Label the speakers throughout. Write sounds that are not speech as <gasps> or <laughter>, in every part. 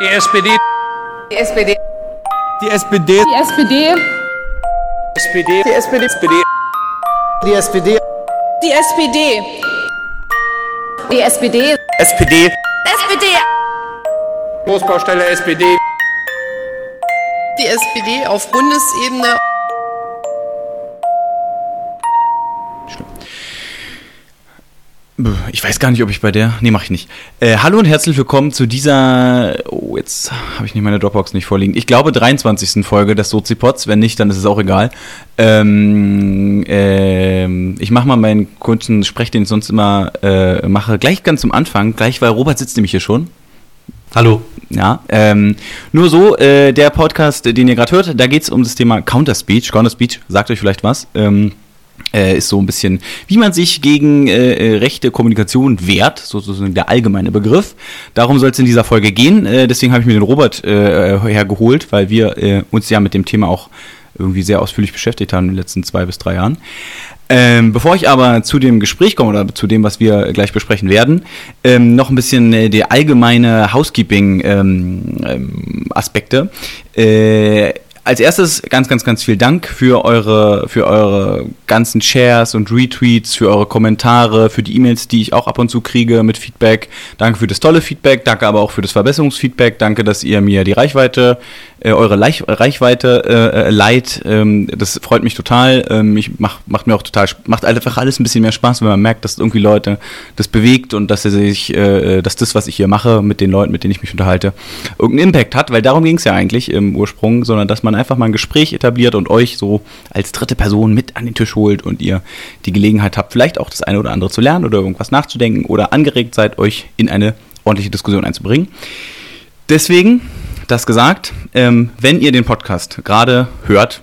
Speaker 1: Die SPD.
Speaker 2: Die SPD.
Speaker 3: Die SPD.
Speaker 4: Die SPD.
Speaker 1: SPD.
Speaker 2: Die SPD.
Speaker 1: SPD.
Speaker 2: Die SPD.
Speaker 4: Die SPD.
Speaker 2: Die SPD.
Speaker 1: SPD.
Speaker 2: SPD.
Speaker 1: Großbaustelle SPD.
Speaker 5: Die SPD auf Bundesebene.
Speaker 3: Ich weiß gar nicht, ob ich bei der. Nee, mach ich nicht. Äh, hallo und herzlich willkommen zu dieser. Oh, jetzt habe ich nicht meine Dropbox nicht vorliegen. Ich glaube 23. Folge des Sozipods. Wenn nicht, dann ist es auch egal. Ähm, ähm, ich mache mal meinen kurzen Sprech, den ich sonst immer äh, mache, gleich ganz zum Anfang. Gleich, weil Robert sitzt nämlich hier schon.
Speaker 6: Hallo.
Speaker 3: Ja, ähm, nur so, äh, der Podcast, den ihr gerade hört, da geht es um das Thema Counter-Speech. Counter-Speech, sagt euch vielleicht was. Ähm, äh, ist so ein bisschen, wie man sich gegen äh, rechte Kommunikation wehrt, sozusagen der allgemeine Begriff. Darum soll es in dieser Folge gehen. Äh, deswegen habe ich mir den Robert äh, hergeholt, weil wir äh, uns ja mit dem Thema auch irgendwie sehr ausführlich beschäftigt haben in den letzten zwei bis drei Jahren. Ähm, bevor ich aber zu dem Gespräch komme oder zu dem, was wir gleich besprechen werden, ähm, noch ein bisschen äh, die allgemeine Housekeeping-Aspekte. Ähm, als erstes ganz, ganz, ganz viel Dank für eure, für eure ganzen Shares und Retweets, für eure Kommentare, für die E-Mails, die ich auch ab und zu kriege mit Feedback. Danke für das tolle Feedback, danke aber auch für das Verbesserungsfeedback. Danke, dass ihr mir die Reichweite, äh, eure Leich Reichweite äh, äh, leiht. Ähm, das freut mich total. Ähm, ich mach, macht mir auch total, macht einfach alles ein bisschen mehr Spaß, wenn man merkt, dass irgendwie Leute das bewegt und dass er sich, äh, dass das, was ich hier mache mit den Leuten, mit denen ich mich unterhalte, irgendeinen Impact hat, weil darum ging es ja eigentlich im Ursprung, sondern dass man einfach mal ein Gespräch etabliert und euch so als dritte Person mit an den Tisch holt und ihr die Gelegenheit habt, vielleicht auch das eine oder andere zu lernen oder irgendwas nachzudenken oder angeregt seid, euch in eine ordentliche Diskussion einzubringen. Deswegen, das gesagt, ähm, wenn ihr den Podcast gerade hört,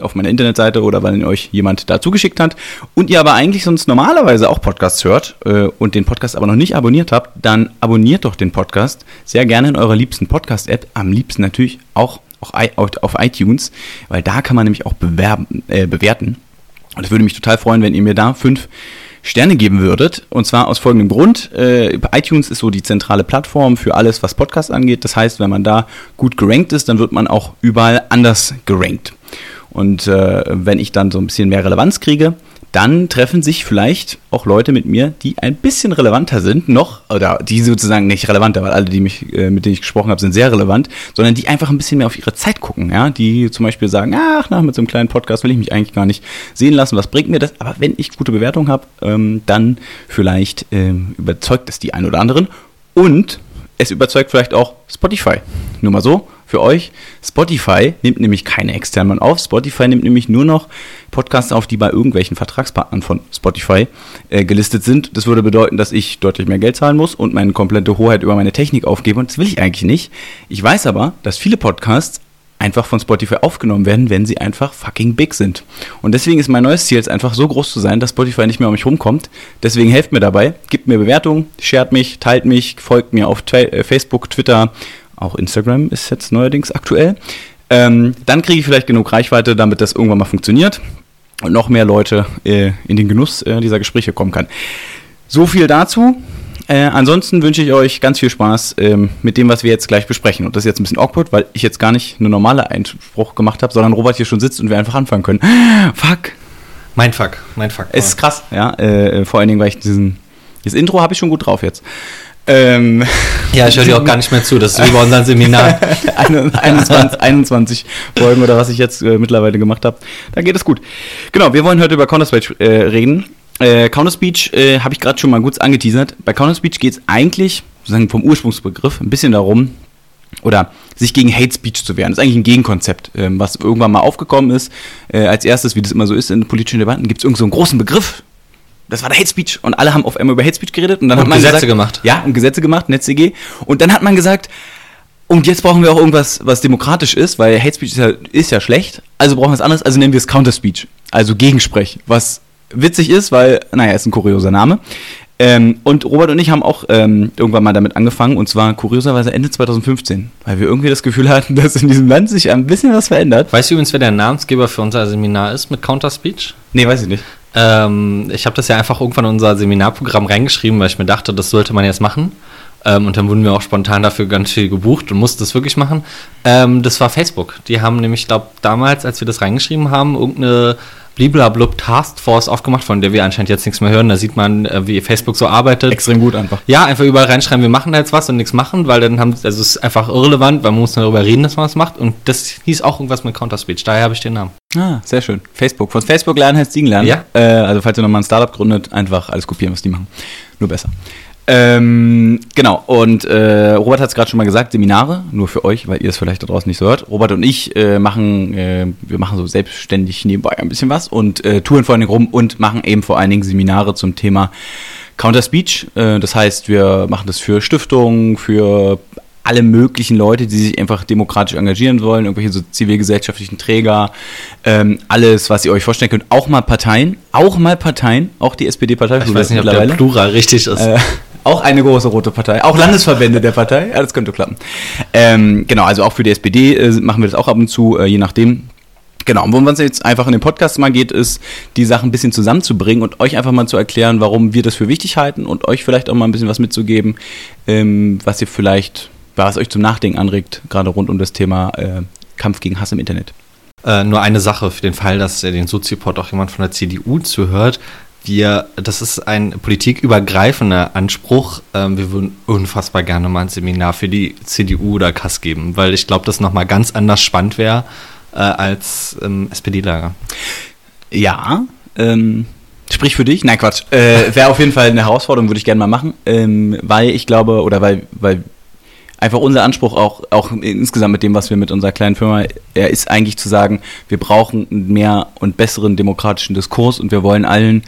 Speaker 3: auf meiner Internetseite oder weil ihn euch jemand dazu geschickt hat und ihr aber eigentlich sonst normalerweise auch Podcasts hört äh, und den Podcast aber noch nicht abonniert habt, dann abonniert doch den Podcast sehr gerne in eurer liebsten Podcast-App, am liebsten natürlich auch auch auf iTunes, weil da kann man nämlich auch bewerben, äh, bewerten. Und es würde mich total freuen, wenn ihr mir da fünf Sterne geben würdet. Und zwar aus folgendem Grund. Äh, iTunes ist so die zentrale Plattform für alles, was Podcast angeht. Das heißt, wenn man da gut gerankt ist, dann wird man auch überall anders gerankt. Und äh, wenn ich dann so ein bisschen mehr Relevanz kriege, dann treffen sich vielleicht auch Leute mit mir, die ein bisschen relevanter sind noch, oder die sozusagen nicht relevanter, weil alle, die mich, äh, mit denen ich gesprochen habe, sind sehr relevant, sondern die einfach ein bisschen mehr auf ihre Zeit gucken, ja, die zum Beispiel sagen, ach, na, mit so einem kleinen Podcast will ich mich eigentlich gar nicht sehen lassen, was bringt mir das? Aber wenn ich gute Bewertung habe, ähm, dann vielleicht ähm, überzeugt es die einen oder anderen und es überzeugt vielleicht auch Spotify. Nur mal so für euch. Spotify nimmt nämlich keine externen auf. Spotify nimmt nämlich nur noch Podcasts auf, die bei irgendwelchen Vertragspartnern von Spotify äh, gelistet sind. Das würde bedeuten, dass ich deutlich mehr Geld zahlen muss und meine komplette Hoheit über meine Technik aufgebe. Und das will ich eigentlich nicht. Ich weiß aber, dass viele Podcasts einfach von Spotify aufgenommen werden, wenn sie einfach fucking big sind. Und deswegen ist mein neues Ziel jetzt einfach so groß zu sein, dass Spotify nicht mehr um mich rumkommt. Deswegen helft mir dabei, gebt mir Bewertungen, shared mich, teilt mich, folgt mir auf äh, Facebook, Twitter, auch Instagram ist jetzt neuerdings aktuell. Ähm, dann kriege ich vielleicht genug Reichweite, damit das irgendwann mal funktioniert und noch mehr Leute äh, in den Genuss äh, dieser Gespräche kommen kann. So viel dazu. Äh, ansonsten wünsche ich euch ganz viel Spaß ähm, mit dem, was wir jetzt gleich besprechen. Und das ist jetzt ein bisschen awkward, weil ich jetzt gar nicht eine normale Einspruch gemacht habe, sondern Robert hier schon sitzt und wir einfach anfangen können. <gasps> Fuck.
Speaker 6: Mein Fuck, mein Fuck.
Speaker 3: Es ist krass, ja. Äh, vor allen Dingen, weil ich diesen. Das Intro habe ich schon gut drauf jetzt. Ähm,
Speaker 6: ja, ich höre dir auch gar nicht mehr zu. Das ist wie bei unserem Seminar. <laughs>
Speaker 3: 21, 21 Folgen oder was ich jetzt äh, mittlerweile gemacht habe. Da geht es gut. Genau, wir wollen heute über Counter-Strike äh, reden. Äh, Counter-Speech äh, habe ich gerade schon mal kurz angeteasert. Bei Counter-Speech geht es eigentlich, sozusagen vom Ursprungsbegriff, ein bisschen darum, oder sich gegen Hate Speech zu wehren. Das ist eigentlich ein Gegenkonzept, ähm, was irgendwann mal aufgekommen ist. Äh, als erstes, wie das immer so ist in politischen Debatten, gibt es irgendeinen so großen Begriff, das war der Hate Speech und alle haben auf einmal über Hate Speech geredet und dann und hat man
Speaker 6: Gesetze
Speaker 3: gesagt,
Speaker 6: gemacht.
Speaker 3: Ja, und Gesetze gemacht, NetzDG und dann hat man gesagt, und jetzt brauchen wir auch irgendwas, was demokratisch ist, weil Hate Speech ist ja, ist ja schlecht, also brauchen wir was anderes, also nennen wir es Counter Speech, also Gegensprech, was witzig ist, weil, naja, ist ein kurioser Name. Ähm, und Robert und ich haben auch ähm, irgendwann mal damit angefangen, und zwar kurioserweise Ende 2015, weil wir irgendwie das Gefühl hatten, <laughs> dass in diesem Land sich ein bisschen was verändert.
Speaker 6: Weißt du übrigens, wer der Namensgeber für unser Seminar ist mit Counter Speech?
Speaker 3: Nee, weiß ich nicht.
Speaker 6: Ähm, ich habe das ja einfach irgendwann in unser Seminarprogramm reingeschrieben, weil ich mir dachte, das sollte man jetzt machen. Ähm, und dann wurden wir auch spontan dafür ganz viel gebucht und mussten das wirklich machen. Ähm, das war Facebook. Die haben nämlich, ich glaube, damals, als wir das reingeschrieben haben, irgendeine bliblablub Taskforce aufgemacht, von der wir anscheinend jetzt nichts mehr hören. Da sieht man, äh, wie Facebook so arbeitet.
Speaker 3: Extrem gut einfach.
Speaker 6: Ja, einfach überall reinschreiben, wir machen da jetzt was und nichts machen, weil dann haben, also es ist einfach irrelevant, weil man muss darüber reden, dass man was macht. Und das hieß auch irgendwas mit Counterspeech. Daher habe ich den Namen.
Speaker 3: Ah, sehr schön. Facebook. Von Facebook lernen heißt Siegen lernen.
Speaker 6: Ja.
Speaker 3: Äh, also falls ihr nochmal ein Startup gründet, einfach alles kopieren, was die machen. Nur besser. Ähm, genau, und äh, Robert hat es gerade schon mal gesagt, Seminare, nur für euch, weil ihr es vielleicht da draußen nicht so hört. Robert und ich äh, machen, äh, wir machen so selbstständig nebenbei ein bisschen was und äh, touren vor allen Dingen rum und machen eben vor allen Dingen Seminare zum Thema Counter Speech. Äh, das heißt, wir machen das für Stiftungen, für alle möglichen Leute, die sich einfach demokratisch engagieren wollen, irgendwelche so zivilgesellschaftlichen Träger, ähm, alles, was ihr euch vorstellen könnt, auch mal Parteien, auch mal Parteien, auch die SPD-Partei.
Speaker 6: Ich weiß nicht, ob der Plural richtig ist.
Speaker 3: Äh, auch eine große rote Partei, auch Landesverbände der Partei, ja, das könnte klappen. Ähm, genau, also auch für die SPD äh, machen wir das auch ab und zu, äh, je nachdem. Genau, und worum es jetzt einfach in dem Podcast mal geht, ist, die Sachen ein bisschen zusammenzubringen und euch einfach mal zu erklären, warum wir das für wichtig halten und euch vielleicht auch mal ein bisschen was mitzugeben, ähm, was ihr vielleicht, was euch zum Nachdenken anregt, gerade rund um das Thema äh, Kampf gegen Hass im Internet.
Speaker 6: Äh, nur eine Sache für den Fall, dass äh, den Sozipod auch jemand von der CDU zuhört. Wir, das ist ein politikübergreifender Anspruch. Ähm, wir würden unfassbar gerne mal ein Seminar für die CDU oder Kass geben, weil ich glaube, das nochmal ganz anders spannend wäre äh, als im SPD-Lager.
Speaker 3: Ja, ähm, sprich für dich. Nein, Quatsch. Äh, Wäre auf jeden Fall eine Herausforderung, würde ich gerne mal machen, ähm, weil ich glaube, oder weil, weil einfach unser Anspruch auch, auch insgesamt mit dem, was wir mit unserer kleinen Firma, er ist eigentlich zu sagen, wir brauchen mehr und besseren demokratischen Diskurs und wir wollen allen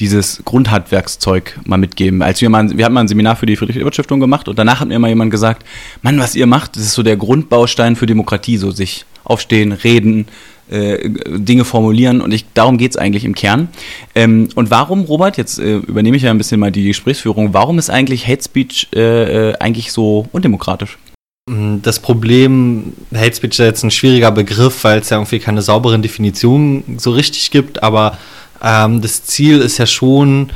Speaker 3: dieses Grundhandwerkszeug mal mitgeben. Als wir mal, wir hatten mal ein Seminar für die Friedrich-Ebert-Stiftung gemacht und danach hat mir mal jemand gesagt, Mann, was ihr macht, das ist so der Grundbaustein für Demokratie, so sich aufstehen, reden, äh, Dinge formulieren und ich, darum geht's eigentlich im Kern. Ähm, und warum, Robert, jetzt äh, übernehme ich ja ein bisschen mal die Gesprächsführung, warum ist eigentlich Hate Speech äh, äh, eigentlich so undemokratisch?
Speaker 6: Das Problem, Hate Speech ist jetzt ein schwieriger Begriff, weil es ja irgendwie keine sauberen Definitionen so richtig gibt, aber ähm, das Ziel ist ja schon,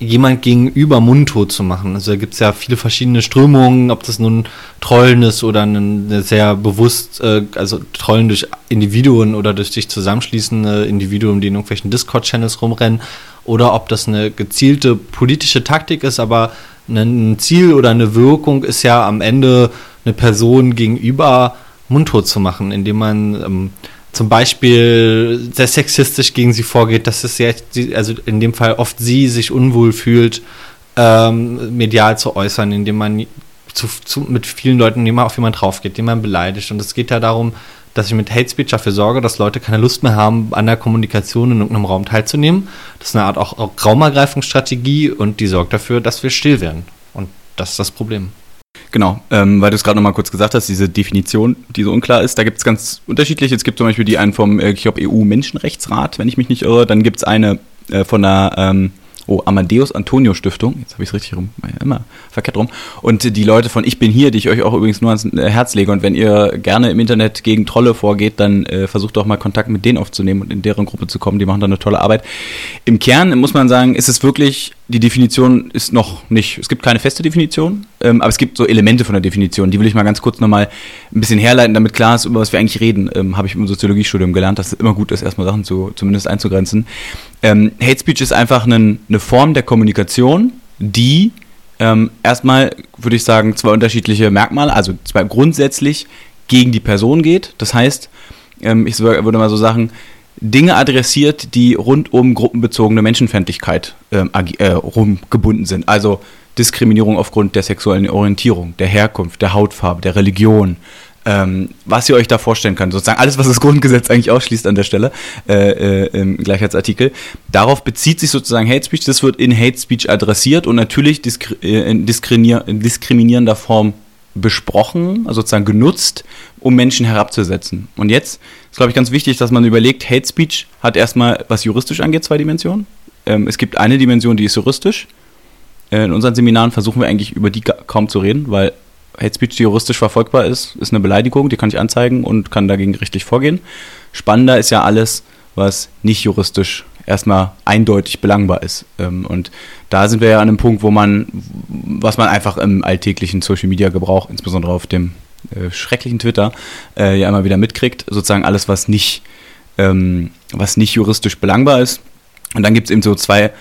Speaker 6: jemand gegenüber mundtot zu machen. Also da gibt es ja viele verschiedene Strömungen, ob das nun Trollen ist oder eine sehr bewusst, äh, also Trollen durch Individuen oder durch sich zusammenschließende Individuen, die in irgendwelchen Discord-Channels rumrennen, oder ob das eine gezielte politische Taktik ist, aber ein Ziel oder eine Wirkung ist ja am Ende eine Person gegenüber mundtot zu machen, indem man ähm, zum Beispiel sehr sexistisch gegen sie vorgeht, dass es ja, also in dem Fall oft sie sich unwohl fühlt, ähm, medial zu äußern, indem man zu, zu, mit vielen Leuten immer auf jemanden drauf geht, den man beleidigt. Und es geht ja darum, dass ich mit Hate Speech dafür sorge, dass Leute keine Lust mehr haben, an der Kommunikation in irgendeinem Raum teilzunehmen. Das ist eine Art auch, auch Raumergreifungsstrategie und die sorgt dafür, dass wir still werden. Und das ist das Problem.
Speaker 3: Genau, ähm, weil du es gerade nochmal kurz gesagt hast, diese Definition, die so unklar ist, da gibt es ganz unterschiedliche. Es gibt zum Beispiel die einen vom, äh, ich glaube, EU-Menschenrechtsrat, wenn ich mich nicht irre. Dann gibt es eine äh, von der ähm, oh, Amadeus Antonio Stiftung, jetzt habe ich es richtig rum, immer verkehrt rum. Und die Leute von Ich bin hier, die ich euch auch übrigens nur ans äh, Herz lege. Und wenn ihr gerne im Internet gegen Trolle vorgeht, dann äh, versucht doch mal Kontakt mit denen aufzunehmen und in deren Gruppe zu kommen. Die machen da eine tolle Arbeit. Im Kern muss man sagen, ist es wirklich, die Definition ist noch nicht, es gibt keine feste Definition, ähm, aber es gibt so Elemente von der Definition. Die will ich mal ganz kurz nochmal ein bisschen herleiten, damit klar ist, über was wir eigentlich reden. Ähm, habe ich im Soziologiestudium gelernt, dass es immer gut ist, erstmal Sachen zu, zumindest einzugrenzen. Ähm, Hate Speech ist einfach ein, eine Form der Kommunikation, die ähm, erstmal, würde ich sagen, zwei unterschiedliche Merkmale, also zwei grundsätzlich gegen die Person geht. Das heißt, ähm, ich würde mal so sagen, Dinge adressiert, die rund um gruppenbezogene Menschenfeindlichkeit ähm, äh, rumgebunden sind. Also Diskriminierung aufgrund der sexuellen Orientierung, der Herkunft, der Hautfarbe, der Religion, ähm, was ihr euch da vorstellen könnt. Sozusagen alles, was das Grundgesetz eigentlich ausschließt an der Stelle, äh, äh, im Gleichheitsartikel. Darauf bezieht sich sozusagen Hate Speech. Das wird in Hate Speech adressiert und natürlich diskri äh, in, in diskriminierender Form besprochen, also sozusagen genutzt, um Menschen herabzusetzen. Und jetzt ist, glaube ich, ganz wichtig, dass man überlegt, Hate Speech hat erstmal, was juristisch angeht, zwei Dimensionen. Ähm, es gibt eine Dimension, die ist juristisch. Äh, in unseren Seminaren versuchen wir eigentlich über die kaum zu reden, weil Hate Speech, die juristisch verfolgbar ist, ist eine Beleidigung, die kann ich anzeigen und kann dagegen richtig vorgehen. Spannender ist ja alles, was nicht juristisch erstmal eindeutig belangbar ist. Ähm, und da sind wir ja an einem Punkt, wo man, was man einfach im alltäglichen Social Media Gebrauch, insbesondere auf dem äh, schrecklichen Twitter, äh, ja immer wieder mitkriegt, sozusagen alles, was nicht, ähm, was nicht juristisch belangbar ist. Und dann gibt es eben so zwei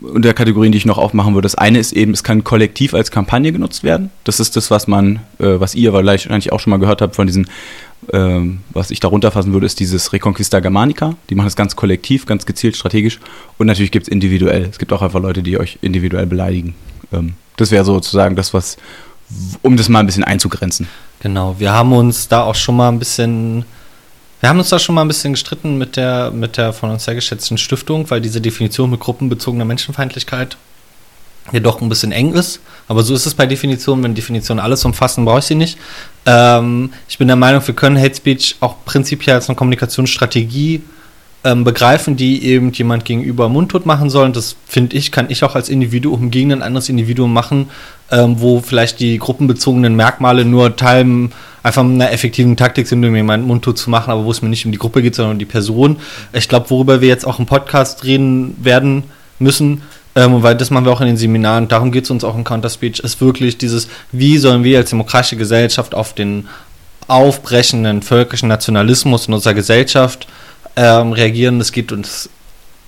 Speaker 3: Unterkategorien, die ich noch aufmachen würde. Das eine ist eben, es kann kollektiv als Kampagne genutzt werden. Das ist das, was man, äh, was ihr wahrscheinlich auch schon mal gehört habt von diesen, ähm, was ich darunter fassen würde, ist dieses Reconquista Germanica. Die machen das ganz kollektiv, ganz gezielt, strategisch. Und natürlich gibt es individuell. Es gibt auch einfach Leute, die euch individuell beleidigen. Ähm, das wäre sozusagen das, was, um das mal ein bisschen einzugrenzen.
Speaker 6: Genau, wir haben uns da auch schon mal ein bisschen wir haben uns da schon mal ein bisschen gestritten mit der, mit der von uns sehr geschätzten Stiftung, weil diese Definition mit gruppenbezogener Menschenfeindlichkeit ja doch ein bisschen eng ist. Aber so ist es bei Definitionen. Wenn Definitionen alles umfassen, brauche ich sie nicht. Ähm, ich bin der Meinung, wir können Hate Speech auch prinzipiell als eine Kommunikationsstrategie ähm, begreifen, die eben jemand gegenüber mundtot machen soll. Und das finde ich, kann ich auch als Individuum gegen ein anderes Individuum machen, ähm, wo vielleicht die gruppenbezogenen Merkmale nur Teil einfach einer effektiven Taktik sind, um jemanden mundtot zu machen, aber wo es mir nicht um die Gruppe geht, sondern um die Person. Ich glaube, worüber wir jetzt auch im Podcast reden werden müssen, ähm, weil das machen wir auch in den Seminaren, darum geht es uns auch im Counterspeech, ist wirklich dieses, wie sollen wir als demokratische Gesellschaft auf den aufbrechenden völkischen Nationalismus in unserer Gesellschaft ähm, reagieren. Es geht uns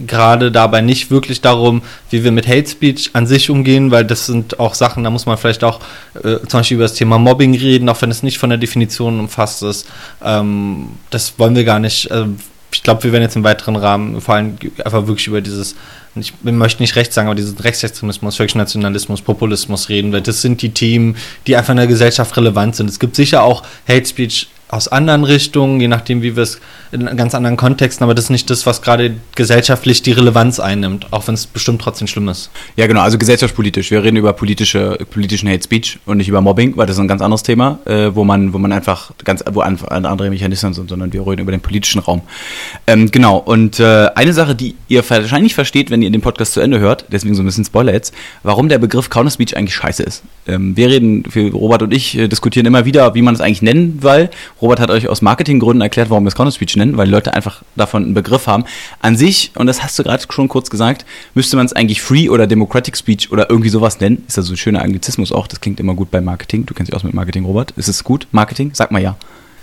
Speaker 6: gerade dabei nicht wirklich darum, wie wir mit Hate Speech an sich umgehen, weil das sind auch Sachen, da muss man vielleicht auch äh, zum Beispiel über das Thema Mobbing reden, auch wenn es nicht von der Definition umfasst ist. Ähm, das wollen wir gar nicht. Äh, ich glaube, wir werden jetzt im weiteren Rahmen vor allem einfach wirklich über dieses, ich möchte nicht rechts sagen, aber diesen Rechtsextremismus, Völkischer Populismus reden, weil das sind die Themen, die einfach in der Gesellschaft relevant sind. Es gibt sicher auch Hate Speech aus anderen Richtungen, je nachdem, wie wir es in ganz anderen Kontexten, aber das ist nicht das, was gerade gesellschaftlich die Relevanz einnimmt, auch wenn es bestimmt trotzdem schlimm ist.
Speaker 3: Ja, genau, also gesellschaftspolitisch. Wir reden über politische, politischen Hate Speech und nicht über Mobbing, weil das ist ein ganz anderes Thema, äh, wo man, wo man einfach ganz, wo andere Mechanismen sind, sondern wir reden über den politischen Raum. Ähm, genau, und äh, eine Sache, die ihr wahrscheinlich versteht, wenn ihr den Podcast zu Ende hört, deswegen so ein bisschen Spoiler jetzt, warum der Begriff Counter Speech eigentlich scheiße ist. Ähm, wir reden, Robert und ich äh, diskutieren immer wieder, wie man es eigentlich nennen will. Robert hat euch aus Marketinggründen erklärt, warum wir es Counter Speech nennen, weil Leute einfach davon einen Begriff haben. An sich, und das hast du gerade schon kurz gesagt, müsste man es eigentlich Free oder Democratic Speech oder irgendwie sowas nennen. Ist ja so ein schöner Anglizismus auch. Das klingt immer gut bei Marketing. Du kennst dich aus mit Marketing, Robert. Ist es gut? Marketing? Sag mal ja.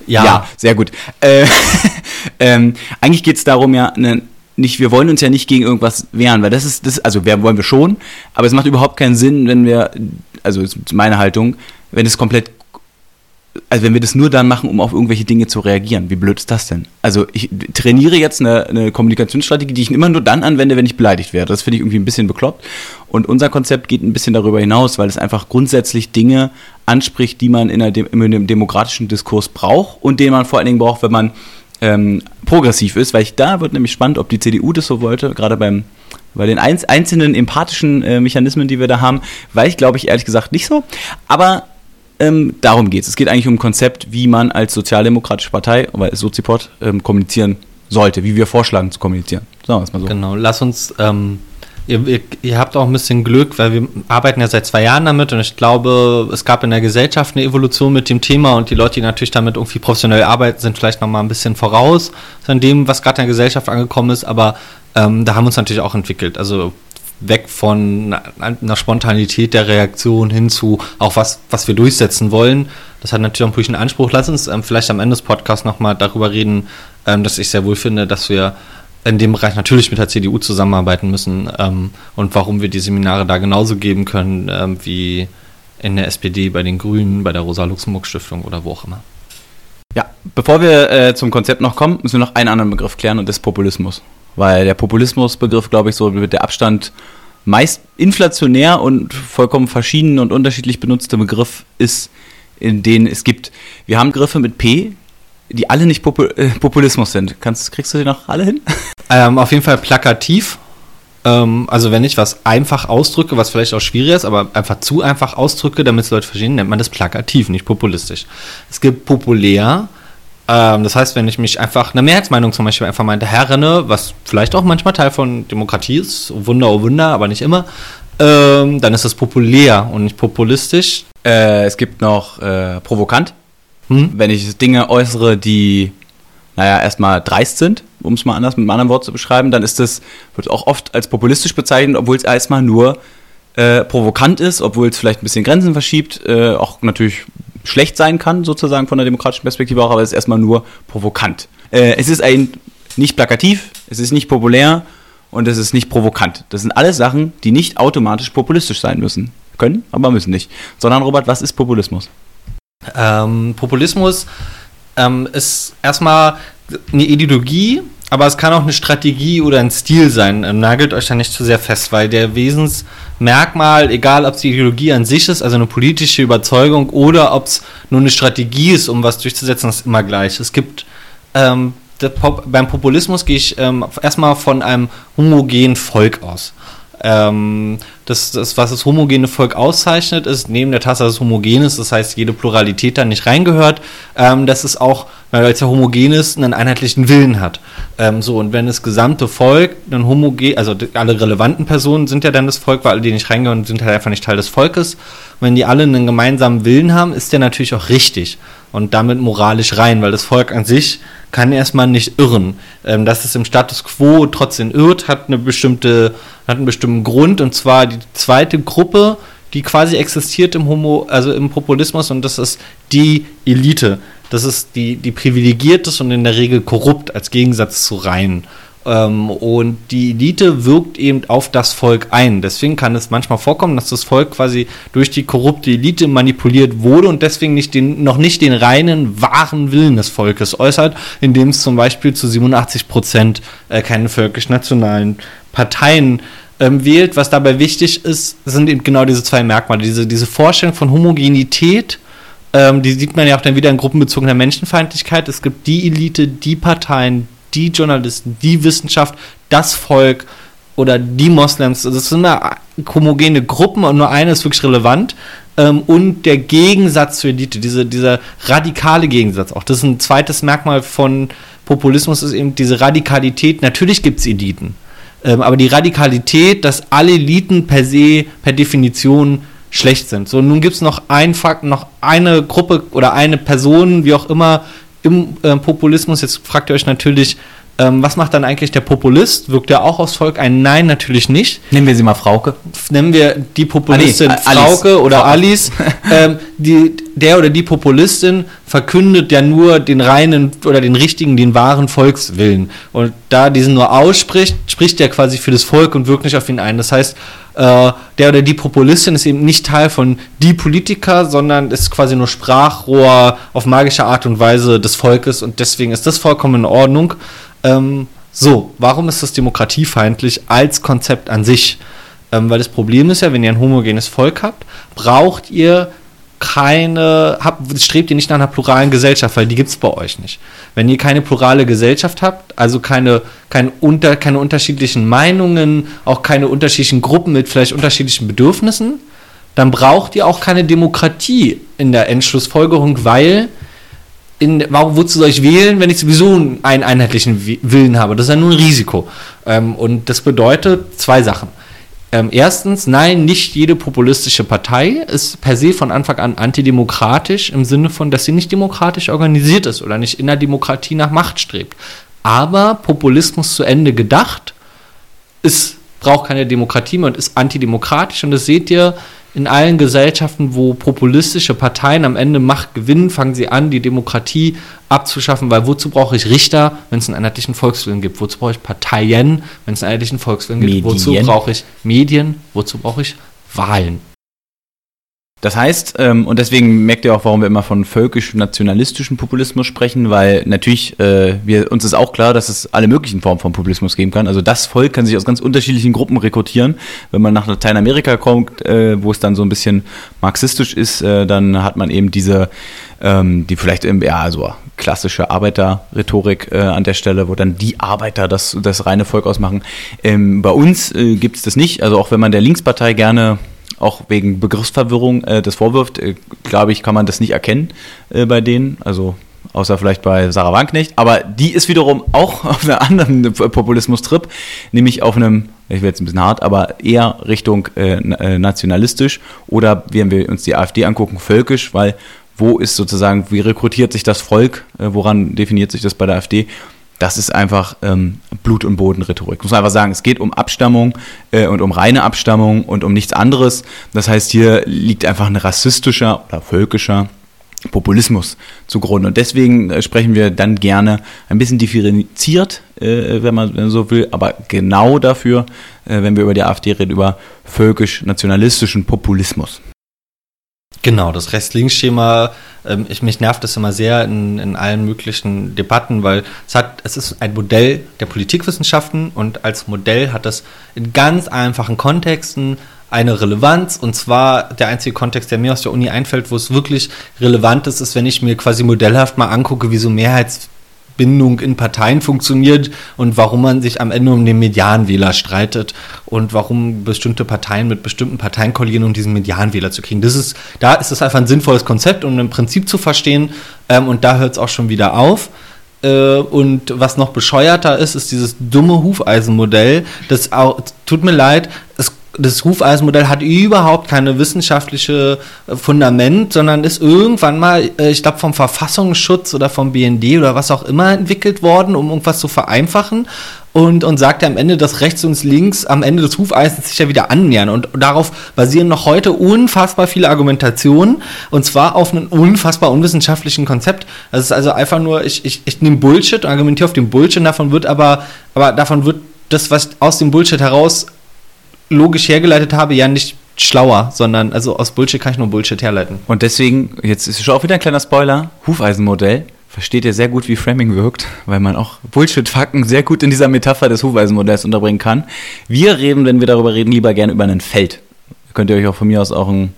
Speaker 3: Ja, ja sehr gut. Äh, <laughs> ähm, eigentlich geht es darum, ja, ne, nicht, wir wollen uns ja nicht gegen irgendwas wehren, weil das ist, das, also wer wollen wir schon, aber es macht überhaupt keinen Sinn, wenn wir, also ist meine Haltung, wenn es komplett also wenn wir das nur dann machen, um auf irgendwelche Dinge zu reagieren, wie blöd ist das denn? Also ich trainiere jetzt eine, eine Kommunikationsstrategie, die ich immer nur dann anwende, wenn ich beleidigt werde. Das finde ich irgendwie ein bisschen bekloppt. Und unser Konzept geht ein bisschen darüber hinaus, weil es einfach grundsätzlich Dinge anspricht, die man in, einer, in einem demokratischen Diskurs braucht und den man vor allen Dingen braucht, wenn man ähm, progressiv ist, weil ich da wird nämlich spannend, ob die CDU das so wollte, gerade beim bei den einzelnen empathischen äh, Mechanismen, die wir da haben, weil ich glaube ich ehrlich gesagt nicht so. Aber ähm, darum geht es. Es geht eigentlich um ein Konzept, wie man als sozialdemokratische Partei, weil Soziport, ähm, kommunizieren sollte, wie wir vorschlagen zu kommunizieren.
Speaker 6: Sagen wir es mal so. Genau, lass uns, ähm, ihr, ihr, ihr, habt auch ein bisschen Glück, weil wir arbeiten ja seit zwei Jahren damit und ich glaube, es gab in der Gesellschaft eine Evolution mit dem Thema und die Leute, die natürlich damit irgendwie professionell arbeiten, sind vielleicht nochmal ein bisschen voraus an dem, was gerade in der Gesellschaft angekommen ist, aber ähm, da haben wir uns natürlich auch entwickelt. Also weg von einer Spontanität der Reaktion hin zu auch was, was wir durchsetzen wollen. Das hat natürlich auch einen politischen Anspruch. Lass uns ähm, vielleicht am Ende des Podcasts nochmal darüber reden, ähm, dass ich sehr wohl finde, dass wir in dem Bereich natürlich mit der CDU zusammenarbeiten müssen ähm, und warum wir die Seminare da genauso geben können ähm, wie in der SPD, bei den Grünen, bei der Rosa-Luxemburg-Stiftung oder wo auch immer.
Speaker 3: Ja, bevor wir äh, zum Konzept noch kommen, müssen wir noch einen anderen Begriff klären und das ist Populismus. Weil der Populismusbegriff, glaube ich, so mit der Abstand meist inflationär und vollkommen verschieden und unterschiedlich benutzte Begriff ist, in denen es gibt. Wir haben Griffe mit P, die alle nicht Popul äh, Populismus sind. Kannst, kriegst du die noch alle hin? <laughs>
Speaker 6: Ähm, auf jeden Fall plakativ. Ähm, also wenn ich was einfach ausdrücke, was vielleicht auch schwierig ist, aber einfach zu einfach ausdrücke, damit es Leute verstehen, nennt man das plakativ, nicht populistisch. Es gibt populär, ähm, das heißt, wenn ich mich einfach eine Mehrheitsmeinung zum Beispiel einfach mal hinterherrenne, was vielleicht auch manchmal Teil von Demokratie ist, oh Wunder, oh Wunder, aber nicht immer, ähm, dann ist das populär und nicht populistisch.
Speaker 3: Äh, es gibt noch äh, provokant, hm? wenn ich Dinge äußere, die naja, erstmal dreist sind, um es mal anders mit einem anderen Wort zu beschreiben, dann ist das, wird auch oft als populistisch bezeichnet, obwohl es erstmal nur äh, provokant ist, obwohl es vielleicht ein bisschen Grenzen verschiebt, äh, auch natürlich schlecht sein kann, sozusagen von der demokratischen Perspektive auch, aber es ist erstmal nur provokant. Äh, es ist ein nicht plakativ, es ist nicht populär und es ist nicht provokant. Das sind alles Sachen, die nicht automatisch populistisch sein müssen. Können, aber müssen nicht. Sondern, Robert, was ist Populismus?
Speaker 6: Ähm, Populismus ähm, ist erstmal eine Ideologie, aber es kann auch eine Strategie oder ein Stil sein. Ähm, nagelt euch da nicht zu sehr fest, weil der Wesensmerkmal, egal ob es die Ideologie an sich ist, also eine politische Überzeugung, oder ob es nur eine Strategie ist, um was durchzusetzen, ist immer gleich. Es gibt ähm, Pop beim Populismus gehe ich ähm, erstmal von einem homogenen Volk aus. Ähm, das, das, was das homogene Volk auszeichnet, ist neben der Tatsache, dass es homogen ist, das heißt, jede Pluralität da nicht reingehört, ähm, dass es auch, weil es ja homogen ist, einen einheitlichen Willen hat. Ähm, so, und wenn das gesamte Volk dann homogen, also alle relevanten Personen sind ja dann das Volk, weil alle, die nicht reingehören, sind halt einfach nicht Teil des Volkes. Wenn die alle einen gemeinsamen Willen haben, ist der natürlich auch richtig und damit moralisch rein, weil das Volk an sich kann erstmal nicht irren. Ähm, dass es im Status quo trotzdem irrt, hat eine bestimmte, hat einen bestimmten Grund und zwar die zweite Gruppe, die quasi existiert im Homo, also im Populismus und das ist die Elite. Das ist die, die privilegiert ist und in der Regel korrupt als Gegensatz zu rein. Ähm, und die Elite wirkt eben auf das Volk ein. Deswegen kann es manchmal vorkommen, dass das Volk quasi durch die korrupte Elite manipuliert wurde und deswegen nicht den, noch nicht den reinen, wahren Willen des Volkes äußert, indem es zum Beispiel zu 87 Prozent äh, keine völkisch-nationalen Parteien ähm, wählt. Was dabei wichtig ist, sind eben genau diese zwei Merkmale. Diese, diese Vorstellung von Homogenität, ähm, die sieht man ja auch dann wieder in gruppenbezogener Menschenfeindlichkeit. Es gibt die Elite, die Parteien, die Journalisten, die Wissenschaft, das Volk oder die Moslems. Das sind immer homogene Gruppen und nur eine ist wirklich relevant. Ähm, und der Gegensatz zur Elite, diese, dieser radikale Gegensatz auch. Das ist ein zweites Merkmal von Populismus, ist eben diese Radikalität. Natürlich gibt es Eliten. Ähm, aber die Radikalität, dass alle Eliten per se, per Definition schlecht sind. So, nun gibt es noch ein Fakt, noch eine Gruppe oder eine Person, wie auch immer, im äh, Populismus. Jetzt fragt ihr euch natürlich, ähm, was macht dann eigentlich der Populist? Wirkt er auch aufs Volk ein? Nein, natürlich nicht.
Speaker 3: Nehmen wir sie mal Frauke.
Speaker 6: Nennen wir die Populistin
Speaker 3: Ah, nee,
Speaker 6: Frauke
Speaker 3: Alice.
Speaker 6: oder
Speaker 3: Frauke.
Speaker 6: Alice. <laughs> ähm, die, der oder die Populistin verkündet ja nur den reinen oder den richtigen, den wahren Volkswillen. Und da diesen nur ausspricht, spricht er quasi für das Volk und wirkt nicht auf ihn ein. Das heißt, äh, der oder die Populistin ist eben nicht Teil von die Politiker, sondern ist quasi nur Sprachrohr auf magische Art und Weise des Volkes und deswegen ist das vollkommen in Ordnung. Ähm, so, warum ist das demokratiefeindlich als Konzept an sich? Ähm, weil das Problem ist ja, wenn ihr ein homogenes Volk habt, braucht ihr keine, habt, strebt ihr nicht nach einer pluralen Gesellschaft, weil die gibt es bei euch nicht. Wenn ihr keine plurale Gesellschaft habt, also keine, kein unter, keine unterschiedlichen Meinungen, auch keine unterschiedlichen Gruppen mit vielleicht unterschiedlichen Bedürfnissen, dann braucht ihr auch keine Demokratie in der Entschlussfolgerung, weil in, warum, wozu soll ich wählen, wenn ich sowieso einen einheitlichen Wi- Willen habe? Das ist ja nur ein Risiko. Ähm, und das bedeutet zwei Sachen. Ähm, erstens, nein, nicht jede populistische Partei ist per se von Anfang an antidemokratisch im Sinne von, dass sie nicht demokratisch organisiert ist oder nicht in der Demokratie nach Macht strebt. Aber Populismus zu Ende gedacht ist, braucht keine Demokratie mehr und ist antidemokratisch. Und das seht ihr in allen Gesellschaften, wo populistische Parteien am Ende Macht gewinnen, fangen sie an, die Demokratie abzuschaffen, weil wozu brauche ich Richter, wenn es einen einheitlichen Volkswillen gibt? Wozu brauche ich Parteien, wenn es einen einheitlichen Volkswillen gibt? Wozu
Speaker 3: Medien.
Speaker 6: brauche ich Medien? Wozu brauche ich Wahlen?
Speaker 3: Das heißt, ähm, und deswegen merkt ihr auch, warum wir immer von völkisch-nationalistischen Populismus sprechen, weil natürlich, äh, wir, uns ist auch klar, dass es alle möglichen Formen von Populismus geben kann. Also das Volk kann sich aus ganz unterschiedlichen Gruppen rekrutieren. Wenn man nach Lateinamerika kommt, äh, wo es dann so ein bisschen marxistisch ist, äh, dann hat man eben diese, ähm, die vielleicht eben, ja, so klassische Arbeiterrhetorik äh, an der Stelle, wo dann die Arbeiter das, das reine Volk ausmachen. Ähm, bei uns äh, gibt es das nicht. Also auch wenn man der Linkspartei gerne auch wegen Begriffsverwirrung äh, das vorwirft, äh, glaube ich, kann man das nicht erkennen äh, bei denen. Also außer vielleicht bei Sarah Wagenknecht. Aber die ist wiederum <laughs> auch auf einem anderen Populismus-Trip, nämlich auf einem, ich werde jetzt ein bisschen hart, aber eher Richtung äh, äh, nationalistisch oder wenn wir uns die AfD angucken, völkisch, weil wo ist sozusagen, wie rekrutiert sich das Volk, äh, woran definiert sich das bei der AfD? Das ist einfach ähm, Blut- und Boden-Rhetorik. Muss man einfach sagen, es geht um Abstammung äh, und um reine Abstammung und um nichts anderes. Das heißt, hier liegt einfach ein rassistischer oder völkischer Populismus zugrunde. Und deswegen äh, sprechen wir dann gerne ein bisschen differenziert, äh, wenn, man, so will, aber genau dafür, äh, wenn wir über die AfD reden, über völkisch-nationalistischen Populismus.
Speaker 6: Genau, das Rechts-Links-Schema, ähm, ich, mich nervt das immer sehr in, in allen möglichen Debatten, weil es hat, es ist ein Modell der Politikwissenschaften und als Modell hat das in ganz einfachen Kontexten eine Relevanz und zwar der einzige Kontext, der mir aus der Uni einfällt, wo es wirklich relevant ist, ist, wenn ich mir quasi modellhaft mal angucke, wie so Mehrheitsbindung in Parteien funktioniert und warum man sich am Ende um den Medianwähler streitet und warum bestimmte Parteien mit bestimmten Parteien kollieren, um diesen Medianwähler zu kriegen. Das ist, da ist es einfach ein sinnvolles Konzept, um ein Prinzip zu verstehen ähm, und da hört es auch schon wieder auf. Äh, und was noch bescheuerter ist, ist dieses dumme Hufeisenmodell. Das auch, tut mir leid, es das Hufeisenmodell hat überhaupt keine wissenschaftliche äh, Fundament, sondern ist irgendwann mal, äh, ich glaube, vom Verfassungsschutz oder vom BND oder was auch immer entwickelt worden, um irgendwas zu vereinfachen. Und, und sagt am Ende, dass rechts und links am Ende des Hufeisens sich ja wieder annähern. Und darauf basieren noch heute unfassbar viele Argumentationen. Und zwar auf einem unfassbar unwissenschaftlichen Konzept. Das ist also einfach nur, ich, ich, ich nehme Bullshit und argumentiere auf dem Bullshit. Davon wird aber, aber davon wird das, was aus dem Bullshit heraus logisch hergeleitet habe, ja nicht schlauer, sondern also aus Bullshit kann ich nur Bullshit herleiten.
Speaker 3: Und deswegen, jetzt ist schon auch wieder ein kleiner Spoiler, Hufeisenmodell versteht ihr sehr gut, wie Framing wirkt, weil man auch Bullshit-Fakten sehr gut in dieser Metapher des Hufeisenmodells unterbringen kann. Wir reden, wenn wir darüber reden, lieber gerne über ein Feld. Könnt ihr euch auch von mir aus auch ein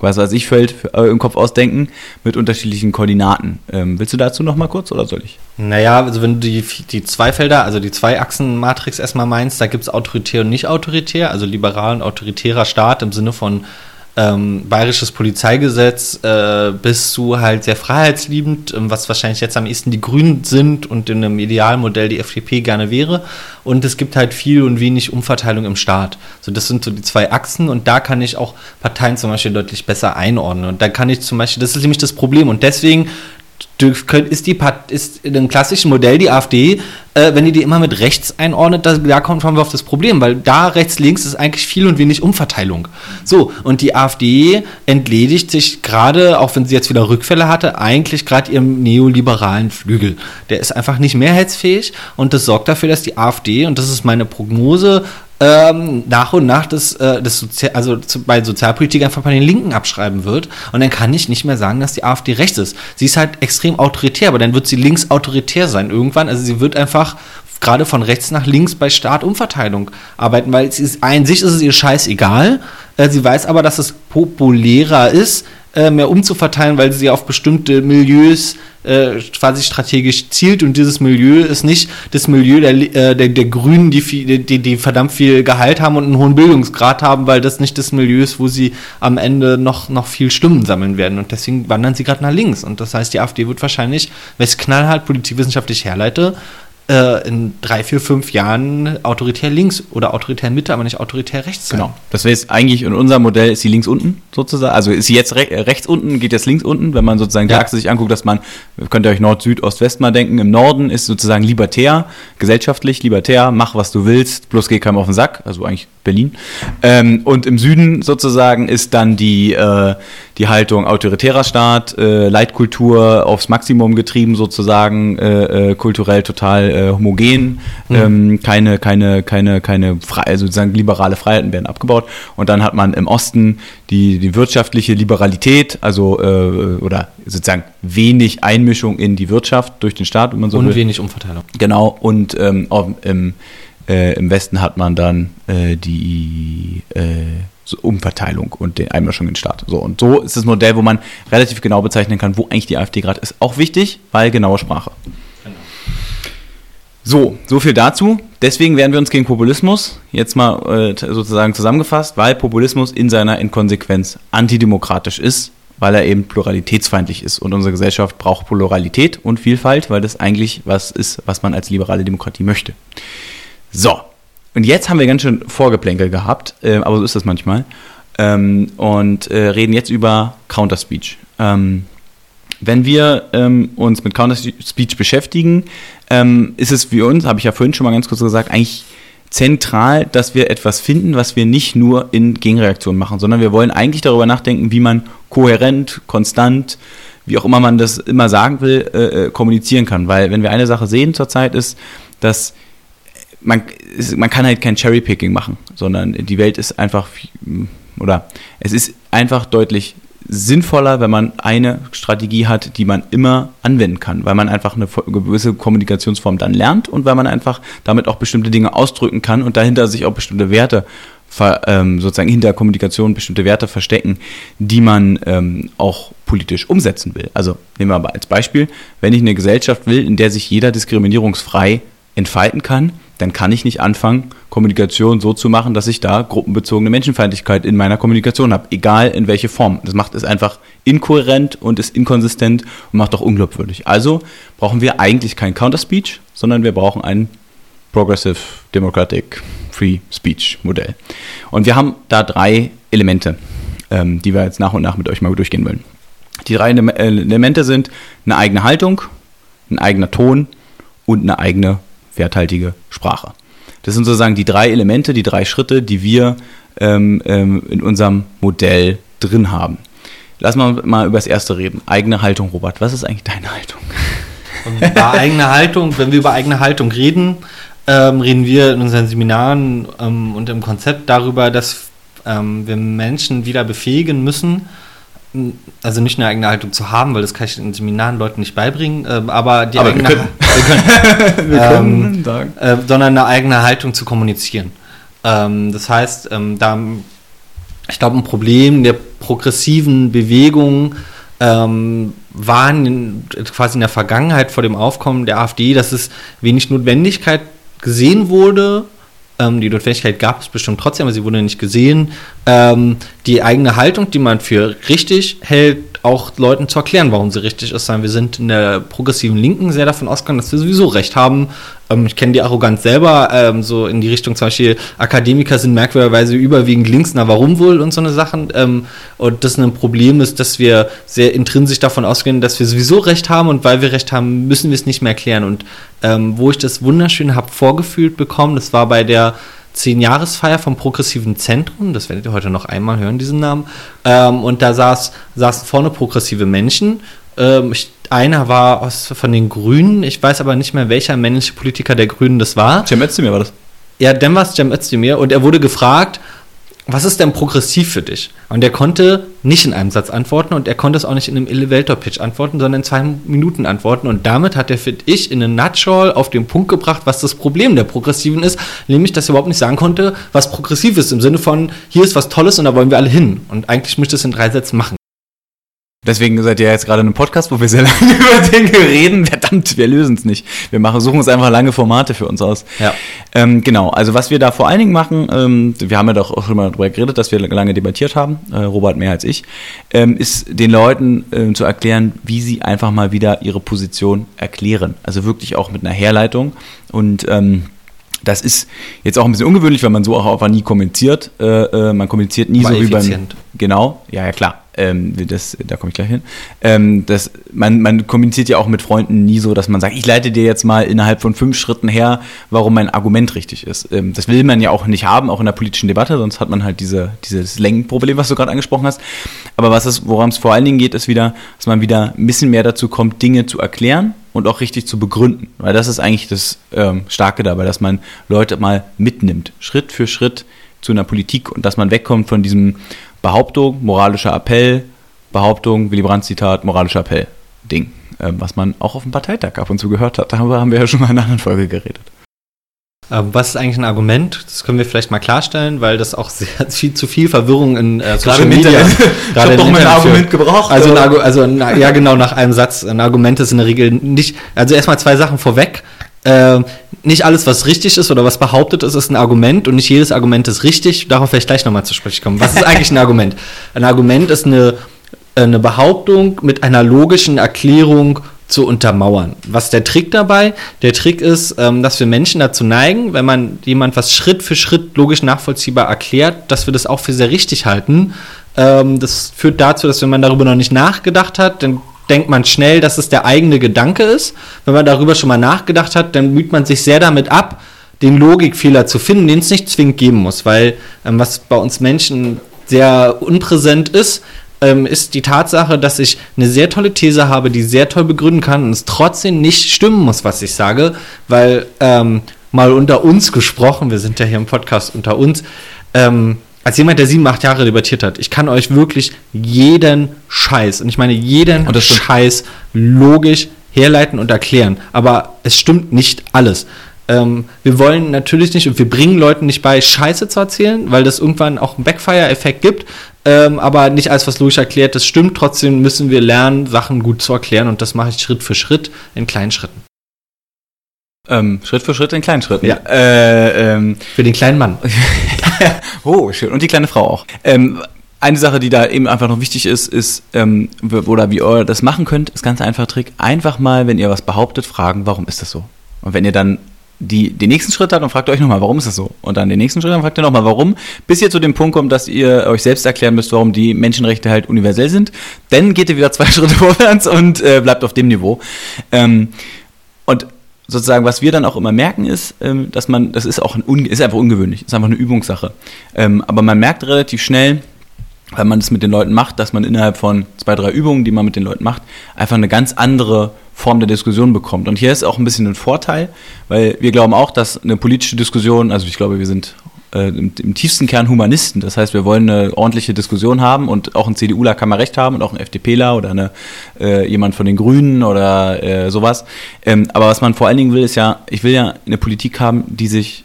Speaker 3: was weiß ich, Feld äh, im Kopf ausdenken mit unterschiedlichen Koordinaten. Ähm, willst du dazu noch kurz oder soll ich?
Speaker 6: Naja, also wenn du die, die zwei Felder, also die zwei Achsen-Matrix erstmal meinst, da gibt es autoritär und nicht autoritär, also liberal und autoritärer Staat im Sinne von ähm, bayerisches Polizeigesetz äh, bis zu halt sehr freiheitsliebend, ähm, was wahrscheinlich jetzt am ehesten die Grünen sind und in einem Idealmodell die FDP gerne wäre. Und es gibt halt viel und wenig Umverteilung im Staat. So, das sind so die zwei Achsen und da kann ich auch Parteien zum Beispiel deutlich besser einordnen. Und da kann ich zum Beispiel, das ist nämlich das Problem. Und deswegen ist die ist in dem klassischen Modell die AfD, äh, wenn ihr die immer mit rechts einordnet, da, da kommt man auf das Problem, weil da rechts links ist eigentlich viel und wenig Umverteilung. So und die AfD entledigt sich gerade, auch wenn sie jetzt wieder Rückfälle hatte, eigentlich gerade ihrem neoliberalen Flügel. Der ist einfach nicht mehrheitsfähig und das sorgt dafür, dass die AfD und das ist meine Prognose ähm, nach und nach das, äh, das Sozi also zu, bei Sozialpolitik einfach bei den Linken abschreiben wird. Und dann kann ich nicht mehr sagen, dass die AfD rechts ist. Sie ist halt extrem autoritär, aber dann wird sie links autoritär sein irgendwann. Also sie wird einfach gerade von rechts nach links bei Staatumverteilung arbeiten, weil sie ist, an sich ist es ihr scheißegal. Äh, sie weiß aber, dass es populärer ist, äh, mehr umzuverteilen, weil sie auf bestimmte Milieus äh, quasi strategisch zielt. Und dieses Milieu ist nicht das Milieu der, äh, der, der Grünen, die, die, die verdammt viel Gehalt haben und einen hohen Bildungsgrad haben, weil das nicht das Milieu ist, wo sie am Ende noch, noch viel Stimmen sammeln werden. Und deswegen wandern sie gerade nach links. Und das heißt, die AfD wird wahrscheinlich, wenn ich es knallhart politikwissenschaftlich herleite, äh, in drei, vier, fünf Jahren autoritär links oder autoritär Mitte, aber nicht autoritär rechts
Speaker 3: sein. Genau. Das wäre jetzt eigentlich in unserem Modell ist sie links unten sozusagen. Also ist sie jetzt re rechts unten, geht jetzt links unten, wenn man sozusagen ja. die Achse sich anguckt, dass man, könnt ihr euch Nord, Süd, Ost, West mal denken. Im Norden ist sozusagen libertär, gesellschaftlich libertär, mach was du willst, bloß geh keinem auf den Sack, also eigentlich Berlin. Ähm, und im Süden sozusagen ist dann die, äh, die Haltung autoritärer Staat, äh, Leitkultur aufs Maximum getrieben sozusagen, äh, äh kulturell total äh, homogen, mhm. ähm, keine, keine, keine, keine, frei, also sozusagen liberale Freiheiten werden abgebaut. Und dann hat man im Osten die, die wirtschaftliche Liberalität, also äh, oder sozusagen wenig Einmischung in die Wirtschaft durch den Staat, wenn man so
Speaker 6: und
Speaker 3: will.
Speaker 6: wenig Umverteilung.
Speaker 3: Genau, und ähm, im äh, Im Westen hat man dann äh, die äh, Umverteilung und den Einmischung in den Staat. So, und so ist das Modell, wo man relativ genau bezeichnen kann, wo eigentlich die AfD gerade ist. Auch wichtig, weil genaue Sprache. So, so viel dazu. Deswegen wehren wir uns gegen Populismus. Jetzt mal äh, sozusagen zusammengefasst, weil Populismus in seiner Inkonsequenz antidemokratisch ist, weil er eben pluralitätsfeindlich ist. Und unsere Gesellschaft braucht Pluralität und Vielfalt, weil das eigentlich was ist, was man als liberale Demokratie möchte. So, und jetzt haben wir ganz schön Vorgeplänkel gehabt, äh, aber so ist das manchmal. Ähm, und äh, reden jetzt über Counterspeech. Ähm, wenn wir ähm, uns mit Counter-Speech beschäftigen, ähm, ist es für uns, habe ich ja vorhin schon mal ganz kurz gesagt, eigentlich zentral, dass wir etwas finden, was wir nicht nur in Gegenreaktion machen, sondern wir wollen eigentlich darüber nachdenken, wie man kohärent, konstant, wie auch immer man das immer sagen will, äh, äh kommunizieren kann. Weil wenn wir eine Sache sehen zurzeit ist, dass man, man kann halt kein Cherrypicking machen, sondern die Welt ist einfach, oder es ist einfach deutlich sinnvoller, wenn man eine Strategie hat, die man immer anwenden kann, weil man einfach eine gewisse Kommunikationsform dann lernt und weil man einfach damit auch bestimmte Dinge ausdrücken kann und dahinter sich auch bestimmte Werte ähm, sozusagen hinter Kommunikation bestimmte Werte verstecken, die man ähm, auch politisch umsetzen will. Also nehmen wir aber als Beispiel, wenn ich eine Gesellschaft will, in der sich jeder diskriminierungsfrei entfalten kann, dann kann ich nicht anfangen, Kommunikation so zu machen, dass ich da gruppenbezogene Menschenfeindlichkeit in meiner Kommunikation habe, egal in welche Form. Das macht es einfach inkohärent und ist inkonsistent und macht auch unglaubwürdig. Also brauchen wir eigentlich kein Counter-Speech, sondern wir brauchen ein Progressive Democratic Free Speech Modell. Und wir haben da drei Elemente, ähm, die wir jetzt nach und nach mit euch mal durchgehen wollen. Die drei Elemente sind eine eigene Haltung, ein eigener Ton und eine eigene werthaltige Sprache. Das sind sozusagen die drei Elemente, die drei Schritte, die wir ähm, ähm, in unserem Modell drin haben. Lass mal mal über das erste reden. Eigene Haltung, Robert. Was ist eigentlich deine Haltung?
Speaker 6: Bei eigener Haltung, wenn wir über eigene Haltung reden, ähm, reden wir in unseren Seminaren ähm, und im Konzept darüber, dass ähm, wir Menschen wieder befähigen müssen, also nicht eine eigene Haltung zu haben, weil das kann ich in Seminaren Leuten nicht beibringen, äh, aber die
Speaker 3: aber
Speaker 6: eigene <laughs>
Speaker 3: wir können,
Speaker 6: wir <laughs> können,
Speaker 3: wir können
Speaker 6: ähm,
Speaker 3: sagen.
Speaker 6: äh, sondern eine eigene Haltung zu kommunizieren. Ähm, das heißt, ähm, da ich glaube, ein Problem der progressiven Bewegung ähm, war in, quasi in der Vergangenheit vor dem Aufkommen der AfD, dass es wenig Notwendigkeit gesehen wurde, ähm, die Notwendigkeit gab es bestimmt trotzdem, aber sie wurde nicht gesehen, ähm, die eigene Haltung, die man für richtig hält, auch Leuten zu erklären, warum sie richtig ist. Wir sind in der progressiven Linken sehr davon ausgegangen, dass wir sowieso recht haben. Ähm, ich kenne die Arroganz selber, ähm, so in die Richtung zum Beispiel, Akademiker sind merkwürdigerweise überwiegend links, na warum wohl und so eine Sachen. Ähm, und das ein Problem ist, dass wir sehr intrinsisch davon ausgehen, dass wir sowieso recht haben und weil wir recht haben, müssen wir es nicht mehr erklären. Und ähm, wo ich das wunderschön habe vorgefühlt bekommen, das war bei der Zehn-Jahresfeier vom Progressiven Zentrum, das werdet ihr heute noch einmal hören, diesen Namen. Ähm, und da saß, saßen vorne progressive Menschen. Ähm, ich, einer war aus, von den Grünen, ich weiß aber nicht mehr, welcher männliche Politiker der Grünen das war.
Speaker 3: Cem Özdemir war das.
Speaker 6: Ja, dann war es Cem Özdemir und er wurde gefragt, was ist denn progressiv für dich? Und er konnte nicht in einem Satz antworten und er konnte es auch nicht in einem Elevator-Pitch antworten, sondern in zwei Minuten antworten. Und damit hat er, finde ich, in einer Nutshell auf den Punkt gebracht, was das Problem der Progressiven ist, nämlich, dass er überhaupt nicht sagen konnte, was progressiv ist, im Sinne von, hier ist was Tolles und da wollen wir alle hin. Und eigentlich möchte es in drei Sätzen machen.
Speaker 3: Deswegen seid ihr jetzt gerade in einem Podcast, wo wir sehr <laughs> lange über Dinge reden. Verdammt, wir lösen es nicht. Wir machen, suchen uns einfach lange Formate für uns aus.
Speaker 6: Ja.
Speaker 3: Ähm, genau, also was wir da vor allen Dingen machen, ähm, wir haben ja doch auch schon mal darüber geredet, dass wir lange debattiert haben, äh, Robert mehr als ich, ähm, ist den Leuten äh, zu erklären, wie sie einfach mal wieder ihre Position erklären. Also wirklich auch mit einer Herleitung und ähm, das ist jetzt auch ein bisschen ungewöhnlich, weil man so auch einfach nie kommuniziert. Äh, äh, man kommuniziert nie
Speaker 6: War
Speaker 3: so wie beim.
Speaker 6: effizient.
Speaker 3: Genau, ja, ja, klar. Ähm, das, da komme ich gleich hin. Ähm, das, man, man kommuniziert ja auch mit Freunden nie so, dass man sagt, ich leite dir jetzt mal innerhalb von fünf Schritten her, warum mein Argument richtig ist. Ähm, das will man ja auch nicht haben, auch in der politischen Debatte, sonst hat man halt diese, dieses Längenproblem, was du gerade angesprochen hast. Aber was es, woran es vor allen Dingen geht, ist wieder, dass man wieder ein bisschen mehr dazu kommt, Dinge zu erklären und auch richtig zu begründen. Weil das ist eigentlich das ähm, Starke dabei, dass man Leute mal mitnimmt, Schritt für Schritt zu einer Politik und dass man wegkommt von diesem Behauptung, moralischer Appell, Behauptung, Willy Brandt Zitat, moralischer Appell Ding, ähm, was man auch auf dem Parteitag ab und zu gehört hat. Darüber haben wir ja schon mal in einer anderen Folge geredet.
Speaker 6: Ähm, was ist eigentlich ein Argument? Das können wir vielleicht mal klarstellen, weil das auch sehr <laughs> viel zu viel Verwirrung in äh,
Speaker 3: Gerade im Internet. <laughs> Ich
Speaker 6: gerade
Speaker 3: hab
Speaker 6: im
Speaker 3: doch mal ein
Speaker 6: Internet
Speaker 3: Argument gebraucht,
Speaker 6: Also, ein also ein, ja genau nach einem Satz. Ein Argument ist in der Regel nicht. Also erstmal zwei Sachen vorweg. Äh, nicht alles, was richtig ist oder was behauptet ist, ist ein Argument und nicht jedes Argument ist richtig. Darauf werde ich gleich nochmal zu sprechen kommen. Was ist <laughs> eigentlich ein Argument? Ein Argument ist eine, eine Behauptung mit einer logischen Erklärung zu untermauern. Was ist der Trick dabei? Der Trick ist, ähm, dass wir Menschen dazu neigen, wenn man jemand was Schritt für Schritt logisch nachvollziehbar erklärt, dass wir das auch für sehr richtig halten. Ähm, das führt dazu, dass wenn man darüber noch nicht nachgedacht hat, dann denkt man schnell, dass es der eigene Gedanke ist. Wenn man darüber schon mal nachgedacht hat, dann müht man sich sehr damit ab, den Logikfehler zu finden, den es nicht zwingend geben muss, weil ähm, was bei uns Menschen sehr unpräsent ist, ähm, ist die Tatsache, dass ich eine sehr tolle These habe, die sehr toll begründen kann und es trotzdem nicht stimmen muss, was ich sage, weil ähm, mal unter uns gesprochen, wir sind ja hier im Podcast unter uns, ähm, als jemand, der sieben, acht Jahre debattiert hat, ich kann euch wirklich jeden Scheiß, und ich meine jeden
Speaker 3: Und das stimmt.
Speaker 6: Scheiß logisch herleiten und erklären. Aber es stimmt nicht alles. Ähm, wir wollen natürlich nicht und wir bringen Leuten nicht bei, Scheiße zu erzählen, weil das irgendwann auch einen Backfire-Effekt gibt. Ähm, aber nicht alles, was logisch erklärt, das stimmt. Trotzdem müssen wir lernen, Sachen gut zu erklären und das mache ich Schritt für Schritt in kleinen Schritten.
Speaker 3: Ähm, Schritt für Schritt in kleinen Schritten.
Speaker 6: Ja.
Speaker 3: Äh, ähm,
Speaker 6: Für den kleinen Mann. <laughs>
Speaker 3: oh, schön. Und die kleine Frau auch. Ähm, eine Sache, die da eben einfach noch wichtig ist, ist, ähm, oder wie ihr das machen könnt, ist ganz einfacher Trick. Einfach mal, wenn ihr was behauptet, fragen, warum ist das so? Und wenn ihr dann die, den nächsten Schritt habt, dann fragt ihr euch nochmal, warum ist das so? Und dann den nächsten Schritt, dann fragt ihr nochmal, warum, bis ihr zu dem Punkt kommt, dass ihr euch selbst erklären müsst, warum die Menschenrechte halt universell sind. Dann geht ihr wieder zwei <laughs> Schritte vorwärts und äh, bleibt auf dem Niveau. Ähm, und sozusagen, was wir dann auch immer merken, ist, ähm, dass man, das ist auch ein, ist einfach ungewöhnlich, ist einfach eine Übungssache. Ähm, aber man merkt relativ schnell, wenn man das mit den Leuten macht, dass man innerhalb von zwei, drei Übungen, die man mit den Leuten macht, einfach eine ganz andere Form der Diskussion bekommt. Und hier ist auch ein bisschen ein Vorteil, weil wir glauben auch, dass eine politische Diskussion, also ich glaube, wir sind äh, im, im tiefsten Kern Humanisten. Das heißt, wir wollen eine ordentliche Diskussion haben und auch ein CDUler kann mal recht haben und auch ein FDPler oder eine, äh, jemand von den Grünen oder äh, sowas. Ähm, aber was man vor allen Dingen will, ist ja, ich will ja eine Politik haben, die sich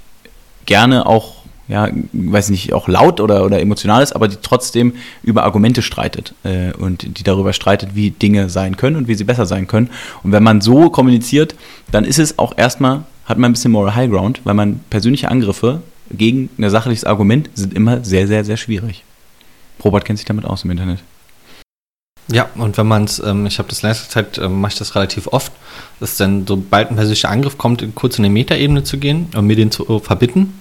Speaker 3: gerne auch, ja, weiß nicht, auch laut oder, oder emotional ist, aber die trotzdem über Argumente streitet äh, und die darüber streitet, wie Dinge sein können und wie sie besser sein können. Und wenn man so kommuniziert, dann ist es auch erstmal, hat man ein bisschen Moral High Ground, weil man persönliche Angriffe gegen ein sachliches Argument sind immer sehr, sehr, sehr schwierig. Robert kennt sich damit aus im Internet.
Speaker 6: Ja, und wenn man es, ähm, ich habe das letzte Zeit, ähm, mache ich das relativ oft, dass dann, sobald ein persönlicher Angriff kommt, kurz in eine Metaebene zu gehen und mir den zu äh, verbitten.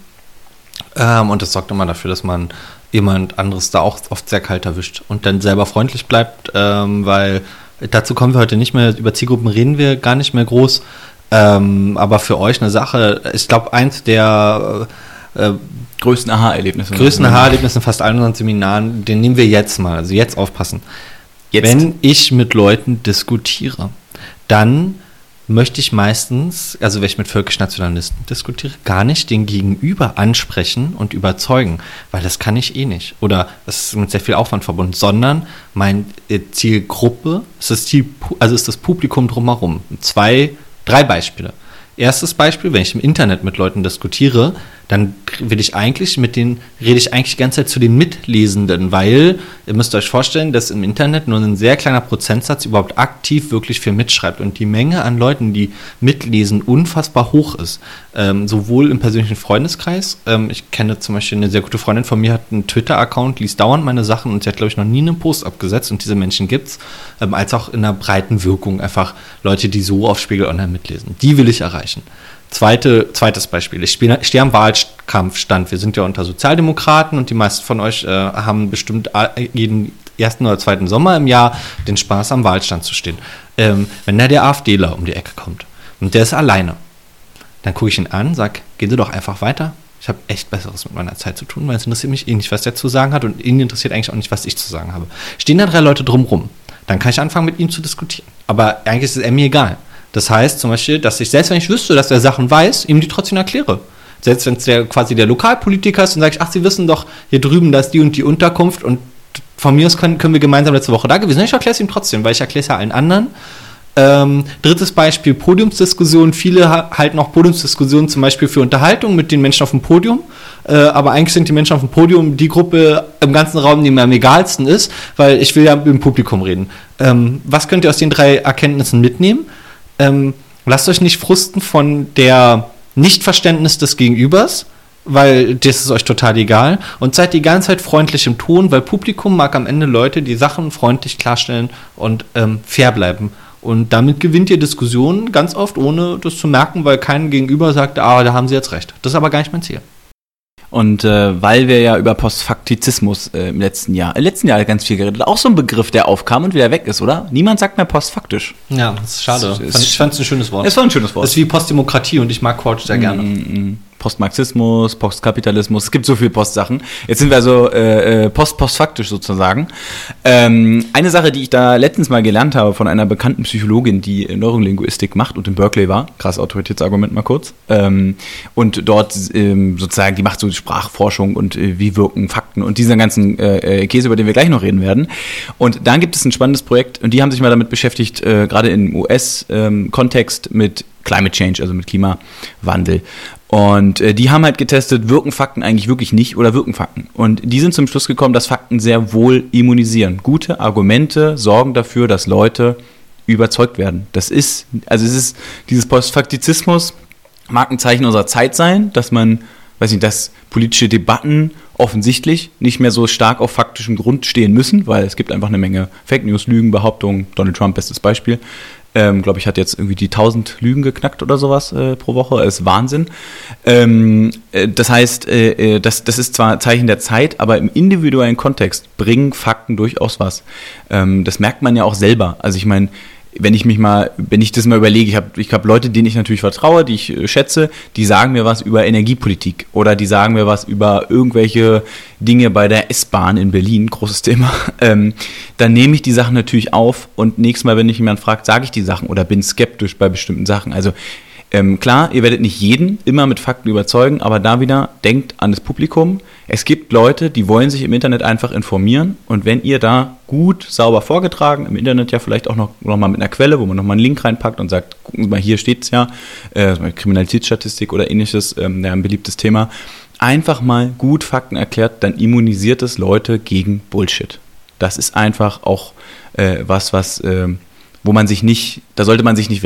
Speaker 6: Ähm, und das sorgt immer dafür, dass man jemand anderes da auch oft sehr kalt erwischt und dann selber freundlich bleibt, ähm, weil dazu kommen wir heute nicht mehr, über Zielgruppen reden wir gar nicht mehr groß. Ähm, aber für euch eine Sache, ich glaube, eins der äh, äh,
Speaker 3: Größten Aha-Erlebnisse.
Speaker 6: größten Aha-Erlebnisse in fast allen unseren Seminaren, den nehmen wir jetzt mal, also jetzt aufpassen.
Speaker 3: Jetzt.
Speaker 6: Wenn ich mit Leuten diskutiere, dann möchte ich meistens, also wenn ich mit völkisch-nationalisten diskutiere, gar nicht den Gegenüber ansprechen und überzeugen, weil das kann ich eh nicht. Oder das ist mit sehr viel Aufwand verbunden, sondern mein äh, Zielgruppe, ist das Ziel, also ist das Publikum drumherum. Zwei, drei Beispiele. Erstes Beispiel, wenn ich im Internet mit Leuten diskutiere, dann will ich eigentlich mit denen, rede ich eigentlich die ganze Zeit zu den Mitlesenden, weil ihr müsst euch vorstellen, dass im Internet nur ein sehr kleiner Prozentsatz überhaupt aktiv wirklich viel mitschreibt und die Menge an Leuten, die mitlesen, unfassbar hoch ist. Ähm, sowohl im persönlichen Freundeskreis, ähm, ich kenne zum Beispiel eine sehr gute Freundin von mir, hat einen Twitter-Account, liest dauernd meine Sachen und sie hat, glaube ich, noch nie einen Post abgesetzt und diese Menschen gibt's, ähm, als auch in einer breiten Wirkung einfach Leute, die so auf Spiegel Online mitlesen. Die will ich erreichen. Zweite, zweites Beispiel. Ich spiel- stehe am Wahlkampfstand. Wir sind ja unter Sozialdemokraten und die meisten von euch äh, haben bestimmt a- jeden ersten oder zweiten Sommer im Jahr den Spaß, am Wahlstand zu stehen. Ähm, wenn da der AfDler um die Ecke kommt und der ist alleine, dann gucke ich ihn an, sag, gehen Sie doch einfach weiter. Ich habe echt Besseres mit meiner Zeit zu tun, weil es interessiert mich eh nicht, was der zu sagen hat und ihn interessiert eigentlich auch nicht, was ich zu sagen habe. Stehen da drei Leute drumrum, dann kann ich anfangen, mit ihm zu diskutieren. Aber eigentlich ist es mir egal. Das heißt zum Beispiel, dass ich, selbst wenn ich wüsste, dass er Sachen weiß, ihm die trotzdem erkläre. Selbst wenn es der, quasi der Lokalpolitiker ist, dann sage ich, ach, Sie wissen doch, hier drüben, da ist die und die Unterkunft und von mir aus können, können wir gemeinsam letzte Woche da gewesen sein. Ich erkläre es ihm trotzdem, weil ich erkläre es ja allen anderen. Ähm, drittes Beispiel, Podiumsdiskussion. Viele ha halten auch Podiumsdiskussionen zum Beispiel für Unterhaltung mit den Menschen auf dem Podium. Äh, aber eigentlich sind die Menschen auf dem Podium die Gruppe im ganzen Raum, die mir am egalsten ist, weil ich will ja mit dem Publikum reden. Ähm, was könnt ihr aus den drei Erkenntnissen mitnehmen? Ähm, lasst euch nicht frusten von der Nichtverständnis des Gegenübers, weil das ist euch total egal. Und seid die ganze Zeit freundlich im Ton, weil Publikum mag am Ende Leute, die Sachen freundlich klarstellen und ähm, fair bleiben. Und damit gewinnt ihr Diskussionen ganz oft, ohne das zu merken, weil kein Gegenüber sagt, ah, da haben sie jetzt recht. Das ist aber gar nicht mein Ziel.
Speaker 3: Und äh, weil wir ja über Postfaktizismus äh, im letzten Jahr, im letzten Jahr ganz viel geredet, auch so ein Begriff, der aufkam und wieder weg ist, oder? Niemand sagt mehr postfaktisch.
Speaker 6: Ja, das ist schade.
Speaker 3: Es-
Speaker 6: Fand- ich fand es ein schönes Wort.
Speaker 3: Es war ein schönes Wort.
Speaker 6: Das ist wie Postdemokratie und ich mag Couch sehr gerne.
Speaker 3: Postmarxismus, Postkapitalismus, es gibt so viele Postsachen. Jetzt sind wir also äh, äh, post-postfaktisch sozusagen. Ähm, eine Sache, die ich da letztens mal gelernt habe von einer bekannten Psychologin, die Neurolinguistik macht und in Berkeley war, krass Autoritätsargument mal kurz, ähm, und dort ähm, sozusagen, die macht so Sprachforschung und äh, wie wirken Fakten und diesen ganzen äh, äh, Käse, über den wir gleich noch reden werden. Und dann gibt es ein spannendes Projekt und die haben sich mal damit beschäftigt, äh, gerade im US-Kontext mit Climate Change, also mit Klimawandel. Und äh, die haben halt getestet, wirken Fakten eigentlich wirklich nicht oder wirken Fakten. Und die sind zum Schluss gekommen, dass Fakten sehr wohl immunisieren. Gute Argumente sorgen dafür, dass Leute überzeugt werden. Das ist, also es ist dieses Postfaktizismus, mag ein Zeichen unserer Zeit sein, dass man, weiß nicht, dass politische Debatten offensichtlich nicht mehr so stark auf faktischem Grund stehen müssen, weil es gibt einfach eine Menge Fake News, Lügen, Behauptungen. Donald Trump, bestes Beispiel. Ähm, glaube ich, hat jetzt irgendwie die 1000 Lügen geknackt oder sowas äh, pro Woche. Ist Wahnsinn. Ähm, äh, das heißt, äh, äh, das, das ist zwar Zeichen der Zeit, aber im individuellen Kontext bringen Fakten durchaus was. Ähm, das merkt man ja auch selber. Also ich meine, wenn ich mich mal, wenn ich das mal überlege, ich habe ich hab Leute, denen ich natürlich vertraue, die ich äh, schätze, die sagen mir was über Energiepolitik oder die sagen mir was über irgendwelche Dinge bei der S-Bahn in Berlin, großes Thema, <laughs> ähm, dann nehme ich die Sachen natürlich auf und nächstes Mal, wenn mich jemand fragt, sage ich die Sachen oder bin skeptisch bei bestimmten Sachen. Also ähm, klar, ihr werdet nicht jeden immer mit Fakten überzeugen, aber da wieder denkt an das Publikum. Es gibt Leute, die wollen sich im Internet einfach informieren und wenn ihr da gut, sauber vorgetragen, im Internet ja vielleicht auch noch, noch mal mit einer Quelle, wo man noch mal einen Link reinpackt und sagt, gucken Sie mal, hier steht's ja, äh, Kriminalitätsstatistik oder ähnliches, ähm, ja, ein beliebtes Thema, einfach mal gut Fakten erklärt, dann immunisiert es Leute gegen Bullshit. Das ist einfach auch äh, was, was, ähm, wo man sich nicht, da sollte man sich nicht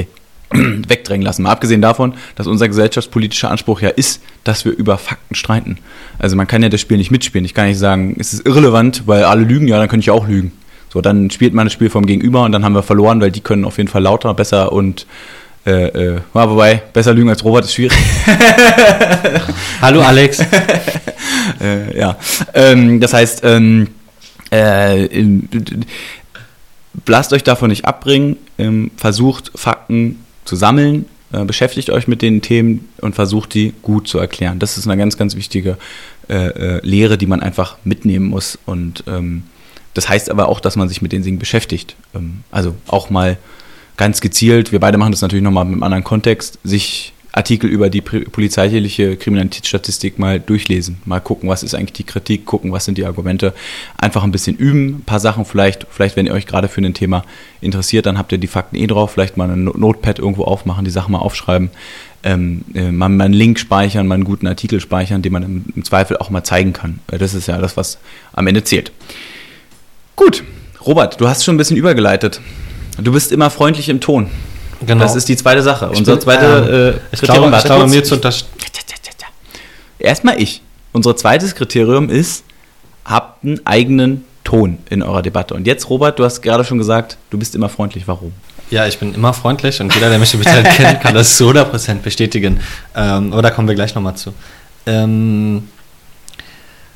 Speaker 3: <clears throat> wegdrängen lassen. Mal abgesehen davon, dass unser gesellschaftspolitischer Anspruch ja ist, dass wir über Fakten streiten. Also man kann ja das Spiel nicht mitspielen. Ich kann nicht sagen, es ist irrelevant, weil alle lügen, ja, dann könnte ich auch lügen. So, dann spielt man das Spiel vom Gegenüber und dann haben wir verloren, weil die können auf jeden Fall lauter, besser und äh, äh, ja, wobei, besser lügen als Robert ist schwierig. <laughs>
Speaker 6: Hallo Alex. <laughs>
Speaker 3: äh, ja. Ähm, das heißt, ähm, äh, ähm, lasst euch davon nicht abbringen, ähm, versucht Fakten zu sammeln, äh, beschäftigt euch mit den Themen und versucht die gut zu erklären. Das ist eine ganz, ganz wichtige äh, äh, Lehre, die man einfach mitnehmen muss. Und ähm, das heißt aber auch, dass man sich mit den Dingen beschäftigt. Ähm, also auch mal ganz gezielt, wir beide machen das natürlich nochmal mit einem anderen Kontext, sich Artikel über die polizeiliche Kriminalitätsstatistik mal durchlesen, mal gucken, was ist eigentlich die Kritik, gucken, was sind die Argumente, einfach ein bisschen üben, ein paar Sachen vielleicht, vielleicht wenn ihr euch gerade für ein Thema interessiert, dann habt ihr die Fakten eh drauf, vielleicht mal ein No- Notepad irgendwo aufmachen, die Sachen mal aufschreiben, ähm, äh, mal, mal einen Link speichern, mal einen guten Artikel speichern, den man im, im Zweifel auch mal zeigen kann. Das ist ja das, was am Ende zählt. Gut, Robert, du hast schon ein bisschen übergeleitet. Du bist immer freundlich im Ton.
Speaker 6: Genau.
Speaker 3: Das ist die zweite Sache.
Speaker 6: Ich
Speaker 3: Unsere
Speaker 6: bin,
Speaker 3: zweite
Speaker 6: ähm,
Speaker 3: äh,
Speaker 6: glaube, ich glaube mir zu.
Speaker 3: Erstmal ich. Unser zweites Kriterium ist, habt einen eigenen Ton in eurer Debatte. Und jetzt, Robert, du hast gerade schon gesagt, du bist immer freundlich. Warum?
Speaker 6: Ja, ich bin immer freundlich und jeder, der mich im Internet kennt, kann das zu 100% bestätigen. Ähm, aber da kommen wir gleich nochmal zu. Ähm,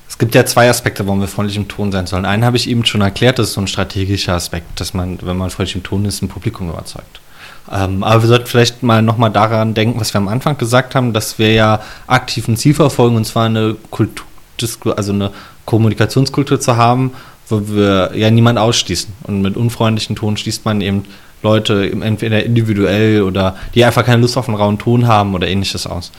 Speaker 6: es gibt ja zwei Aspekte, warum wir freundlich im Ton sein sollen. Einen habe ich eben schon erklärt, das ist so ein strategischer Aspekt, dass man, wenn man freundlich im Ton ist, ein Publikum überzeugt. Ähm, aber wir sollten vielleicht mal nochmal daran denken, was wir am Anfang gesagt haben, dass wir ja aktiv ein Ziel verfolgen, und zwar eine Kultur, also eine Kommunikationskultur zu haben, wo wir ja niemand ausschließen. Und mit unfreundlichen Ton schließt man eben Leute entweder individuell oder die einfach keine Lust auf einen rauen Ton haben oder ähnliches aus.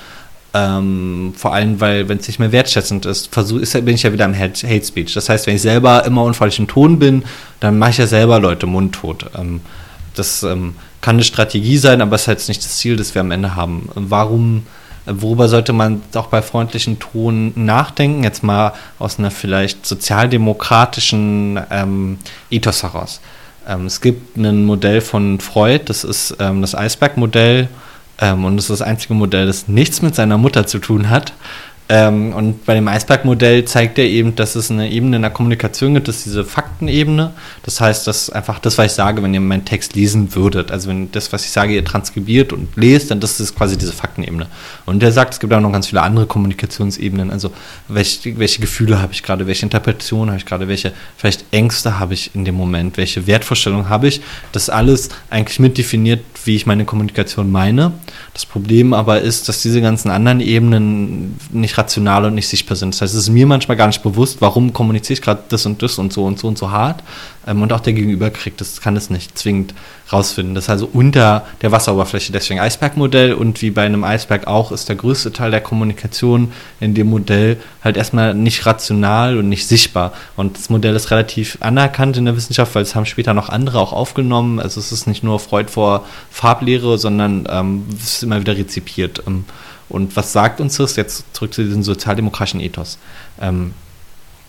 Speaker 6: Ähm, vor allem, weil, wenn es nicht mehr wertschätzend ist, versuch, ist, bin ich ja wieder im Hate, Hate Speech. Das heißt, wenn ich selber immer unfreundlich im Ton bin, dann mache ich ja selber Leute mundtot. Ähm, das ähm, kann eine Strategie sein, aber es ist halt nicht das Ziel, das wir am Ende haben. Warum, worüber sollte man auch bei freundlichen Ton nachdenken? Jetzt mal aus einer vielleicht sozialdemokratischen ähm, Ethos heraus. Ähm, es gibt ein Modell von Freud, das ist ähm, das Eisberg-Modell ähm, und das ist das einzige Modell, das nichts mit seiner Mutter zu tun hat. Ähm, und bei dem Eisbergmodell zeigt er eben, dass es eine Ebene in der Kommunikation gibt, das ist diese Faktenebene. Das heißt, dass einfach das, was ich sage, wenn ihr meinen Text lesen würdet, also wenn das, was ich sage, ihr transkribiert und lest, dann das ist quasi diese Faktenebene. Und er sagt, es gibt auch noch ganz viele andere Kommunikationsebenen. Also welche, welche Gefühle habe ich gerade, welche Interpretation habe ich gerade, welche vielleicht Ängste habe ich in dem Moment, welche Wertvorstellungen habe ich. Das alles eigentlich mitdefiniert, wie ich meine Kommunikation meine. Das Problem aber ist, dass diese ganzen anderen Ebenen nicht rational und nicht sichtbar sind. Das heißt, es ist mir manchmal gar nicht bewusst, warum kommuniziere ich gerade das und das und so und so und so hart. Ähm, und auch der Gegenüber kriegt das, kann es nicht zwingend rausfinden. Das ist also unter der Wasseroberfläche, deswegen Eisbergmodell und wie bei einem Eisberg auch ist der größte Teil der Kommunikation in dem Modell halt erstmal nicht rational und nicht sichtbar. Und das Modell ist relativ anerkannt in der Wissenschaft, weil es haben später noch andere auch aufgenommen. Also es ist nicht nur Freud vor Farblehre, sondern ähm, es ist immer wieder rezipiert. Ähm, und was sagt uns das? Jetzt zurück zu diesem sozialdemokratischen Ethos. Ähm,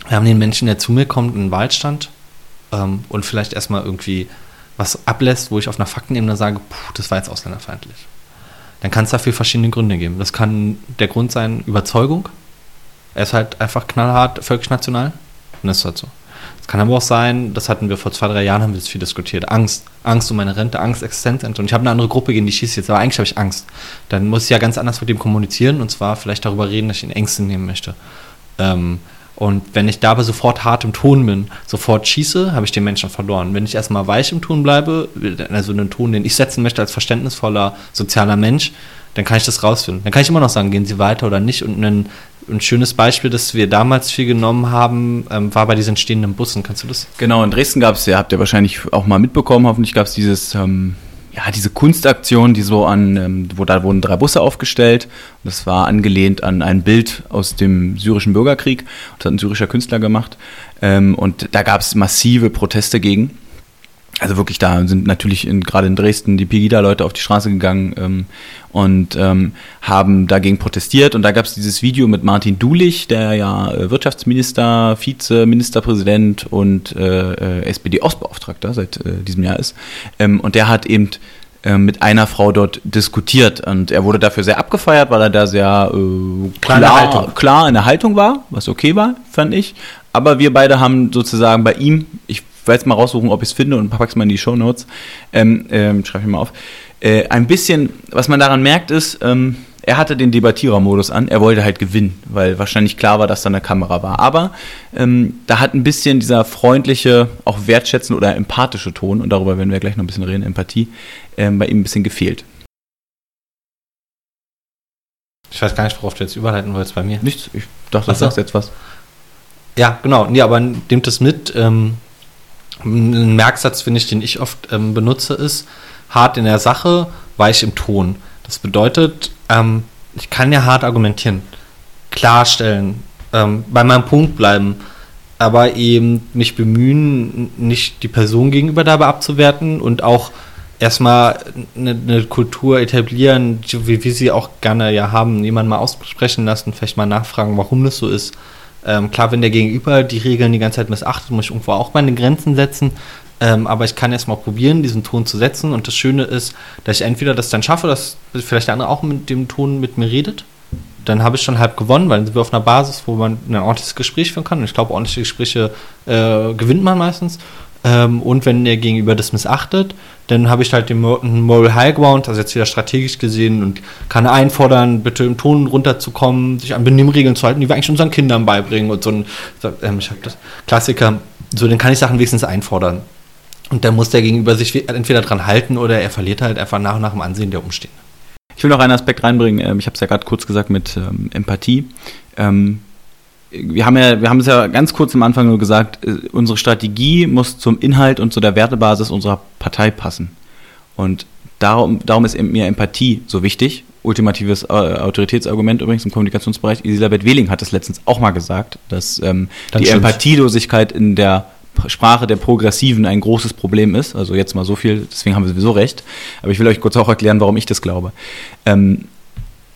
Speaker 6: wir haben den Menschen, der zu mir kommt, in den Waldstand ähm, und vielleicht erstmal irgendwie was ablässt, wo ich auf einer Faktenebene sage, puh, das war jetzt ausländerfeindlich. Dann kann es dafür verschiedene Gründe geben. Das kann der Grund sein, Überzeugung. Er ist halt einfach knallhart völkisch-national. Und das ist halt so. Es kann aber auch sein, das hatten wir vor zwei, drei Jahren, haben wir das viel diskutiert. Angst. Angst um meine Rente, Angst, Existenzrente. Und ich habe eine andere Gruppe, gegen die schieße jetzt, aber eigentlich habe ich Angst. Dann muss ich ja ganz anders mit dem kommunizieren und zwar vielleicht darüber reden, dass ich ihn Ängste nehmen möchte. Ähm, und wenn ich dabei sofort hart im Ton bin, sofort schieße, habe ich den Menschen verloren. Wenn ich erstmal weich im Ton bleibe, also einen Ton, den ich setzen möchte als verständnisvoller sozialer Mensch, dann kann ich das rausfinden. Dann kann ich immer noch sagen, gehen Sie weiter oder nicht. Und ein, ein schönes Beispiel, das wir damals viel genommen haben, ähm, war bei diesen stehenden Bussen. Kannst du das?
Speaker 3: Genau, in Dresden gab es ja, habt ihr wahrscheinlich auch mal mitbekommen, hoffentlich gab es dieses ähm, ja, diese Kunstaktion, die so an, ähm, wo da wurden drei Busse aufgestellt. Das war angelehnt an ein Bild aus dem syrischen Bürgerkrieg. Das hat ein syrischer Künstler gemacht. Ähm, und da gab es massive Proteste gegen. Also wirklich, da sind natürlich in, gerade in Dresden die Pegida-Leute auf die Straße gegangen ähm, und ähm, haben dagegen protestiert. Und da gab es dieses Video mit Martin Dulich, der ja äh, Wirtschaftsminister, Vizeministerpräsident und äh, äh SPD-Ostbeauftragter seit äh, diesem Jahr ist. Ähm, und der hat eben äh, mit einer Frau dort diskutiert und er wurde dafür sehr abgefeiert, weil er da sehr äh, klar, klar in der Haltung war, was okay war, fand ich. Aber wir beide haben sozusagen bei ihm, ich werde jetzt mal raussuchen, ob ich es finde und packe es mal in die Show Notes. Ähm, ähm, Schreibe ich mal auf. Äh, ein bisschen, was man daran merkt, ist, ähm, er hatte den Debattierermodus an. Er wollte halt gewinnen, weil wahrscheinlich klar war, dass da eine Kamera war. Aber ähm, da hat ein bisschen dieser freundliche, auch wertschätzende oder empathische Ton, und darüber werden wir gleich noch ein bisschen reden, Empathie, ähm, bei ihm ein bisschen gefehlt.
Speaker 6: Ich weiß gar nicht, worauf du jetzt überleiten wolltest bei mir.
Speaker 3: Nichts. Ich dachte, du sagst jetzt was.
Speaker 6: Ja, genau. Nee, aber nimmt es mit. Ähm, ein Merksatz, finde ich, den ich oft ähm, benutze, ist hart in der Sache, weich im Ton. Das bedeutet, ähm, ich kann ja hart argumentieren, klarstellen, ähm, bei meinem Punkt bleiben, aber eben mich bemühen, nicht die Person gegenüber dabei abzuwerten und auch erstmal eine, eine, Kultur etablieren, wie wir sie auch gerne ja haben, jemanden mal aussprechen lassen, vielleicht mal nachfragen, warum das so ist. Ähm, klar, wenn der Gegenüber die Regeln die ganze Zeit missachtet, muss ich irgendwo auch meine Grenzen setzen. Ähm, aber ich kann erst mal probieren, diesen Ton zu setzen. Und das Schöne ist, dass ich entweder das dann schaffe, dass vielleicht der andere auch mit dem Ton mit mir redet. Dann habe ich schon halb gewonnen, weil dann sind wir auf einer Basis, wo man ein ordentliches Gespräch führen kann. Und ich glaube, ordentliche Gespräche äh, gewinnt man meistens. Ähm, und wenn der Gegenüber das missachtet, dann habe ich halt den Moral High Ground, also jetzt wieder strategisch gesehen und kann einfordern, bitte im Ton runterzukommen, sich an Benimmregeln zu halten, die wir eigentlich unseren Kindern beibringen und so ein, ähm, ich habe das Klassiker, so, dann kann ich Sachen wenigstens einfordern. Und dann muss der Gegenüber sich entweder dran halten oder er verliert halt einfach nach und nach im Ansehen der Umstehenden.
Speaker 3: Ich will noch einen Aspekt reinbringen, ähm, ich habe es ja gerade kurz gesagt mit ähm, Empathie. Ähm, wir haben ja, wir haben es ja ganz kurz am Anfang nur gesagt, äh, unsere Strategie muss zum Inhalt und zu der Wertebasis unserer Partei passen. Und darum, darum ist mir Empathie so wichtig. Ultimatives äh, Autoritätsargument übrigens im Kommunikationsbereich. Elisabeth Wehling hat es letztens auch mal gesagt, dass ähm, die stimmt. Empathielosigkeit in der Sprache der Progressiven ein großes Problem ist. Also jetzt mal so viel, deswegen haben wir sowieso recht. Aber ich will euch kurz auch erklären, warum ich das glaube. Ähm,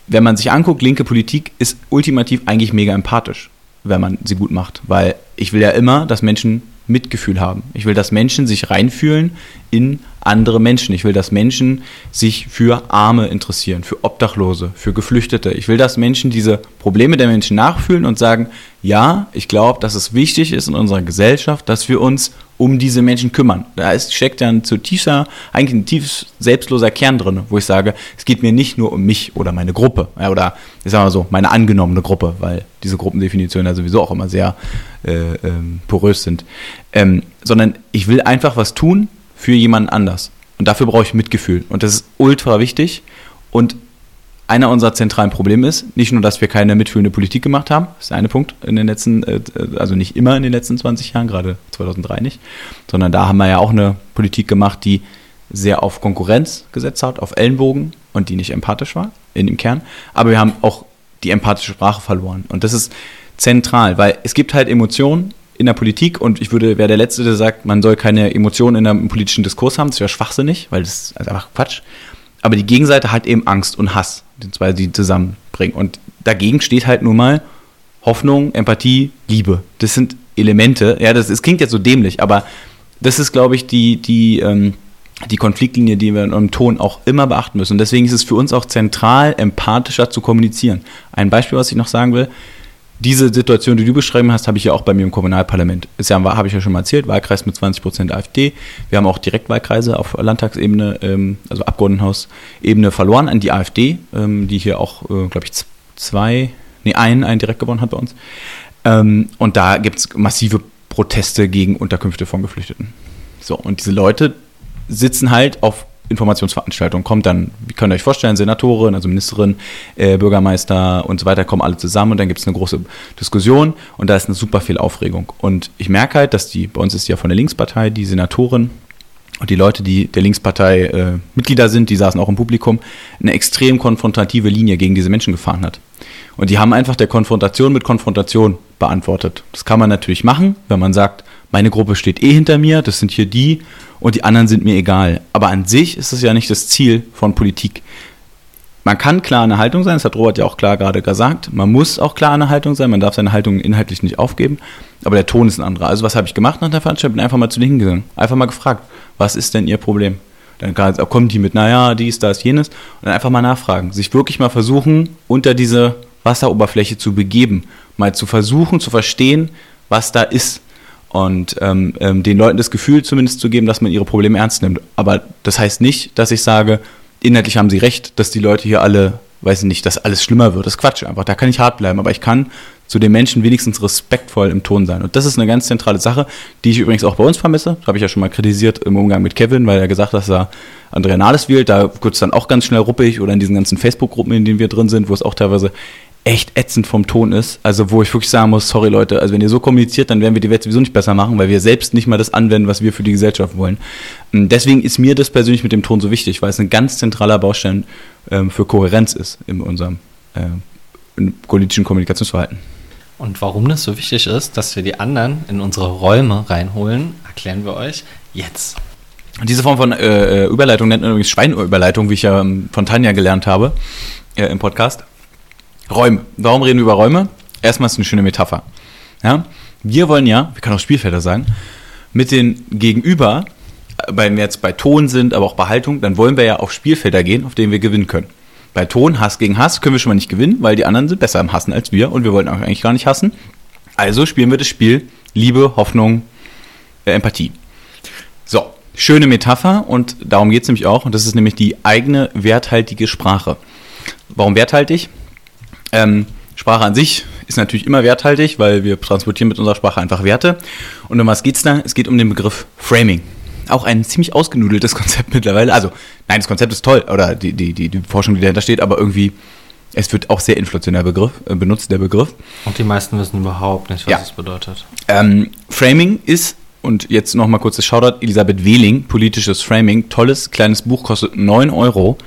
Speaker 3: wenn man sich anguckt, linke Politik ist ultimativ eigentlich mega empathisch wenn man sie gut macht. Weil ich will ja immer, dass Menschen Mitgefühl haben. Ich will, dass Menschen sich reinfühlen in andere Menschen. Ich will, dass Menschen sich für Arme interessieren, für Obdachlose, für Geflüchtete. Ich will, dass Menschen diese Probleme der Menschen nachfühlen und sagen, ja, ich glaube, dass es wichtig ist in unserer Gesellschaft, dass wir uns um diese Menschen kümmern. Da ist, steckt ja ein zutiefster, eigentlich ein tief selbstloser Kern drin, wo ich sage, es geht mir nicht nur um mich oder meine Gruppe, oder ich sage mal so, meine angenommene Gruppe, weil diese Gruppendefinitionen ja sowieso auch immer sehr äh, ähm, porös sind, ähm, sondern ich will einfach was tun für jemanden anders. Und dafür brauche ich Mitgefühl. Und das ist ultra wichtig. Und einer unserer zentralen Probleme ist, nicht nur, dass wir keine mitfühlende Politik gemacht haben, das ist der eine Punkt in den letzten, äh, also nicht immer in den letzten 20 Jahren, gerade 2003 nicht, sondern da haben wir ja auch eine Politik gemacht, die sehr auf Konkurrenz gesetzt hat, auf Ellenbogen und die nicht empathisch war in dem Kern. Aber wir haben auch die empathische Sprache verloren. Und das ist zentral, weil es gibt halt Emotionen in der Politik und ich würde, wäre der Letzte, der sagt, man soll keine Emotionen in einem politischen Diskurs haben, das wäre schwachsinnig, weil das ist einfach Quatsch. Aber die Gegenseite hat eben Angst und Hass, die zwei, die zusammenbringen. Und dagegen steht halt nun mal Hoffnung, Empathie, Liebe. Das sind Elemente. Ja, das, das klingt jetzt so dämlich, aber das ist, glaube ich, die, die, ähm, die Konfliktlinie, die wir im Ton auch immer beachten müssen. Und deswegen ist es für uns auch zentral, empathischer zu kommunizieren. Ein Beispiel, was ich noch sagen will. Diese Situation, die du beschrieben hast, habe ich ja auch bei mir im Kommunalparlament. Ist ja, habe ich ja schon mal erzählt, Wahlkreis mit 20 Prozent AfD. Wir haben auch Direktwahlkreise auf Landtagsebene, ähm, also Abgeordnetenhausebene verloren an die AfD, ähm, die hier auch, äh, glaube ich, zwei, nee, einen, einen direkt gewonnen hat bei uns. Ähm, und da gibt es massive Proteste gegen Unterkünfte von Geflüchteten. So, und diese Leute sitzen halt auf Informationsveranstaltungen. Kommt dann, wie könnt ihr euch vorstellen, Senatorin, also Ministerin, äh, Bürgermeister und so weiter, kommen alle zusammen und dann gibt es eine große Diskussion und da ist eine super viel Aufregung. Und ich merke halt, dass die, bei uns ist ja von der Linkspartei die Senatorin und die Leute, die der Linkspartei äh, Mitglieder sind, die saßen auch im Publikum, eine extrem konfrontative Linie gegen diese Menschen gefahren hat. Und die haben einfach der Konfrontation mit Konfrontation beantwortet. Das kann man natürlich machen, wenn man sagt, meine Gruppe steht eh hinter mir, das sind hier die und die anderen sind mir egal. Aber an sich ist es ja nicht das Ziel von Politik. Man kann klar eine Haltung sein, das hat Robert ja auch klar gerade gesagt. Man muss auch klar eine Haltung sein, man darf seine Haltung inhaltlich nicht aufgeben. Aber der Ton ist ein anderer. Also was habe ich gemacht nach der Veranstaltung? Bin einfach mal zu denen gegangen. Einfach mal gefragt, was ist denn ihr Problem? Dann kommen die mit, naja, dies, das, jenes. Und dann einfach mal nachfragen. Sich wirklich mal versuchen, unter diese Wasseroberfläche zu begeben. Mal zu versuchen, zu verstehen, was da ist und ähm, ähm, den Leuten das Gefühl zumindest zu geben, dass man ihre Probleme ernst nimmt. Aber das heißt nicht, dass ich sage, inhaltlich haben sie recht, dass die Leute hier alle, weiß ich nicht, dass alles schlimmer wird. Das ist Quatsch einfach. Da kann ich hart bleiben, aber ich kann zu den Menschen wenigstens respektvoll im Ton sein. Und das ist eine ganz zentrale Sache, die ich übrigens auch bei uns vermisse. Das habe ich ja schon mal kritisiert im Umgang mit Kevin, weil er gesagt hat, dass er Andrea Nahles wählt. Da wird es dann auch ganz schnell ruppig oder in diesen ganzen Facebook-Gruppen, in denen wir drin sind, wo es auch teilweise echt ätzend vom Ton ist. Also wo ich wirklich sagen muss, sorry Leute, also wenn ihr so kommuniziert, dann werden wir die Welt sowieso nicht besser machen, weil wir selbst nicht mal das anwenden, was wir für die Gesellschaft wollen. Und deswegen ist mir das persönlich mit dem Ton so wichtig, weil es ein ganz zentraler Baustein ähm, für Kohärenz ist in unserem äh, in politischen Kommunikationsverhalten.
Speaker 6: Und warum das so wichtig ist, dass wir die anderen in unsere Räume reinholen, erklären wir euch jetzt.
Speaker 3: Diese Form von äh, Überleitung nennt man übrigens Schweinüberleitung, wie ich ja ähm, von Tanja gelernt habe äh, im Podcast. Räume. Warum reden wir über Räume? Erstmal ist es eine schöne Metapher. Ja? Wir wollen ja, wir können auch Spielfelder sagen, mit den Gegenüber, wenn wir jetzt bei Ton sind, aber auch bei Haltung, dann wollen wir ja auf Spielfelder gehen, auf denen wir gewinnen können. Bei Ton, Hass gegen Hass, können wir schon mal nicht gewinnen, weil die anderen sind besser im Hassen als wir und wir wollen auch eigentlich gar nicht hassen. Also spielen wir das Spiel Liebe, Hoffnung, äh, Empathie. So, schöne Metapher und darum geht es nämlich auch und das ist nämlich die eigene werthaltige Sprache. Warum werthaltig? Ähm, Sprache an sich ist natürlich immer werthaltig, weil wir transportieren mit unserer Sprache einfach Werte. Und um was geht es da? Es geht um den Begriff Framing. Auch ein ziemlich ausgenudeltes <laughs> Konzept mittlerweile. Also, nein, das Konzept ist toll, oder die, die, die, die Forschung, die dahinter steht, aber irgendwie, es wird auch sehr inflationär Begriff, äh, benutzt, der Begriff.
Speaker 6: Und die meisten wissen überhaupt nicht, was
Speaker 3: Ja.
Speaker 6: es bedeutet.
Speaker 3: Ähm, Framing ist, und jetzt nochmal kurz das Shoutout, Elisabeth Wehling, politisches Framing, tolles kleines Buch, kostet 9 Euro,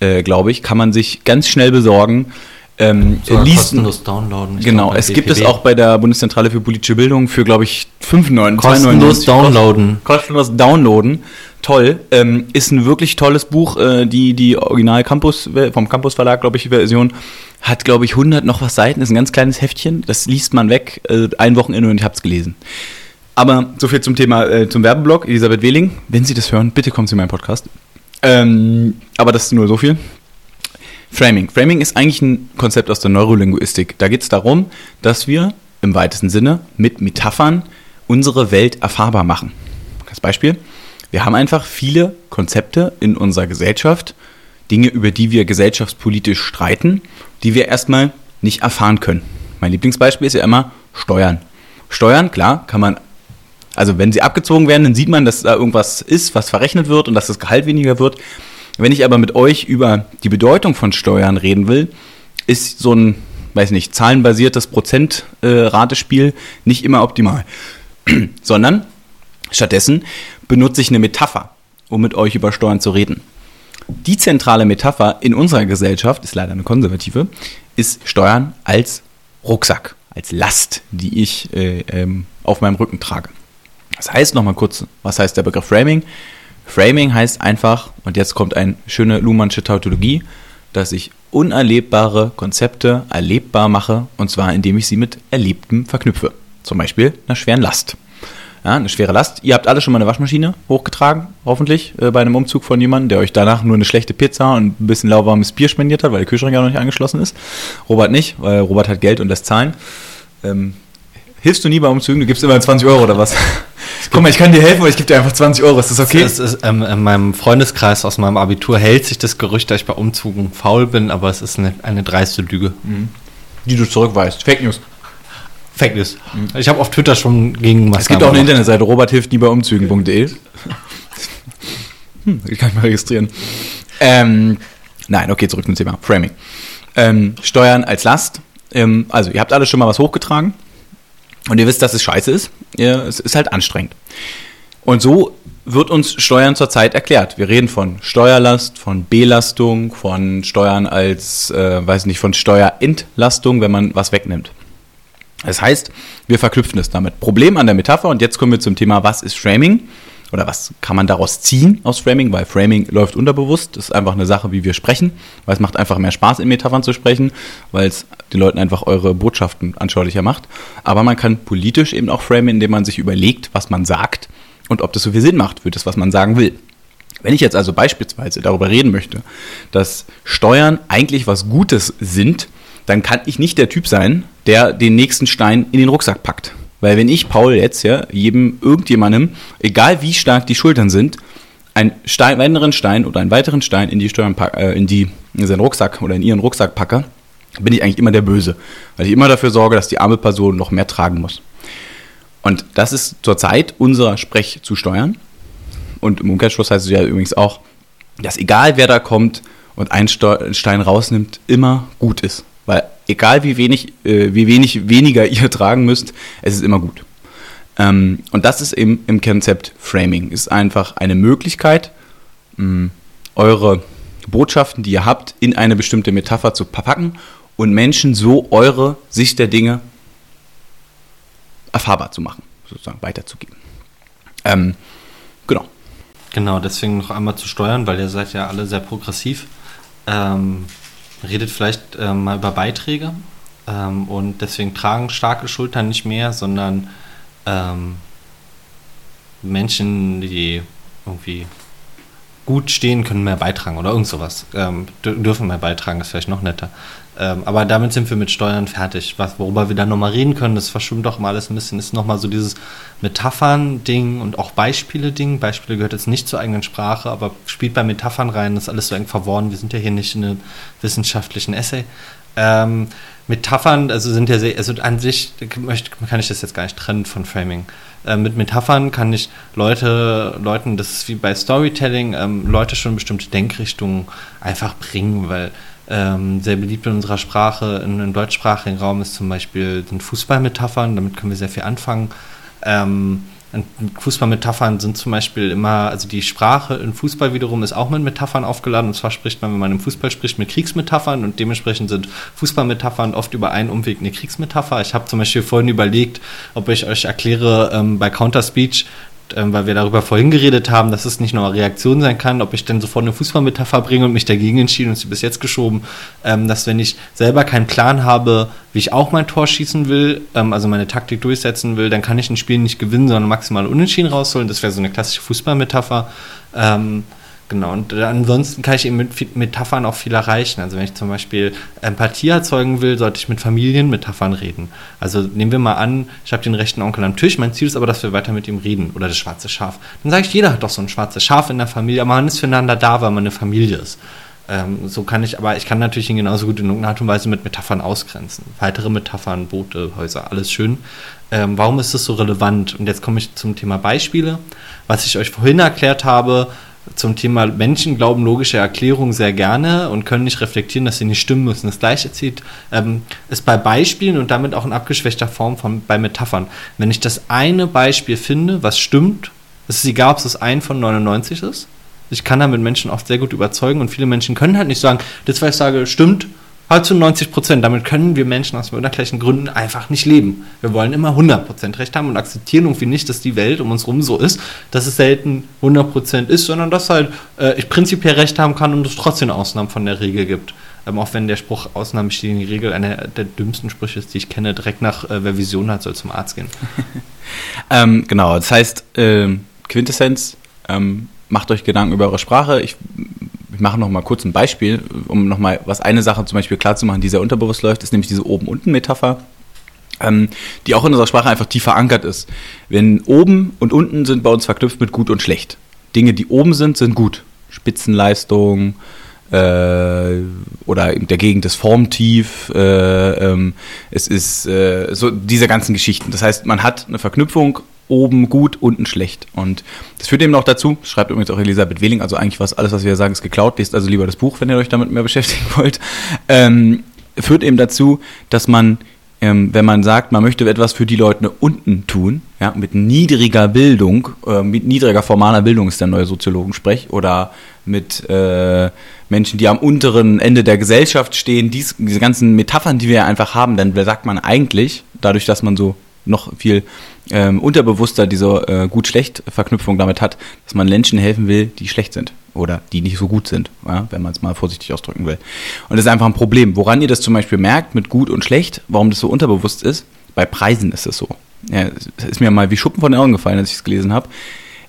Speaker 3: äh, glaube ich, kann man sich ganz schnell besorgen. Ähm,
Speaker 6: Sogar
Speaker 3: liest,
Speaker 6: kostenlos downloaden.
Speaker 3: Genau, es gibt es auch bei der Bundeszentrale für politische Bildung für, glaube ich, 5,99.
Speaker 6: Kostenlos
Speaker 3: 2,99.
Speaker 6: downloaden.
Speaker 3: Kostenlos downloaden. Toll. Ähm, ist ein wirklich tolles Buch. Äh, die, die Original Campus, vom Campus Verlag, glaube ich, Version, hat, glaube ich, 100 noch was Seiten. Ist ein ganz kleines Heftchen. Das liest man weg. Äh, ein Wochenende und ich habe es gelesen. Aber so viel zum Thema, äh, zum Werbeblock. Elisabeth Wehling, wenn Sie das hören, bitte kommen Sie in meinen Podcast. Ähm, aber das ist nur so viel. Framing. Framing ist eigentlich ein Konzept aus der Neurolinguistik. Da geht es darum, dass wir im weitesten Sinne mit Metaphern unsere Welt erfahrbar machen. Das Beispiel, wir haben einfach viele Konzepte in unserer Gesellschaft, Dinge, über die wir gesellschaftspolitisch streiten, die wir erstmal nicht erfahren können. Mein Lieblingsbeispiel ist ja immer Steuern. Steuern, klar, kann man, also wenn sie abgezogen werden, dann sieht man, dass da irgendwas ist, was verrechnet wird und dass das Gehalt weniger wird. Wenn ich aber mit euch über die Bedeutung von Steuern reden will, ist so ein, weiß nicht, zahlenbasiertes Prozentratespiel äh, nicht immer optimal. <clears throat> Sondern stattdessen benutze ich eine Metapher, um mit euch über Steuern zu reden. Die zentrale Metapher in unserer Gesellschaft, ist leider eine konservative, ist Steuern als Rucksack, als Last, die ich äh, ähm, auf meinem Rücken trage. Das heißt nochmal kurz, was heißt der Begriff Framing? Framing heißt einfach, und jetzt kommt eine schöne Luhmannsche Tautologie, dass ich unerlebbare Konzepte erlebbar mache, und zwar indem ich sie mit Erlebtem verknüpfe. Zum Beispiel einer schweren Last. Ja, eine schwere Last. Ihr habt alle schon mal eine Waschmaschine hochgetragen, hoffentlich, äh, bei einem Umzug von jemandem, der euch danach nur eine schlechte Pizza und ein bisschen lauwarmes Bier spendiert hat, weil der Kühlschrank ja noch nicht angeschlossen ist. Robert nicht, weil Robert hat Geld und lässt zahlen. Ähm, hilfst du nie bei Umzügen? Du gibst immer 20 Euro oder was? Guck mal, ich kann dir helfen, aber ich gebe dir einfach 20 Euro. Ist das okay?
Speaker 6: Es ist, ähm, in meinem Freundeskreis aus meinem Abitur hält sich das Gerücht, dass ich bei Umzügen faul bin, aber es ist eine, eine dreiste Lüge.
Speaker 3: Die du zurückweist. Fake News.
Speaker 6: Fake News. Ich habe auf Twitter schon gegen
Speaker 3: Es gibt auch eine Internetseite, roberthilft nie bei umzügen.de. Hm, ich kann mich mal registrieren. Ähm, nein, okay, zurück zum Thema. Framing. Ähm, Steuern als Last. Ähm, also, ihr habt alle schon mal was hochgetragen und ihr wisst, dass es scheiße ist. Ja, es ist halt anstrengend. Und so wird uns Steuern zurzeit erklärt. Wir reden von Steuerlast, von Belastung, von Steuern als, äh, weiß nicht, von Steuerentlastung, wenn man was wegnimmt. Das heißt, wir verknüpfen es damit. Problem an der Metapher, und jetzt kommen wir zum Thema, was ist Framing? Oder was kann man daraus ziehen aus Framing? Weil Framing läuft unterbewusst. Das ist einfach eine Sache, wie wir sprechen. Weil es macht einfach mehr Spaß, in Metaphern zu sprechen, weil es den Leuten einfach eure Botschaften anschaulicher macht. Aber man kann politisch eben auch framen, indem man sich überlegt, was man sagt und ob das so viel Sinn macht für das, was man sagen will. Wenn ich jetzt also beispielsweise darüber reden möchte, dass Steuern eigentlich was Gutes sind, dann kann ich nicht der Typ sein, der den nächsten Stein in den Rucksack packt. Weil wenn ich Paul jetzt, ja, jedem, irgendjemandem, egal wie stark die Schultern sind, einen Stein, weiteren Stein oder einen weiteren Stein in die Steuern äh, in die, in seinen Rucksack oder in ihren Rucksack packe, bin ich eigentlich immer der Böse. Weil ich immer dafür sorge, dass die arme Person noch mehr tragen muss. Und das ist zurzeit unser Sprech zu steuern. Und im Umkehrschluss heißt es ja übrigens auch, dass egal wer da kommt und einen Stein rausnimmt, immer gut ist. Weil egal wie wenig, äh, wie wenig weniger <laughs> ihr tragen müsst, es ist immer gut. Ähm, und das ist eben im Konzept Framing. Ist einfach eine Möglichkeit, mh, eure Botschaften, die ihr habt, in eine bestimmte Metapher zu verpacken und Menschen so eure Sicht der Dinge erfahrbar zu machen, sozusagen weiterzugeben. Ähm, genau.
Speaker 6: Genau, deswegen noch einmal zu steuern, weil ihr seid ja alle sehr progressiv. Ähm, redet vielleicht ähm, mal über Beiträge ähm, und deswegen tragen starke Schultern nicht mehr, sondern ähm, Menschen, die irgendwie gut stehen, können mehr beitragen oder irgend sowas. Ähm, dürfen mehr beitragen, ist vielleicht noch netter. Ähm, aber damit sind wir mit Steuern fertig. Was, worüber wir dann nochmal reden können, das verschwimmt doch mal alles ein bisschen, ist nochmal so dieses Metaphern-Ding und auch Beispiele-Ding. Beispiele gehört jetzt nicht zur eigenen Sprache, aber spielt bei Metaphern rein, das ist alles so eng verworren. Wir sind ja hier nicht in einem wissenschaftlichen Essay. Ähm, Metaphern, also sind ja sehr, also an sich kann ich das jetzt gar nicht trennen von Framing. Äh, mit Metaphern kann ich Leute, Leuten, das ist wie bei Storytelling, ähm, Leute schon bestimmte Denkrichtungen einfach bringen, weil ähm, sehr beliebt in unserer Sprache, in, im deutschsprachigen Raum ist zum Beispiel sind Fußballmetaphern, damit können wir sehr viel anfangen. Ähm, Fußballmetaphern sind zum Beispiel immer, also die Sprache in Fußball wiederum ist auch mit Metaphern aufgeladen. Und zwar spricht man, wenn man im Fußball spricht, mit Kriegsmetaphern und dementsprechend sind Fußballmetaphern oft über einen Umweg eine Kriegsmetapher. Ich habe zum Beispiel vorhin überlegt, ob ich euch erkläre, ähm, bei Counter-Speech ähm, weil wir darüber vorhin geredet haben, dass es nicht nur eine Reaktion sein kann, ob ich dann sofort eine Fußballmetapher bringe und mich dagegen entschieden und sie bis jetzt geschoben, ähm, dass wenn ich selber keinen Plan habe, wie ich auch mein Tor schießen will, ähm, also meine Taktik durchsetzen will, dann kann ich ein Spiel nicht gewinnen, sondern maximal unentschieden rausholen. Das wäre so eine klassische Fußballmetapher. Ähm, Genau, und ansonsten kann ich eben mit Metaphern auch viel erreichen. Also wenn ich zum Beispiel Empathie erzeugen will, sollte ich mit Familienmetaphern reden. Also nehmen wir mal an, ich habe den rechten Onkel am Tisch, mein Ziel ist aber, dass wir weiter mit ihm reden. Oder das schwarze Schaf. Dann sage ich, jeder hat doch so ein schwarzes Schaf in der Familie, aber man ist füreinander da, weil man eine Familie ist. Ähm, so kann ich, aber ich kann natürlich ihn genauso gut in irgendeiner Art und Weise mit Metaphern ausgrenzen. Weitere Metaphern, Boote, Häuser, alles schön. Ähm, warum ist das so relevant? Und jetzt komme ich zum Thema Beispiele. Was ich euch vorhin erklärt habe, zum Thema Menschen glauben logische Erklärungen sehr gerne und können nicht reflektieren, dass sie nicht stimmen müssen. Das gleiche zieht, ähm, ist bei Beispielen und damit auch in abgeschwächter Form von, bei Metaphern. Wenn ich das eine Beispiel finde, was stimmt, es ist egal, ob es ein von 99 ist. Ich kann damit Menschen oft sehr gut überzeugen und viele Menschen können halt nicht sagen, das, was ich sage, stimmt, halt zu 90 Prozent. Damit können wir Menschen aus unerklärlichen Gründen einfach nicht leben. Wir wollen immer 100 Prozent Recht haben und akzeptieren irgendwie nicht, dass die Welt um uns herum so ist, dass es selten 100 Prozent ist, sondern dass halt äh, ich prinzipiell Recht haben kann und es trotzdem Ausnahmen von der Regel gibt. Ähm, auch wenn der Spruch Ausnahmen bestätigen die Regel einer der dümmsten Sprüche ist, die ich kenne, direkt nach äh, wer Vision hat, soll zum Arzt gehen. <laughs>
Speaker 3: ähm, genau, das heißt, äh, Quintessenz, ähm, macht euch Gedanken über eure Sprache. Ich ich mache noch mal kurz ein Beispiel, um noch mal was eine Sache zum Beispiel klar zu machen, die sehr unterbewusst läuft, ist nämlich diese oben-unten-Metapher, ähm, die auch in unserer Sprache einfach tief verankert ist. Wenn oben und unten sind bei uns verknüpft mit gut und schlecht. Dinge, die oben sind, sind gut. Spitzenleistung äh, oder der Gegend ist formtief. Äh, ähm, es ist äh, so diese ganzen Geschichten. Das heißt, man hat eine Verknüpfung oben gut, unten schlecht. Und das führt eben noch dazu, schreibt übrigens auch Elisabeth Wehling, also eigentlich was alles, was wir sagen, ist geklaut, lest also lieber das Buch, wenn ihr euch damit mehr <laughs> beschäftigen wollt, ähm, führt eben dazu, dass man, ähm, wenn man sagt, man möchte etwas für die Leute unten tun, ja, mit niedriger Bildung, äh, mit niedriger formaler Bildung ist der neue Soziologensprech, oder mit äh, Menschen, die am unteren Ende der Gesellschaft stehen, dies, diese ganzen Metaphern, die wir einfach haben, dann sagt man eigentlich, dadurch, dass man so noch viel ähm, unterbewusster diese äh, gut-schlecht-Verknüpfung damit hat, dass man Menschen helfen will, die schlecht sind oder die nicht so gut sind, ja, wenn man es mal vorsichtig ausdrücken will. Und das ist einfach ein Problem. Woran ihr das zum Beispiel merkt mit gut und schlecht, warum das so unterbewusst ist, bei Preisen ist es so. Ja, es ist mir mal wie Schuppen von den Augen gefallen, als ich es gelesen habe.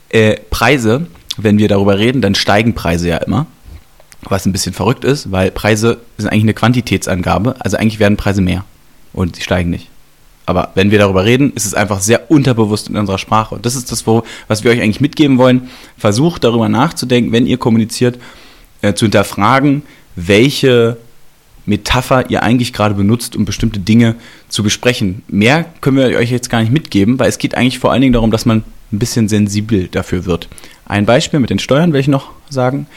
Speaker 3: Äh, Preise, wenn wir darüber reden, dann steigen Preise ja immer. Was ein bisschen verrückt ist, weil Preise sind eigentlich eine Quantitätsangabe, also eigentlich werden Preise mehr und sie steigen nicht. Aber wenn wir darüber reden, ist es einfach sehr unterbewusst in unserer Sprache. Und das ist das, was wir euch eigentlich mitgeben wollen. Versucht darüber nachzudenken, wenn ihr kommuniziert, äh, zu hinterfragen, welche Metapher ihr eigentlich gerade benutzt, um bestimmte Dinge zu besprechen. Mehr können wir euch jetzt gar nicht mitgeben, weil es geht eigentlich vor allen Dingen darum, dass man ein bisschen sensibel dafür wird. Ein Beispiel mit den Steuern will ich noch sagen.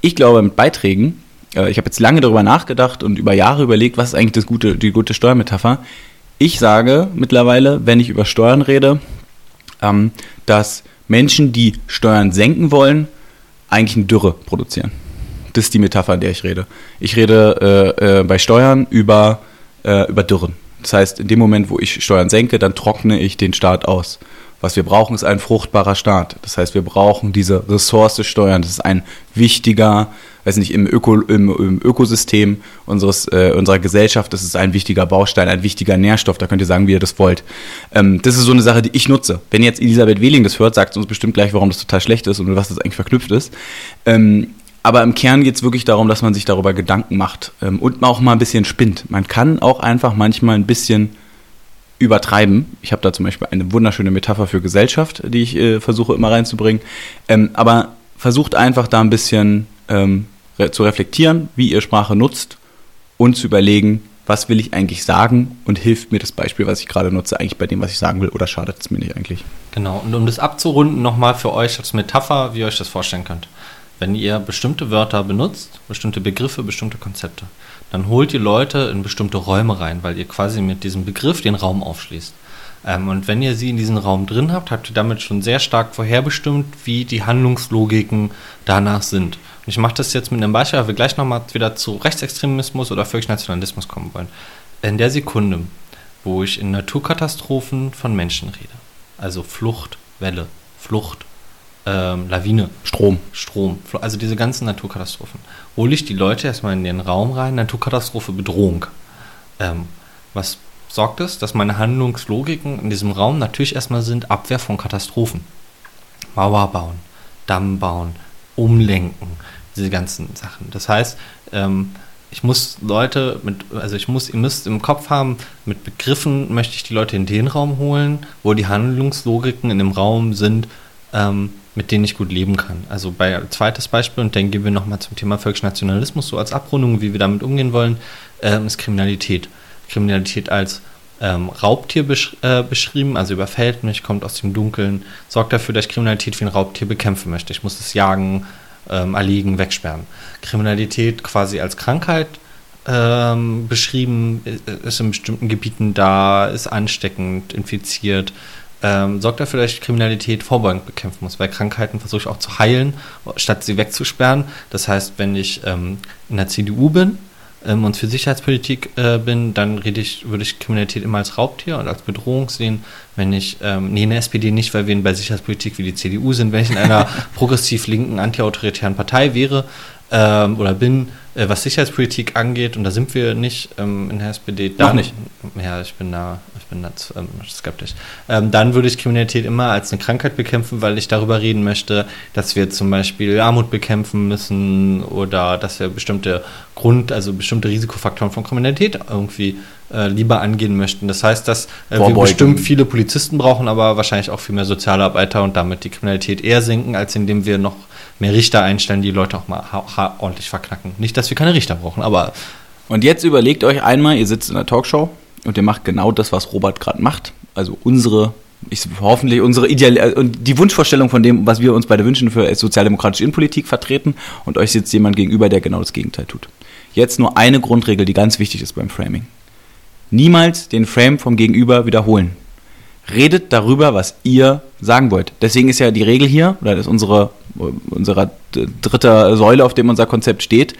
Speaker 3: Ich glaube, mit Beiträgen, äh, ich habe jetzt lange darüber nachgedacht und über Jahre überlegt, was ist eigentlich das gute, die gute Steuermetapher ich sage mittlerweile, wenn ich über Steuern rede, ähm, dass Menschen, die Steuern senken wollen, eigentlich eine Dürre produzieren. Das ist die Metapher, in der ich rede. Ich rede äh, äh, bei Steuern über, äh, über Dürren. Das heißt, in dem Moment, wo ich Steuern senke, dann trockne ich den Staat aus. Was wir brauchen, ist ein fruchtbarer Staat. Das heißt, wir brauchen diese Ressource Steuern. Das ist ein wichtiger weiß nicht, im, Öko, im, im Ökosystem unseres, äh, unserer Gesellschaft, das ist ein wichtiger Baustein, ein wichtiger Nährstoff, da könnt ihr sagen, wie ihr das wollt. Ähm, das ist so eine Sache, die ich nutze. Wenn jetzt Elisabeth Wehling das hört, sagt sie uns bestimmt gleich, warum das total schlecht ist und mit was das eigentlich verknüpft ist. Ähm, aber im Kern geht es wirklich darum, dass man sich darüber Gedanken macht ähm, und auch mal ein bisschen spinnt. Man kann auch einfach manchmal ein bisschen übertreiben. Ich habe da zum Beispiel eine wunderschöne Metapher für Gesellschaft, die ich äh, versuche immer reinzubringen. Ähm, aber versucht einfach da ein bisschen ähm, zu reflektieren, wie ihr Sprache nutzt und zu überlegen, was will ich eigentlich sagen und hilft mir das Beispiel, was ich gerade nutze, eigentlich bei dem, was ich sagen will oder schadet es mir nicht eigentlich?
Speaker 6: Genau, und um das abzurunden, nochmal für euch als Metapher, wie ihr euch das vorstellen könnt. Wenn ihr bestimmte Wörter benutzt, bestimmte Begriffe, bestimmte Konzepte, dann holt ihr Leute in bestimmte Räume rein, weil ihr quasi mit diesem Begriff den Raum aufschließt. Ähm, und wenn ihr sie in diesem Raum drin habt, habt ihr damit schon sehr stark vorherbestimmt, wie die Handlungslogiken danach sind. Und ich mache das jetzt mit einem Beispiel, weil wir gleich nochmal wieder zu Rechtsextremismus oder Völkernationalismus kommen wollen. In der Sekunde, wo ich in Naturkatastrophen von Menschen rede, also Flucht, Welle, Flucht, ähm, Lawine,
Speaker 3: Strom.
Speaker 6: Strom, also diese ganzen Naturkatastrophen. Hole ich die Leute erstmal in den Raum rein, Naturkatastrophe, Bedrohung. Ähm, was sorgt es, dass meine Handlungslogiken in diesem Raum natürlich erstmal sind Abwehr von Katastrophen. Mauer bauen, Damm bauen, umlenken, diese ganzen Sachen. Das heißt, ähm, ich muss Leute mit, also ich muss, ihr müsst im Kopf haben, mit Begriffen möchte ich die Leute in den Raum holen, wo die Handlungslogiken in dem Raum sind, ähm, mit denen ich gut leben kann. Also bei zweites Beispiel, und dann gehen wir nochmal zum Thema völkischen Nationalismus, so als Abrundung, wie wir damit umgehen wollen, ähm, ist Kriminalität. Kriminalität als ähm, Raubtier besch äh, beschrieben, also überfällt mich, kommt aus dem Dunkeln, sorgt dafür, dass ich Kriminalität wie ein Raubtier bekämpfen möchte. Ich muss es jagen, ähm, erlegen, wegsperren. Kriminalität quasi als Krankheit ähm, beschrieben, i- ist in bestimmten Gebieten da, ist ansteckend, infiziert, ähm, sorgt dafür, dass ich Kriminalität vorbeugend bekämpfen muss, weil Krankheiten versuche ich auch zu heilen, statt sie wegzusperren. Das heißt, wenn ich ähm, in der CDU bin ähm, und für Sicherheitspolitik äh, bin, dann rede ich, würde ich Kriminalität immer als Raubtier und als Bedrohung sehen. Wenn ich, ähm, nee, in der SPD nicht, weil wir bei Sicherheitspolitik wie die CDU sind, wenn ich in einer <laughs> progressiv-linken, antiautoritären Partei wäre ähm, oder bin, äh, was Sicherheitspolitik angeht, und da sind wir nicht ähm, in der SPD. Dann,
Speaker 3: nicht.
Speaker 6: Ja, ich bin da, bin da ähm, skeptisch. Ähm, dann würde ich Kriminalität immer als eine Krankheit bekämpfen, weil ich darüber reden möchte, dass wir zum Beispiel Armut bekämpfen müssen oder dass wir bestimmte Grund, also bestimmte Risikofaktoren von Kriminalität irgendwie äh, lieber angehen möchten. Das heißt, dass äh, wir bestimmt viele Polizisten brauchen, aber wahrscheinlich auch viel mehr Sozialarbeiter und damit die Kriminalität eher senken, als indem wir noch mehr Richter einstellen, die Leute auch mal ordentlich verknacken. Nicht, dass wir keine Richter brauchen, aber
Speaker 3: Und jetzt überlegt euch einmal, ihr sitzt in einer Talkshow und ihr macht genau das, was Robert gerade macht. Also unsere, ich, hoffentlich unsere Ideal äh, und die Wunschvorstellung von dem, was wir uns beide wünschen für sozialdemokratische Innenpolitik vertreten. Und euch sitzt jemand gegenüber, der genau das Gegenteil tut. Jetzt nur eine Grundregel, die ganz wichtig ist beim Framing. Niemals den Frame vom Gegenüber wiederholen. Redet darüber, was ihr sagen wollt. Deswegen ist ja die Regel hier, oder das ist unsere, unsere dritte Säule, auf dem unser Konzept steht,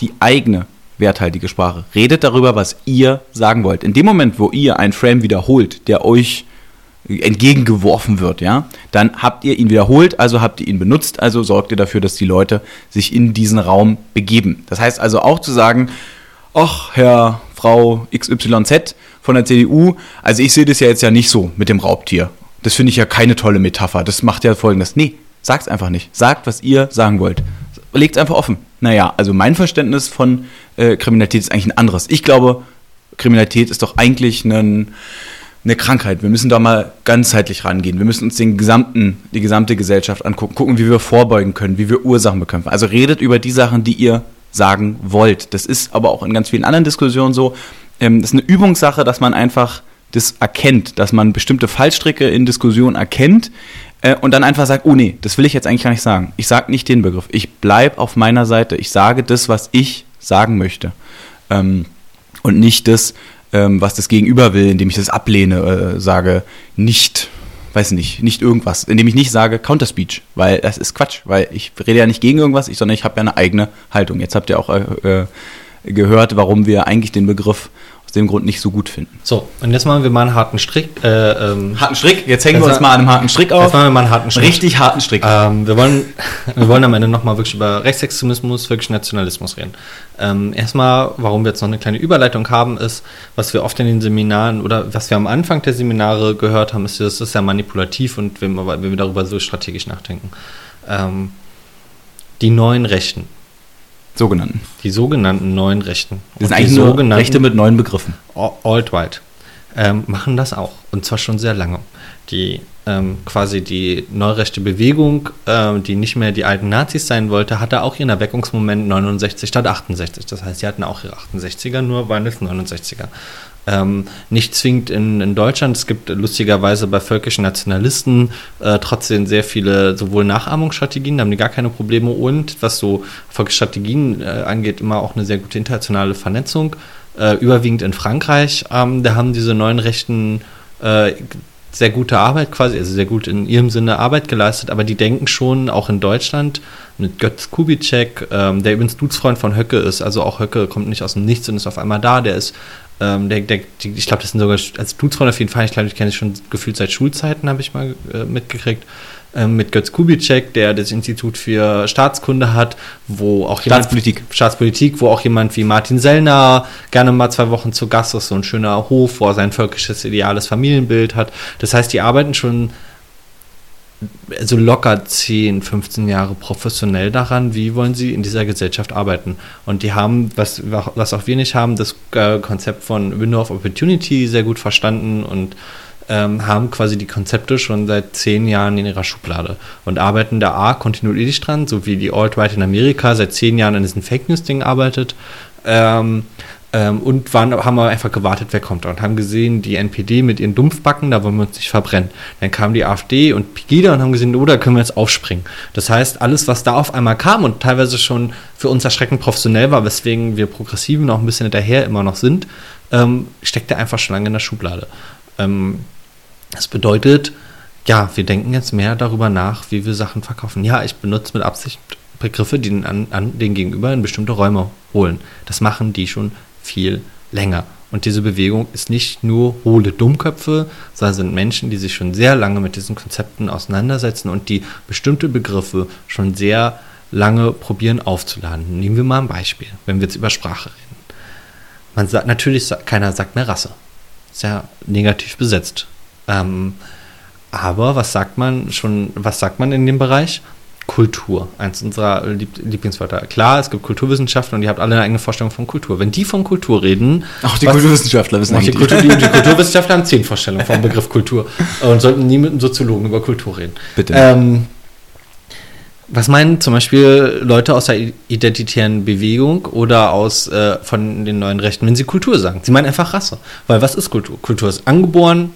Speaker 3: die eigene werthaltige Sprache. Redet darüber, was ihr sagen wollt. In dem Moment, wo ihr einen Frame wiederholt, der euch entgegengeworfen wird, ja, dann habt ihr ihn wiederholt, also habt ihr ihn benutzt, also sorgt ihr dafür, dass die Leute sich in diesen Raum begeben. Das heißt also auch zu sagen, ach, Herr, Frau XYZ von der CDU, also ich sehe das ja jetzt ja nicht so mit dem Raubtier. Das finde ich ja keine tolle Metapher. Das macht ja folgendes. Nee, sagt's einfach nicht. Sagt, was ihr sagen wollt. Legt's einfach offen. Naja, also mein Verständnis von äh, Kriminalität ist eigentlich ein anderes. Ich glaube, Kriminalität ist doch eigentlich ein, eine Krankheit. Wir müssen da mal ganzheitlich rangehen. Wir müssen uns den gesamten, die gesamte Gesellschaft angucken, gucken, wie wir vorbeugen können, wie wir Ursachen bekämpfen. Also redet über die Sachen, die ihr sagen wollt. Das ist aber auch in ganz vielen anderen Diskussionen so. Ähm, das ist eine Übungssache, dass man einfach das erkennt, dass man bestimmte Fallstricke in Diskussionen erkennt äh, und dann einfach sagt, oh nee, das will ich jetzt eigentlich gar nicht sagen. Ich sage nicht den Begriff. Ich bleibe auf meiner Seite. Ich sage das, was ich sagen möchte. Ähm, und nicht das, ähm, was das Gegenüber will, indem ich das ablehne, äh, sage, nicht, weiß nicht, nicht irgendwas, indem ich nicht sage Counterspeech, weil das ist Quatsch, weil ich rede ja nicht gegen irgendwas, ich, sondern ich habe ja eine eigene Haltung. Jetzt habt ihr auch äh, äh, gehört, warum wir eigentlich den Begriff aus dem Grund nicht so gut finden.
Speaker 6: so. Und jetzt machen wir mal einen harten Strick. Äh, ähm,
Speaker 3: Harten Strick, jetzt hängen wir
Speaker 6: Jetzt
Speaker 3: uns mal an einem harten Strick
Speaker 6: Jetzt
Speaker 3: auf.
Speaker 6: machen wir mal einen harten Strick.
Speaker 3: Richtig harten Strick.
Speaker 6: Ähm, wir, wollen, <laughs> wir wollen am Ende nochmal wirklich über Rechtsextremismus, wirklich Nationalismus reden. Ähm, erstmal, warum wir jetzt noch eine kleine Überleitung haben, ist, was wir oft in den Seminaren oder was wir am Anfang der Seminare gehört haben, ist, das ist ja manipulativ und wenn wir, wenn wir darüber so strategisch nachdenken. Ähm, die neuen Rechten,
Speaker 3: Sogenannten.
Speaker 6: die sogenannten neuen Rechten,
Speaker 3: Das sind eigentlich nur Rechte mit neuen Begriffen.
Speaker 6: Alt-Right ähm, machen das auch. Und zwar schon sehr lange. Die ähm, quasi die neurechte Bewegung, ähm, die nicht mehr die alten Nazis sein wollte, hatte auch ihren Erweckungsmoment 69 statt 68. Das heißt, sie hatten auch ihre 68er, nur waren es 69er. Ähm, nicht zwingend in, in Deutschland. Es gibt lustigerweise bei völkischen Nationalisten äh, trotzdem sehr viele sowohl Nachahmungsstrategien, da haben die gar keine Probleme und was so völkische Strategien äh, angeht, immer auch eine sehr gute internationale Vernetzung. Äh, überwiegend in Frankreich, ähm, da haben diese neuen Rechten äh, sehr gute Arbeit quasi, also sehr gut in ihrem Sinne Arbeit geleistet, aber die denken schon auch in Deutschland mit Götz Kubitschek, ähm, der übrigens Dudesfreund von Höcke ist, also auch Höcke kommt nicht aus dem Nichts und ist auf einmal da, der ist Ähm, der, der, die, ich glaube, das sind sogar als Dudes-Freunde auf jeden Fall. Ich glaube, ich kenne es schon gefühlt seit Schulzeiten, habe ich mal äh, mitgekriegt. Ähm, mit Götz Kubitschek, der das Institut für Staatskunde hat, wo auch jemand.
Speaker 3: Staatspolitik.
Speaker 6: Staatspolitik, wo auch jemand wie Martin Sellner gerne mal zwei Wochen zu Gast ist, so ein schöner Hof, wo er sein völkisches, ideales Familienbild hat. Das heißt, die arbeiten schon so locker 10, 15 Jahre professionell daran, wie wollen sie in dieser Gesellschaft arbeiten. Und die haben, was, was auch wir nicht haben, das äh, Konzept von Window of Opportunity sehr gut verstanden und ähm, haben quasi die Konzepte schon seit zehn Jahren in ihrer Schublade und arbeiten da A kontinuierlich dran, so wie die Alt-Right in Amerika seit zehn Jahren an diesem Fake News-Ding arbeitet. Ähm, ähm, und waren, haben wir einfach gewartet, wer kommt. Und haben gesehen, die NPD mit ihren Dumpfbacken, da wollen wir uns nicht verbrennen. Dann kam die AfD und Pegida und haben gesehen, oh, da können wir jetzt aufspringen. Das heißt, alles, was da auf einmal kam und teilweise schon für uns erschreckend professionell war, weswegen wir Progressiven auch ein bisschen hinterher immer noch sind, ähm, steckte einfach schon lange in der Schublade. Ähm, das bedeutet, ja, wir denken jetzt mehr darüber nach, wie wir Sachen verkaufen. Ja, ich benutze mit Absicht Begriffe, die den, an, an den Gegenüber in bestimmte Räume holen. Das machen die schon viel länger. Und diese Bewegung ist nicht nur hohle Dummköpfe, sondern sind Menschen, die sich schon sehr lange mit diesen Konzepten auseinandersetzen und die bestimmte Begriffe schon sehr lange probieren aufzuladen. Nehmen wir mal ein Beispiel, wenn wir jetzt über Sprache reden. Man sagt natürlich, keiner sagt mehr Rasse. Ist ja negativ besetzt. Ähm, aber was sagt man schon, was sagt man in dem Bereich? Kultur, eins unserer Lieb Lieblingswörter. Klar, es gibt Kulturwissenschaften und ihr habt alle eine eigene Vorstellung von Kultur. Wenn die von Kultur reden.
Speaker 3: Auch die was, Kulturwissenschaftler wissen
Speaker 6: die, Kultur, die, die <laughs> Kulturwissenschaftler haben zehn Vorstellungen vom Begriff Kultur und sollten nie mit einem Soziologen über Kultur reden.
Speaker 3: Bitte.
Speaker 6: Ähm, was meinen zum Beispiel Leute aus der identitären Bewegung oder aus äh, von den neuen Rechten, wenn sie Kultur sagen? Sie meinen einfach Rasse. Weil was ist Kultur? Kultur ist angeboren,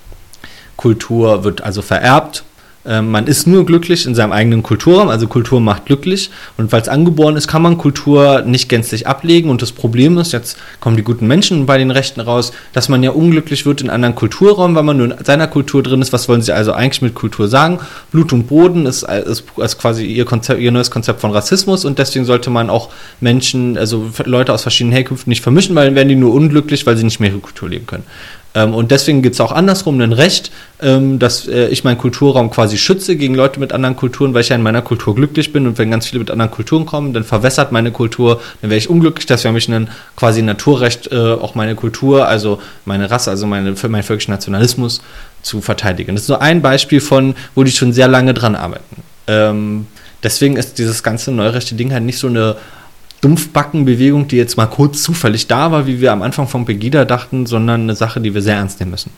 Speaker 6: Kultur wird also vererbt, man ist nur glücklich in seinem eigenen Kulturraum, also Kultur macht glücklich. Und weil es angeboren ist, kann man Kultur nicht gänzlich ablegen. Und das Problem ist, jetzt kommen die guten Menschen bei den Rechten raus, dass man ja unglücklich wird in anderen Kulturraum, weil man nur in seiner Kultur drin ist. Was wollen sie also eigentlich mit Kultur sagen? Blut und Boden ist, ist, ist quasi ihr, Konzept, ihr neues Konzept von Rassismus und deswegen sollte man auch Menschen, also Leute aus verschiedenen Herkünften nicht vermischen, weil dann werden die nur unglücklich, weil sie nicht mehr ihre Kultur leben können. Ähm, und deswegen gibt es auch andersrum ein Recht, ähm, dass äh, ich meinen Kulturraum quasi schütze gegen Leute mit anderen Kulturen, weil ich ja in meiner Kultur glücklich bin. Und wenn ganz viele mit anderen Kulturen kommen, dann verwässert meine Kultur, dann wäre ich unglücklich. Deswegen habe ich ein quasi Naturrecht, äh, auch meine Kultur, also meine Rasse, also meine, meinen völkischen Nationalismus zu verteidigen. Das ist nur ein Beispiel von, wo die schon sehr lange dran arbeiten. Ähm, deswegen ist dieses ganze neurechte Ding halt nicht so eine Dumpfbackenbewegung, die jetzt mal kurz zufällig da war, wie wir am Anfang von Pegida dachten, sondern eine Sache, die wir sehr ernst nehmen müssen.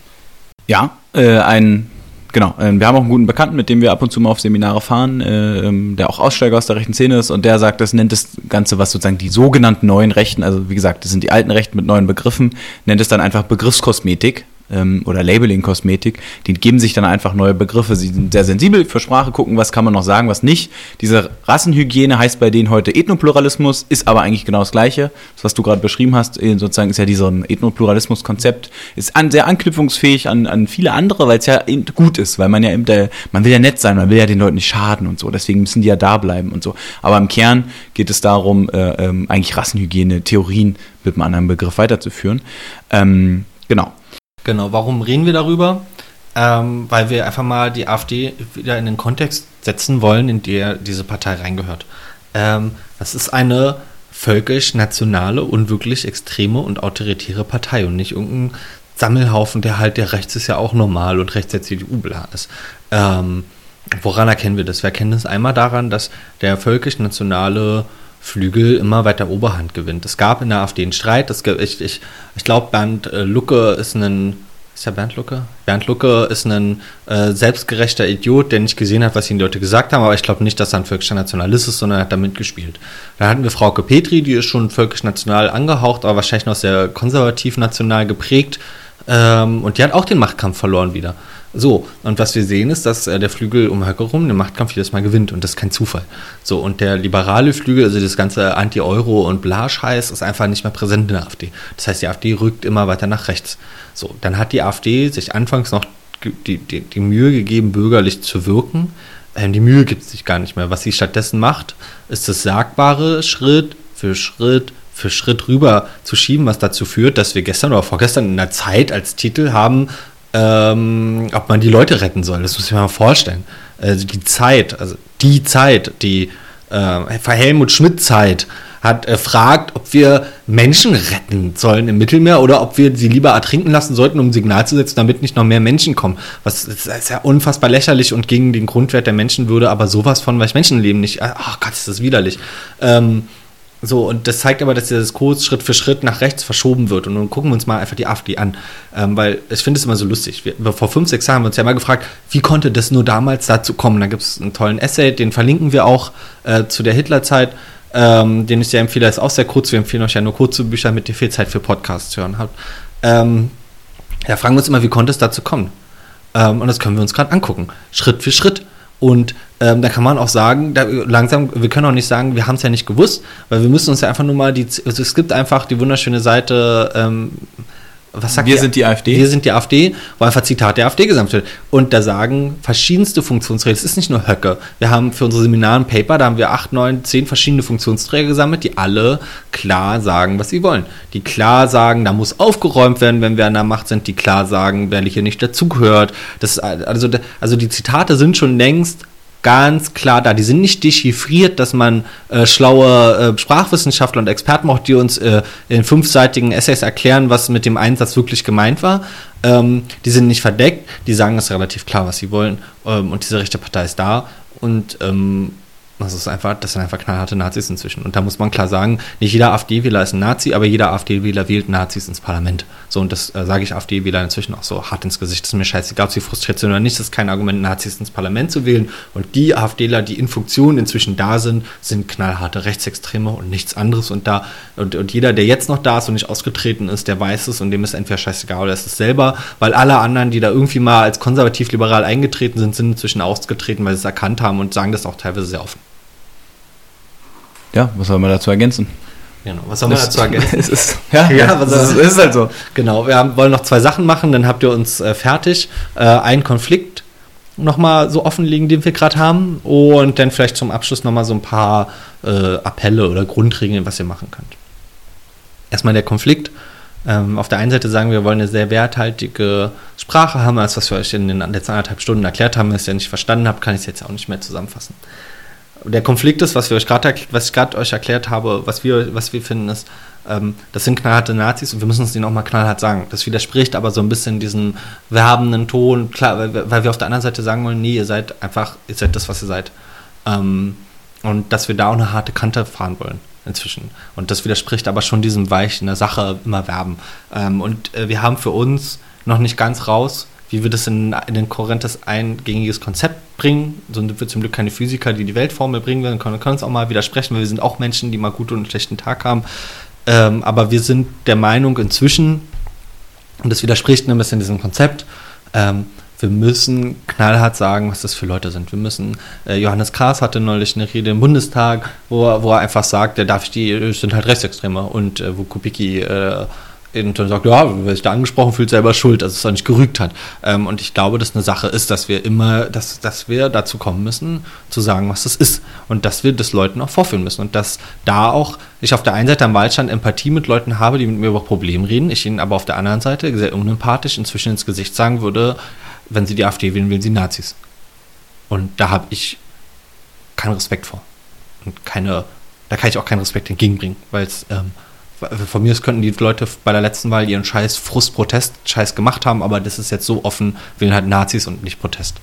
Speaker 3: Ja, äh, ein Genau, äh, wir haben auch einen guten Bekannten, mit dem wir ab und zu mal auf Seminare fahren, äh, ähm, der auch Aussteiger aus der rechten Szene ist und der sagt, das nennt das Ganze, was sozusagen die sogenannten neuen Rechten, also wie gesagt, das sind die alten Rechten mit neuen Begriffen, nennt es dann einfach Begriffskosmetik ähm, oder Labeling-Kosmetik, die geben sich dann einfach neue Begriffe. Sie sind sehr sensibel für Sprache, gucken, was kann man noch sagen, was nicht. Diese Rassenhygiene heißt bei denen heute Ethnopluralismus, ist aber eigentlich genau das Gleiche. Das, was du gerade beschrieben hast, äh, sozusagen ist ja dieser Ethnopluralismus-Konzept, ist an, sehr anknüpfungsfähig an, an viele andere, weil es ja gut ist, weil man ja eben, der, man will ja nett sein, man will ja den Leuten nicht schaden und so, deswegen müssen die ja da bleiben und so. Aber im Kern geht es darum, äh, ähm, eigentlich Rassenhygiene, Theorien mit einem anderen Begriff weiterzuführen. Ähm, genau.
Speaker 6: Genau, warum reden wir darüber? Ähm, weil wir einfach mal die AfD wieder in den Kontext setzen wollen, in der diese Partei reingehört. Ähm, das ist eine völkisch-nationale und wirklich extreme und autoritäre Partei und nicht irgendein Sammelhaufen, der halt, der rechts ist ja auch normal und rechts der CDU bla ist. Ähm, woran erkennen wir das? Wir erkennen das einmal daran, dass der völkisch-nationale Flügel immer weiter Oberhand gewinnt. Es gab in der AfD einen Streit. Das, ich ich, ich glaube, Bernd äh, Lucke ist ein. Ist ja Bernd Lucke? Bernd Lucke ist ein äh, selbstgerechter Idiot, der nicht gesehen hat, was ihm die Leute gesagt haben, aber ich glaube nicht, dass er ein völkischer Nationalist ist, sondern er hat damit gespielt. Da hatten wir Frauke Petri, die ist schon völkisch-national angehaucht, aber wahrscheinlich noch sehr konservativ-national geprägt. Ähm, und die hat auch den Machtkampf verloren wieder. So, und was wir sehen ist, dass äh, der Flügel um herum den Machtkampf jedes Mal gewinnt und das ist kein Zufall. So, und der liberale Flügel, also das ganze Anti-Euro und Blascheiß, ist einfach nicht mehr präsent in der AfD. Das heißt, die AfD rückt immer weiter nach rechts. So, dann hat die AfD sich anfangs noch die, die, die Mühe gegeben, bürgerlich zu wirken. Ähm, die Mühe gibt es sich gar nicht mehr. Was sie stattdessen macht, ist das Sagbare Schritt für Schritt für Schritt rüber zu schieben, was dazu führt, dass wir gestern oder vorgestern in der Zeit als Titel haben, ähm, ob man die Leute retten soll. Das muss ich mir mal vorstellen. Also die Zeit, also die Zeit, die äh, Helmut Schmidt-Zeit, hat äh, fragt, ob wir Menschen retten sollen im Mittelmeer oder ob wir sie lieber ertrinken lassen sollten, um ein Signal zu setzen, damit nicht noch mehr Menschen kommen. Was ist, ist ja unfassbar lächerlich und gegen den Grundwert der Menschenwürde, aber sowas von, weil ich Menschenleben nicht. Ach Gott, ist das widerlich. Ähm, so, und das zeigt aber, dass dieser Diskurs Schritt für Schritt nach rechts verschoben wird. Und nun gucken wir uns mal einfach die AfD an. Ähm, weil ich finde es immer so lustig. Wir, vor fünf, sechs Jahren haben wir uns ja mal gefragt, wie konnte das nur damals dazu kommen? Da gibt es einen tollen Essay, den verlinken wir auch äh, zu der Hitlerzeit, ähm, den ich sehr empfehle. ist auch sehr kurz. Wir empfehlen euch ja nur kurze Bücher, mit ihr viel Zeit für Podcasts hören habt. Ähm, ja, fragen wir uns immer, wie konnte es dazu kommen? Ähm, und das können wir uns gerade angucken. Schritt für Schritt. Und ähm, da kann man auch sagen, da, langsam, wir können auch nicht sagen, wir haben es ja nicht gewusst, weil wir müssen uns ja einfach nur mal die, also es gibt einfach die wunderschöne Seite, ähm, was sagt
Speaker 3: Wir
Speaker 6: die,
Speaker 3: sind die AfD.
Speaker 6: Wir sind die AfD, wo einfach Zitat der AfD gesammelt wird. Und da sagen verschiedenste Funktionsträger, es ist nicht nur Höcke. Wir haben für unsere Seminare ein Paper, da haben wir acht, neun, zehn verschiedene Funktionsträger gesammelt, die alle klar sagen, was sie wollen. Die klar sagen, da muss aufgeräumt werden, wenn wir an der Macht sind, die klar sagen, wer hier nicht dazugehört. Das, also, also die Zitate sind schon längst ganz klar da. Die sind nicht dechiffriert, dass man äh, schlaue äh, Sprachwissenschaftler und Experten braucht, die uns äh, in fünfseitigen Essays erklären, was mit dem Einsatz wirklich gemeint war. Ähm, die sind nicht verdeckt, die sagen es relativ klar, was sie wollen. Ähm, und diese rechte Partei ist da. Und ähm, das ist einfach, das sind einfach knallharte Nazis inzwischen. Und da muss man klar sagen, nicht jeder AfD-Wähler ist ein Nazi, aber jeder AfD-Wähler wählt Nazis ins Parlament. So, und das äh, sage ich AfD-Wähler inzwegen auch so hart ins Gesicht. Das ist mir scheißegal, ob sie frustriert sind oder nicht. Das ist kein Argument, Nazis ins Parlament zu wählen. Und die AfDler, die in Funktion inzwischen da sind, sind knallharte Rechtsextreme und nichts anderes. Und da, und, und jeder, der jetzt noch da ist und nicht ausgetreten ist, der weiß es und dem ist entweder scheißegal oder ist es selber, weil alle anderen, die da irgendwie mal als konservativ-liberal eingetreten sind, sind inzwischen ausgetreten, weil sie es erkannt haben und sagen das auch teilweise sehr offen.
Speaker 3: Ja, was soll man dazu ergänzen?
Speaker 6: Genau, was soll man dazu ergänzen? <laughs>
Speaker 3: es ist, ja,
Speaker 6: Ja, was
Speaker 3: es ist, ist halt so.
Speaker 6: Genau, wir haben, wollen noch zwei Sachen machen, dann habt ihr uns äh, fertig. Äh, einen Konflikt nochmal so offenlegen, den wir gerade haben. Und dann vielleicht zum Abschluss nochmal so ein paar äh, Appelle oder Grundregeln, was ihr machen könnt. Erstmal der Konflikt. Ähm, auf der einen Seite sagen wir, wir wollen eine sehr werthaltige Sprache haben, als was wir euch in den letzten anderthalb Stunden erklärt haben. Wenn ihr es ja nicht verstanden habt, kann ich es jetzt auch nicht mehr zusammenfassen. Der Konflikt ist, was wir euch gerade, was ich gerade euch erklärt habe, was wir, was wir finden, ist, ähm, das sind knallharte Nazis und wir müssen es denen auch mal knallhart sagen. Das widerspricht aber so ein bisschen diesem werbenden Ton, klar, weil, weil wir auf der anderen Seite sagen wollen, nee, ihr seid einfach, ihr seid das, was ihr seid. Ähm, und dass wir da auch eine harte Kante fahren wollen inzwischen. Und das widerspricht aber schon diesem Weich in der Sache immer werben. Ähm, und äh, wir haben für uns noch nicht ganz raus, wie wir das in, in ein kohärentes, eingängiges Konzept bringen. So sind wir zum Glück keine Physiker, die die Weltformel bringen werden, können, können uns auch mal widersprechen, weil wir sind auch Menschen, die mal guten und schlechten Tag haben. Ähm, aber wir sind der Meinung inzwischen, und das widerspricht ein bisschen diesem Konzept, ähm, wir müssen knallhart sagen, was das für Leute sind. Wir müssen, äh, Johannes Kraas hatte neulich eine Rede im Bundestag, wo wo er einfach sagt, der darf die, sind halt Rechtsextreme. Und äh, wo Kubicki äh, eben dann sagt, ja, wer sich da angesprochen fühlt, selber schuld, dass es da nicht gerügt hat. Ähm, und ich glaube, dass eine Sache ist, dass wir immer, dass, dass wir dazu kommen müssen, zu sagen, was das ist. Und dass wir das Leuten auch vorführen müssen. Und dass da auch ich auf der einen Seite am Wahlstand Empathie mit Leuten habe, die mit mir über Probleme reden, ich ihnen aber auf der anderen Seite sehr unempathisch inzwischen ins Gesicht sagen würde, wenn sie die AfD wählen, wählen sie Nazis. Und da habe ich keinen Respekt vor. Und keine, da kann ich auch keinen Respekt entgegenbringen, weil es, ähm, von mir aus könnten die Leute bei der letzten Wahl ihren scheiß Frust-Protest scheiß gemacht haben, aber das ist jetzt so offen, wählen halt Nazis und nicht Protest.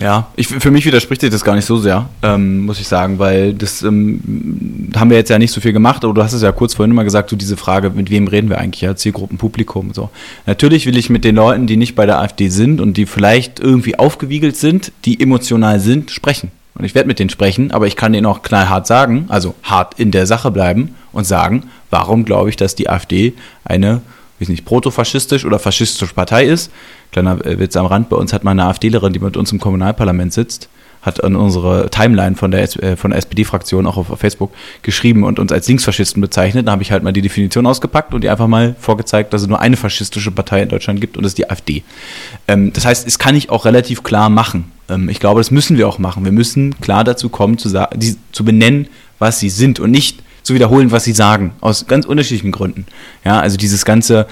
Speaker 3: Ja, ich, für mich widerspricht sich das gar nicht so sehr, ähm, muss ich sagen, weil das ähm, haben wir jetzt ja nicht so viel gemacht, aber du hast es ja kurz vorhin immer gesagt, so diese Frage, mit wem reden wir eigentlich, ja, Zielgruppen, Publikum so. Natürlich will ich mit den Leuten, die nicht bei der AfD sind und die vielleicht irgendwie aufgewiegelt sind, die emotional sind, sprechen. Und ich werde mit denen sprechen, aber ich kann denen auch knallhart sagen, also hart in der Sache bleiben und sagen, warum glaube ich, dass die AfD eine, weiß nicht, protofaschistisch oder faschistische Partei ist. Kleiner äh, Witz am Rand, bei uns hat mal eine AfDlerin, die mit uns im Kommunalparlament sitzt, hat an unsere Timeline von der, äh, von der SPD-Fraktion auch auf, Facebook geschrieben und uns als Linksfaschisten bezeichnet. Da habe ich halt mal die Definition ausgepackt und ihr einfach mal vorgezeigt, dass es nur eine faschistische Partei in Deutschland gibt und das ist die AfD. Ähm, das heißt, es kann ich auch relativ klar machen. Ähm, ich glaube, das müssen wir auch machen. Wir müssen klar dazu kommen, zu, die, zu benennen, was sie sind und nicht zu wiederholen, was sie sagen, aus ganz unterschiedlichen Gründen. Ja, also dieses ganze,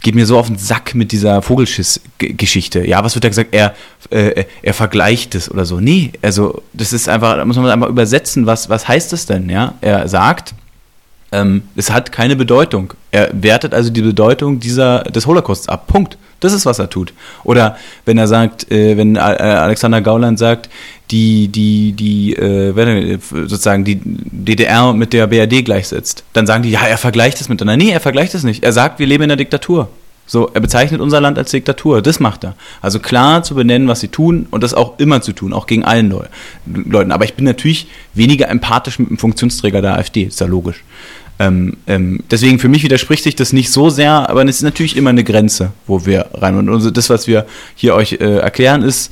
Speaker 3: es geht mir so auf den Sack mit dieser Vogelschiss-Geschichte. Ja, was wird da gesagt? Er, äh, er vergleicht es oder so. Nee, also das ist einfach, da muss man einfach übersetzen, was, was heißt das denn? Ja, er sagt, ähm, es hat keine Bedeutung. Er wertet also die Bedeutung dieser, des Holocausts ab. Punkt. Das ist, was er tut. Oder wenn er sagt, äh, wenn äh, Alexander Gauland sagt, die, die, die, äh, wer- sozusagen die DDR mit der BRD gleichsetzt, dann sagen die, ja, er vergleicht es miteinander. Nee, er vergleicht es nicht. Er sagt, wir leben in einer Diktatur. So, er bezeichnet unser Land als Diktatur. Das macht er. Also klar zu benennen, was sie tun und das auch immer zu tun, auch gegen allen Leu Leuten. Aber ich bin natürlich weniger empathisch mit dem Funktionsträger der AfD, ist ja logisch. Ähm, ähm, deswegen für mich widerspricht sich das nicht so sehr, aber es ist natürlich immer eine Grenze, wo wir rein. Und also das, was wir hier euch äh, erklären, ist,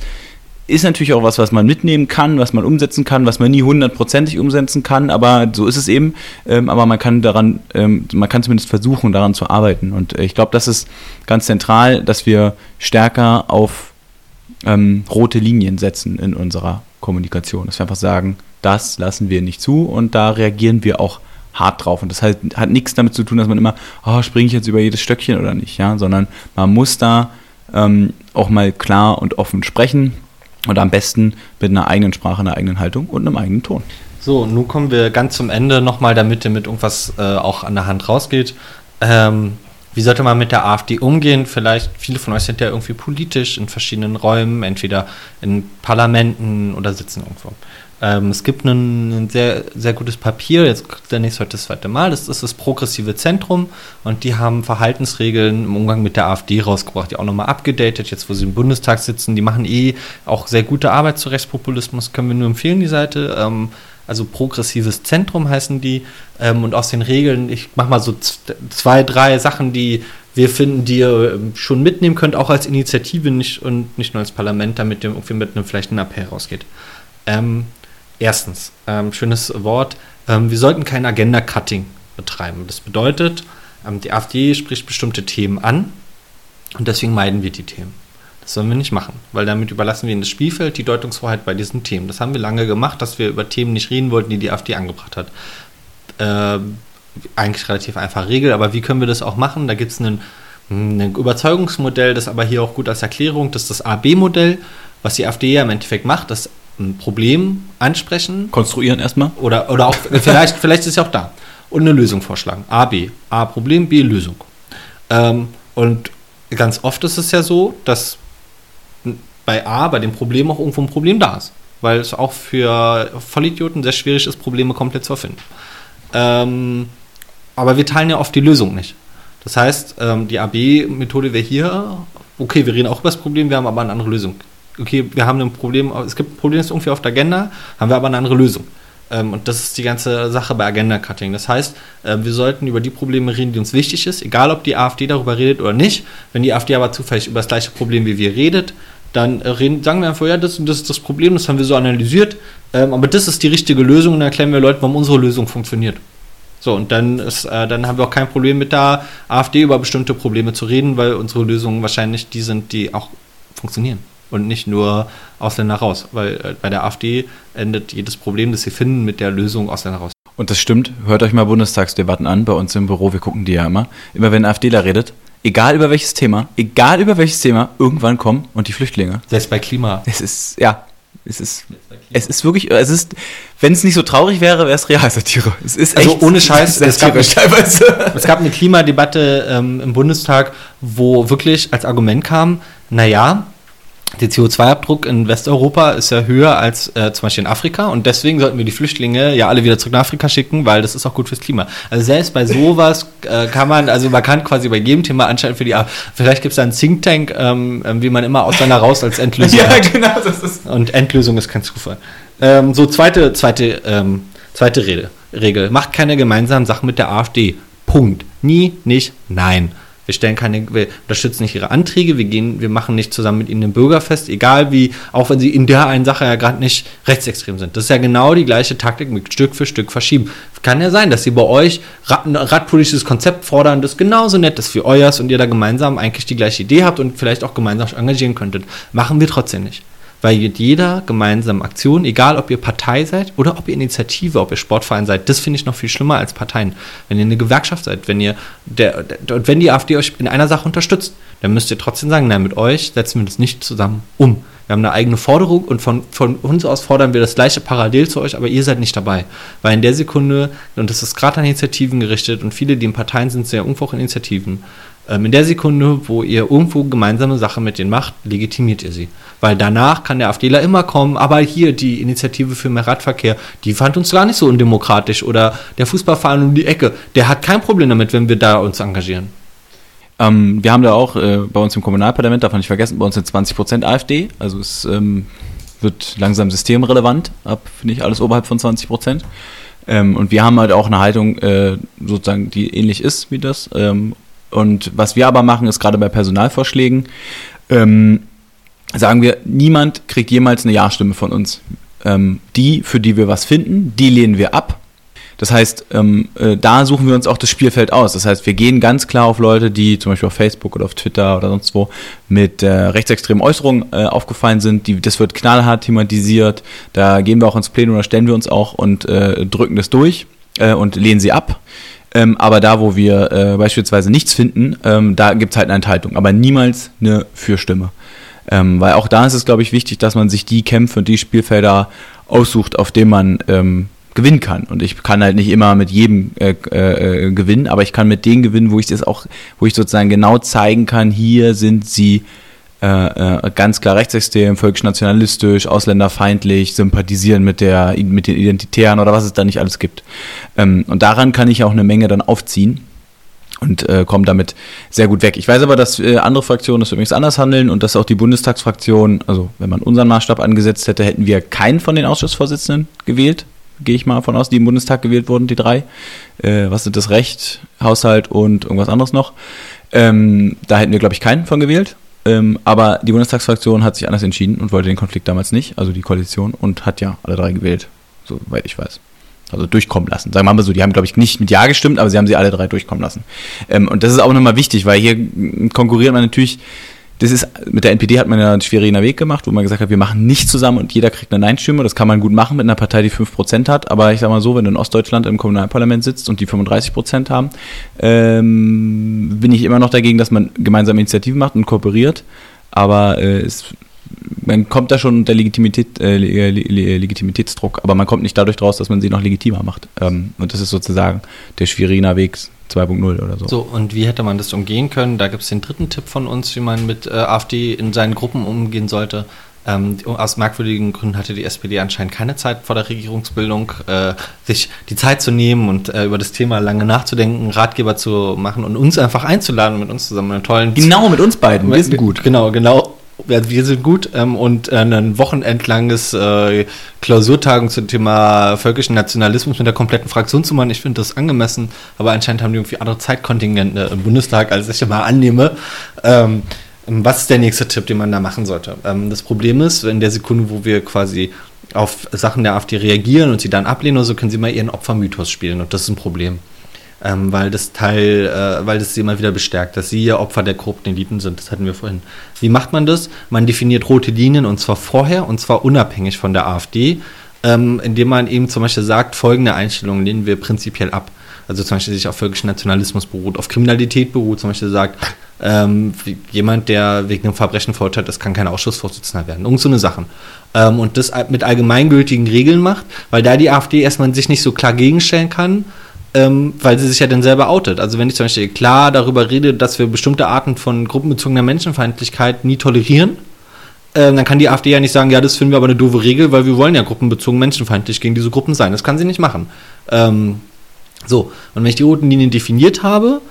Speaker 3: ist natürlich auch was, was man mitnehmen kann, was man umsetzen kann, was man nie hundertprozentig umsetzen kann, aber so ist es eben. Ähm, aber man kann daran, ähm, man kann zumindest versuchen, daran zu arbeiten. Und äh, ich glaube, das ist ganz zentral, dass wir stärker auf ähm, rote Linien setzen in unserer Kommunikation. Dass wir einfach sagen, das lassen wir nicht zu und da reagieren wir auch hart drauf. Und das hat, hat nichts damit zu tun, dass man immer, oh, springe ich jetzt über jedes Stöckchen oder nicht, ja, sondern man muss da ähm, auch mal klar und offen sprechen und am besten mit einer eigenen Sprache, einer eigenen Haltung und einem eigenen Ton.
Speaker 6: So, nun kommen wir ganz zum Ende nochmal, damit ihr mit irgendwas äh, auch an der Hand rausgeht. Ähm, wie sollte man mit der AfD umgehen? Vielleicht, viele von euch sind ja irgendwie politisch in verschiedenen Räumen, entweder in Parlamenten oder sitzen irgendwo. Ähm, es gibt ein, ein sehr, sehr gutes Papier, jetzt der nächste heute das zweite Mal, das ist das Progressive Zentrum. Und die haben Verhaltensregeln im Umgang mit der AfD rausgebracht, die auch nochmal abgedatet, jetzt wo sie im Bundestag sitzen, die machen eh auch sehr gute Arbeit zu Rechtspopulismus, können wir nur empfehlen, die Seite. Ähm, also progressives Zentrum heißen die. Ähm, und aus den Regeln, ich mache mal so zwei, drei Sachen, die wir finden, die ihr ähm, schon mitnehmen könnt, auch als Initiative nicht, und nicht nur als Parlament, damit ihr irgendwie mit einem vielleicht einen Appell rausgeht. Ähm, erstens, ähm, schönes Wort, ähm, wir sollten kein Agenda-Cutting betreiben. Das bedeutet, ähm, die AfD spricht bestimmte Themen an und deswegen meiden wir die Themen. Das sollen wir nicht machen, weil damit überlassen wir in das Spielfeld die Deutungshoheit bei diesen Themen. Das haben wir lange gemacht, dass wir über Themen nicht reden wollten, die die AfD angebracht hat. Ähm, eigentlich relativ einfache Regel, aber wie können wir das auch machen? Da gibt es ein, ein Überzeugungsmodell, das aber hier auch gut als Erklärung, das ist das AB-Modell, was die AfD ja im Endeffekt macht, das ein Problem ansprechen,
Speaker 3: Konstruieren erstmal.
Speaker 6: oder, oder auch, <laughs> vielleicht, vielleicht ist es ja auch da. Und eine Lösung vorschlagen. A, B. A, Problem, B, Lösung. Ähm, und ganz oft ist es ja so, dass bei A, bei dem Problem auch irgendwo ein Problem da ist. Weil es auch für Vollidioten sehr schwierig ist, Probleme komplett zu erfinden. Ähm, aber wir teilen ja oft die Lösung nicht. Das heißt, ähm, die AB-Methode wäre hier, okay, wir reden auch über das Problem, wir haben aber eine andere Lösung. Okay, wir haben ein Problem, es gibt ein Problem, das ist irgendwie auf der Agenda, haben wir aber eine andere Lösung. Ähm, und das ist die ganze Sache bei Agenda-Cutting. Das heißt, äh, wir sollten über die Probleme reden, die uns wichtig ist, egal ob die AfD darüber redet oder nicht. Wenn die AfD aber zufällig über das gleiche Problem wie wir redet, dann äh, reden, sagen wir einfach, ja, das, das ist das Problem, das haben wir so analysiert, ähm, aber das ist die richtige Lösung und dann erklären wir Leuten, warum unsere Lösung funktioniert. So, und dann, ist, äh, dann haben wir auch kein Problem mit der AfD über bestimmte Probleme zu reden, weil unsere Lösungen wahrscheinlich die sind, die auch funktionieren. Und nicht nur Ausländer raus. Weil äh, bei der AfD endet jedes Problem, das sie finden, mit der Lösung Ausländer raus.
Speaker 3: Und das stimmt. Hört euch mal Bundestagsdebatten an bei uns im Büro. Wir gucken die ja immer. Immer wenn ein AfDler redet, egal über welches Thema, egal über welches Thema, irgendwann kommen und die Flüchtlinge.
Speaker 6: Selbst bei Klima.
Speaker 3: Es ist, ja, es ist, es ist wirklich, es ist, wenn es nicht so traurig wäre, wäre es Realsatire. Es ist
Speaker 6: Also
Speaker 3: echt
Speaker 6: ohne Scheiß, <laughs> es gab
Speaker 3: satirisch teilweise.
Speaker 6: Es gab eine Klimadebatte ähm, im Bundestag, wo wirklich als Argument kam, naja, der CO2-Abdruck in Westeuropa ist ja höher als äh, zum Beispiel in Afrika und deswegen sollten wir die Flüchtlinge ja alle wieder zurück nach Afrika schicken, weil das ist auch gut fürs Klima. Also selbst bei sowas äh, kann man, also man kann quasi bei jedem Thema anscheinend für die, vielleicht gibt es da einen Think Tank, ähm, ähm, wie man immer Ausländer raus als Endlösung <laughs>
Speaker 3: Ja,
Speaker 6: hat.
Speaker 3: genau, das ist.
Speaker 6: Und Endlösung ist kein Zufall. Ähm, so, zweite, zweite, ähm, zweite Rede, Regel. Macht keine gemeinsamen Sachen mit der AfD. Punkt. Nie, nicht, nein. Wir stellen keine, wir unterstützen nicht ihre Anträge, wir gehen, wir machen nicht zusammen mit ihnen ein Bürgerfest, egal wie, auch wenn sie in der einen Sache ja gerade nicht rechtsextrem sind. Das ist ja genau die gleiche Taktik mit Stück für Stück verschieben. Kann ja sein, dass sie bei euch ein radpolitisches Konzept fordern, das genauso nett ist wie euers und ihr da gemeinsam eigentlich die gleiche Idee habt und vielleicht auch gemeinsam engagieren könntet. Machen wir trotzdem nicht. Weil mit jeder gemeinsamen Aktion, egal ob ihr Partei seid oder ob ihr Initiative, ob ihr Sportverein seid, das finde ich noch viel schlimmer als Parteien. Wenn ihr eine Gewerkschaft seid, wenn ihr der, der und wenn die AfD euch in einer Sache unterstützt, dann müsst ihr trotzdem sagen, nein, mit euch setzen wir das nicht zusammen um. Wir haben eine eigene Forderung und von, von uns aus fordern wir das gleiche parallel zu euch, aber ihr seid nicht dabei. Weil in der Sekunde, und das ist gerade an Initiativen gerichtet und viele, die in Parteien sind, sehr in Initiativen, ähm, in der Sekunde, wo ihr irgendwo gemeinsame Sache mit denen macht, legitimiert ihr sie. Weil danach kann der AfDler immer kommen, aber hier die Initiative für mehr Radverkehr, die fand uns gar nicht so undemokratisch. Oder der Fußballverein um die Ecke, der hat kein Problem damit, wenn wir da uns engagieren.
Speaker 3: Ähm, wir haben da auch äh, bei uns im Kommunalparlament, darf man nicht vergessen, bei uns sind 20% AfD. Also es ähm, wird langsam systemrelevant, ab nicht alles oberhalb von 20%. Ähm, und wir haben halt auch eine Haltung, äh, sozusagen, die ähnlich ist wie das. Und was wir aber machen, ist gerade bei Personalvorschlägen, ähm, sagen wir, niemand kriegt jemals eine Ja-Stimme von uns. Ähm, die, für die wir was finden, die lehnen wir ab. Das heißt, ähm, äh, da suchen wir uns auch das Spielfeld aus. Das heißt, wir gehen ganz klar auf Leute, die zum Beispiel auf Facebook oder auf Twitter oder sonst wo mit äh, rechtsextremen Äußerungen äh, aufgefallen sind. Die, das wird knallhart thematisiert. Da gehen wir auch ins Plenum oder stellen wir uns auch und äh, drücken das durch äh, und lehnen sie ab. Ähm, aber da, wo wir äh, beispielsweise nichts finden, ähm, da gibt es halt eine Enthaltung, aber niemals eine Fürstimme. Ähm, weil auch da ist es, glaube ich, wichtig, dass man sich die Kämpfe und die Spielfelder aussucht, auf denen man ähm, gewinnen kann. Und ich kann halt nicht immer mit jedem äh, äh, gewinnen, aber ich kann mit denen gewinnen, wo ich das auch, wo ich sozusagen genau zeigen kann, hier sind sie äh, äh, ganz klar rechtsextrem, völkisch-nationalistisch, ausländerfeindlich, sympathisieren mit der mit den Identitären oder was es da nicht alles gibt. Ähm, und daran kann ich auch eine Menge dann aufziehen und äh, komme damit sehr gut weg. Ich weiß aber, dass äh, andere Fraktionen das übrigens anders handeln und dass auch die Bundestagsfraktion, also wenn man unseren Maßstab angesetzt hätte, hätten wir keinen von den Ausschussvorsitzenden gewählt. Gehe ich mal davon aus, die im Bundestag gewählt wurden, die drei. Äh, was sind das Recht, Haushalt und irgendwas anderes noch? Ähm, da hätten wir, glaube ich, keinen von gewählt. Ähm, aber die Bundestagsfraktion hat sich anders entschieden und wollte den Konflikt damals nicht, also die Koalition, und hat ja alle drei gewählt, soweit ich weiß. Also durchkommen lassen. Sagen wir mal so, die haben, glaube ich, nicht mit Ja gestimmt, aber sie haben sie alle drei durchkommen lassen. Ähm, und das ist auch nochmal wichtig, weil hier konkurriert man natürlich das ist, mit der NPD hat man ja einen schwierigen Weg gemacht, wo man gesagt hat, wir machen nicht zusammen und jeder kriegt eine Nein-Stimme. Das kann man gut machen mit einer Partei, die 5% hat. Aber ich sag mal so, wenn du in Ostdeutschland im Kommunalparlament sitzt und die 35% haben, ähm, bin ich immer noch dagegen, dass man gemeinsame Initiativen macht und kooperiert. Aber äh, es, man kommt da schon unter Legitimität, äh, Legitimitätsdruck, aber man kommt nicht dadurch draus, dass man sie noch legitimer macht. Ähm, und das ist sozusagen der schwierige Weg 2.0 oder so.
Speaker 6: So, und wie hätte man das umgehen können? Da gibt es den dritten Tipp von uns, wie man mit äh, AfD in seinen Gruppen umgehen sollte. Ähm, aus merkwürdigen Gründen hatte die SPD anscheinend keine Zeit vor der Regierungsbildung, äh, sich die Zeit zu nehmen und äh, über das Thema lange nachzudenken, Ratgeber zu machen und uns einfach einzuladen, mit uns zusammen einen tollen.
Speaker 3: Genau, mit uns beiden.
Speaker 6: Wir sind gut. Genau, genau wir sind gut ähm, und äh, ein wochenendlanges äh, Klausurtagung zum Thema völkischen Nationalismus mit der kompletten Fraktion zu machen. Ich finde das angemessen, aber anscheinend haben die irgendwie andere Zeitkontingente im Bundestag, als ich immer annehme. Ähm, was ist der nächste Tipp, den man da machen sollte? Ähm, das Problem ist, in der Sekunde, wo wir quasi auf Sachen der AfD reagieren und sie dann ablehnen oder so, können sie mal ihren Opfermythos spielen und das ist ein Problem ähm, weil das Teil, äh, weil das sie immer wieder bestärkt, dass sie ja Opfer der korrupten Eliten sind. Das hatten wir vorhin. Wie macht man das? Man definiert rote Linien und zwar vorher und zwar unabhängig von der AfD, ähm, indem man eben zum Beispiel sagt, folgende Einstellungen lehnen wir prinzipiell ab. Also zum Beispiel sich auf völkischen Nationalismus beruht, auf Kriminalität beruht, zum Beispiel sagt, ähm, jemand, der wegen einem Verbrechen verurteilt ist, kann kein Ausschussvorsitzender werden. Irgend so eine Sachen. Ähm, und das mit allgemeingültigen Regeln macht, weil da die AfD erstmal sich nicht so klar gegenstellen kann ähm, weil sie sich ja dann selber outet. Also wenn ich zum Beispiel klar darüber rede, dass wir bestimmte Arten von gruppenbezogener Menschenfeindlichkeit nie tolerieren, äh, dann kann die AfD ja nicht sagen, ja, das finden wir aber eine doofe Regel, weil wir wollen ja gruppenbezogen menschenfeindlich gegen diese Gruppen sein. Das kann sie nicht machen. Ähm, so, und wenn ich die roten Linien definiert habe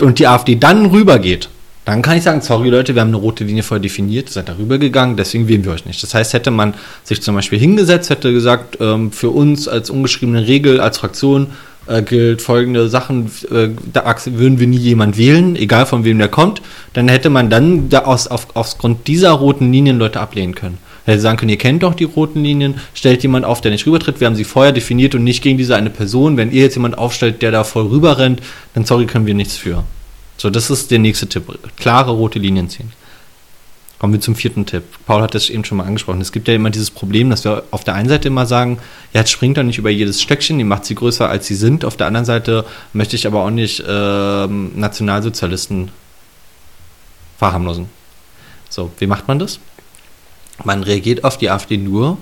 Speaker 6: und die AfD dann rübergeht, dann kann ich sagen, sorry Leute, wir haben eine rote Linie vorher definiert, seid darüber gegangen, deswegen wählen wir euch nicht. Das heißt, hätte man sich zum Beispiel hingesetzt, hätte gesagt, ähm, für uns als ungeschriebene Regel, als Fraktion äh, gilt folgende Sachen, äh, da würden wir nie jemand wählen, egal von wem der kommt, dann hätte man dann da aus, auf, aufgrund dieser roten Linien Leute ablehnen können. Hätte sagen können, ihr kennt doch die roten Linien, stellt jemand auf, der nicht rübertritt, wir haben sie vorher definiert und nicht gegen diese eine Person. Wenn ihr jetzt jemand aufstellt, der da voll rüberrennt, dann sorry, können wir nichts für. So, das ist der nächste Tipp. Klare rote Linien ziehen. Kommen wir zum vierten Tipp. Paul hat das eben schon mal angesprochen. Es gibt ja immer dieses Problem, dass wir auf der einen Seite immer sagen, ja, jetzt springt doch nicht über jedes Stöckchen, die macht sie größer, als sie sind. Auf der anderen Seite möchte ich aber auch nicht ähm, Nationalsozialisten verharmlosen. So, wie macht man das? Man reagiert auf die AfD nur,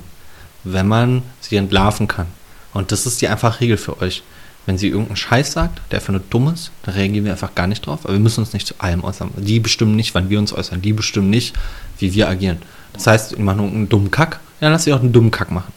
Speaker 6: wenn man sie entlarven kann. Und das ist die einfache Regel für euch. Wenn sie irgendeinen Scheiß sagt, der einfach nur dumm ist, dann reagieren wir einfach gar nicht drauf. Aber wir müssen uns nicht zu allem äußern. Die bestimmen nicht, wann wir uns äußern. Die bestimmen nicht, wie wir agieren. Das heißt, die machen irgendeinen dummen Kack, ja, lass sie auch einen dummen Kack machen.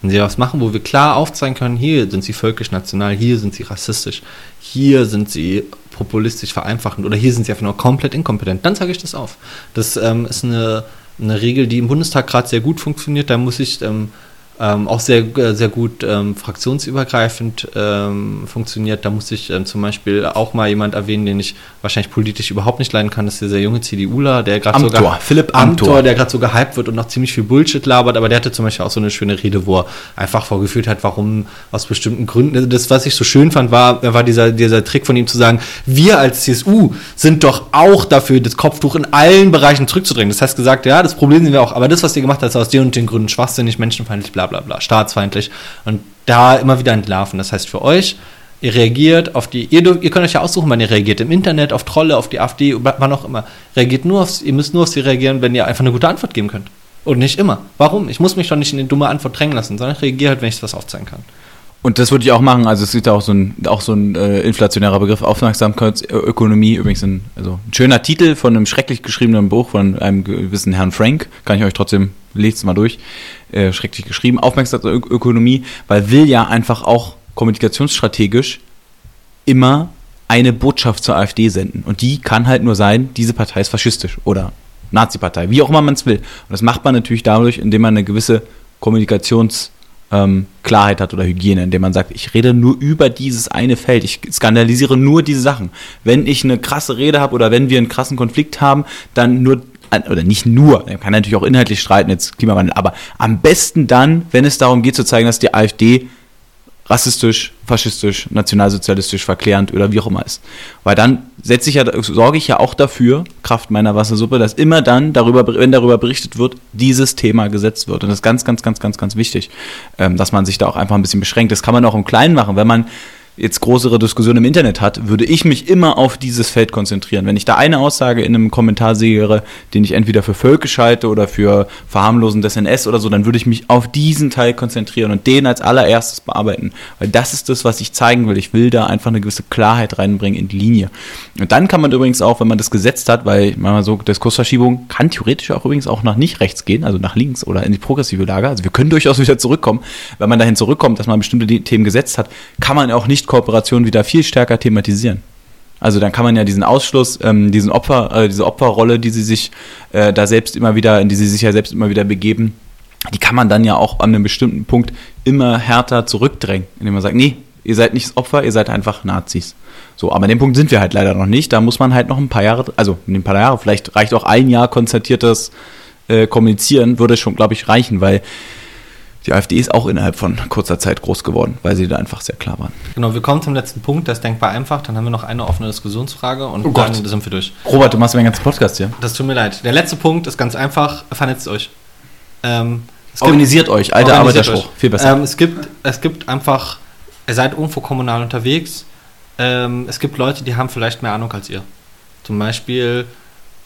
Speaker 6: Wenn sie was machen, wo wir klar aufzeigen können, hier sind sie völkisch national, hier sind sie rassistisch, hier sind sie populistisch vereinfachend oder hier sind sie einfach nur komplett inkompetent, dann sage ich das auf. Das ähm, ist eine, eine Regel, die im Bundestag gerade sehr gut funktioniert. Da muss ich ähm, ähm, auch sehr, äh, sehr gut ähm, fraktionsübergreifend ähm, funktioniert. Da muss ich ähm, zum Beispiel auch mal jemand erwähnen, den ich wahrscheinlich politisch überhaupt nicht leiden kann. Das ist dieser junge CDUler, der gerade sogar
Speaker 3: Philipp
Speaker 6: Amthor,
Speaker 3: Amthor.
Speaker 6: der gerade so gehypt wird und noch ziemlich viel Bullshit labert, aber der hatte zum Beispiel auch so eine schöne Rede, wo er einfach vorgeführt hat, warum aus bestimmten Gründen. Also Das, was ich so schön fand, war, war dieser, dieser Trick von ihm zu sagen, wir als CSU sind doch auch dafür, das Kopftuch in allen Bereichen zurückzudrängen. Das heißt gesagt, ja, das Problem sind wir auch, aber das, was ihr gemacht habt, ist aus den und den Gründen schwachsinnig, menschenfeindlich, bla bla bla, staatsfeindlich. Und da immer wieder entlarven. Das heißt für euch, Ihr reagiert auf die, ihr, ihr könnt euch ja aussuchen, wann ihr reagiert. Im Internet, auf Trolle, auf die AfD, wann auch immer. Reagiert nur aufs, ihr müsst nur auf sie reagieren, wenn ihr einfach eine gute Antwort geben könnt. Und nicht immer. Warum? Ich muss mich doch nicht in eine dumme Antwort drängen lassen, sondern ich reagiere halt, wenn ich was aufzeigen kann.
Speaker 3: Und das würde ich auch machen. Also es gibt ja auch so ein, auch so ein äh, inflationärer Begriff, Aufmerksamkeitsökonomie. Übrigens ein, also ein schöner Titel von einem schrecklich geschriebenen Buch von einem gewissen Herrn Frank. Kann ich euch trotzdem, lest es mal durch. Äh, schrecklich geschrieben. Aufmerksamkeitsökonomie, weil will ja einfach auch kommunikationsstrategisch immer eine Botschaft zur AfD senden. Und die kann halt nur sein, diese Partei ist faschistisch oder Nazi-Partei, wie auch immer man es will. Und das macht man natürlich dadurch, indem man eine gewisse Kommunikations- ähm, hat oder Hygiene, indem man sagt, ich rede nur über dieses eine Feld, ich skandalisiere nur diese Sachen. Wenn ich eine krasse Rede habe oder wenn wir einen krassen Konflikt haben, dann nur oder nicht nur, man kann natürlich auch inhaltlich streiten, jetzt Klimawandel, aber am besten dann, wenn es darum geht zu zeigen, dass die AfD rassistisch, faschistisch, nationalsozialistisch, verklärend oder wie auch immer ist. Weil dann setze ich ja, sorge ich ja auch dafür, Kraft meiner Wassersuppe, dass immer dann darüber, wenn darüber berichtet wird, dieses Thema gesetzt wird. Und das ist ganz, ganz, ganz, ganz, ganz wichtig, ähm, dass man sich da auch einfach ein bisschen beschränkt. Das kann man auch im Kleinen machen. Wenn man jetzt größere Diskussionen im Internet hat, würde ich mich immer auf dieses Feld konzentrieren. Wenn ich da eine Aussage in einem Kommentar sehe, den ich entweder für völkisch halte oder für verharmlosen des NS oder so, dann würde ich mich auf diesen Teil konzentrieren und den als allererstes bearbeiten. Weil das ist das, was ich zeigen will. Ich will da einfach eine gewisse Klarheit reinbringen in die Linie. Und dann kann man übrigens auch, wenn man das gesetzt hat, weil manchmal so Diskursverschiebung kann theoretisch auch übrigens auch nach nicht rechts gehen, also nach links oder in die progressive Lager. Also wir können durchaus wieder zurückkommen. Wenn man dahin zurückkommt, dass man bestimmte Themen gesetzt hat, kann man auch nicht Kooperation wieder viel stärker thematisieren. Also dann kann man ja diesen Ausschluss, ähm, diesen Opfer, äh, diese Opferrolle, die sie sich äh, da selbst immer wieder, in die sie sich ja selbst immer wieder begeben, die kann man dann ja auch an einem bestimmten Punkt immer härter zurückdrängen, indem man sagt, nee, ihr seid nicht das Opfer, ihr seid einfach Nazis. So, aber an dem Punkt sind wir halt leider noch nicht. Da muss man halt noch ein paar Jahre, also ein paar Jahre, vielleicht reicht auch ein Jahr konzertiertes äh, Kommunizieren, würde schon, glaube ich, reichen, weil die AfD ist auch innerhalb von kurzer Zeit groß geworden, weil sie da einfach sehr klar waren.
Speaker 6: Genau, wir kommen zum letzten Punkt, das ist denkbar einfach. Dann haben wir noch eine offene Diskussionsfrage und
Speaker 3: Oh
Speaker 6: dann sind wir durch.
Speaker 3: Robert, du machst mir einen ganzen Podcast hier.
Speaker 6: Das tut mir leid. Der letzte Punkt ist ganz einfach, vernetzt euch. Ähm,
Speaker 3: Organisiert euch, alter Arbeiterspruch. Viel besser.
Speaker 6: Ähm, es, gibt, es gibt einfach, ihr seid irgendwo kommunal unterwegs. Ähm, es gibt Leute, die haben vielleicht mehr Ahnung als ihr. Zum Beispiel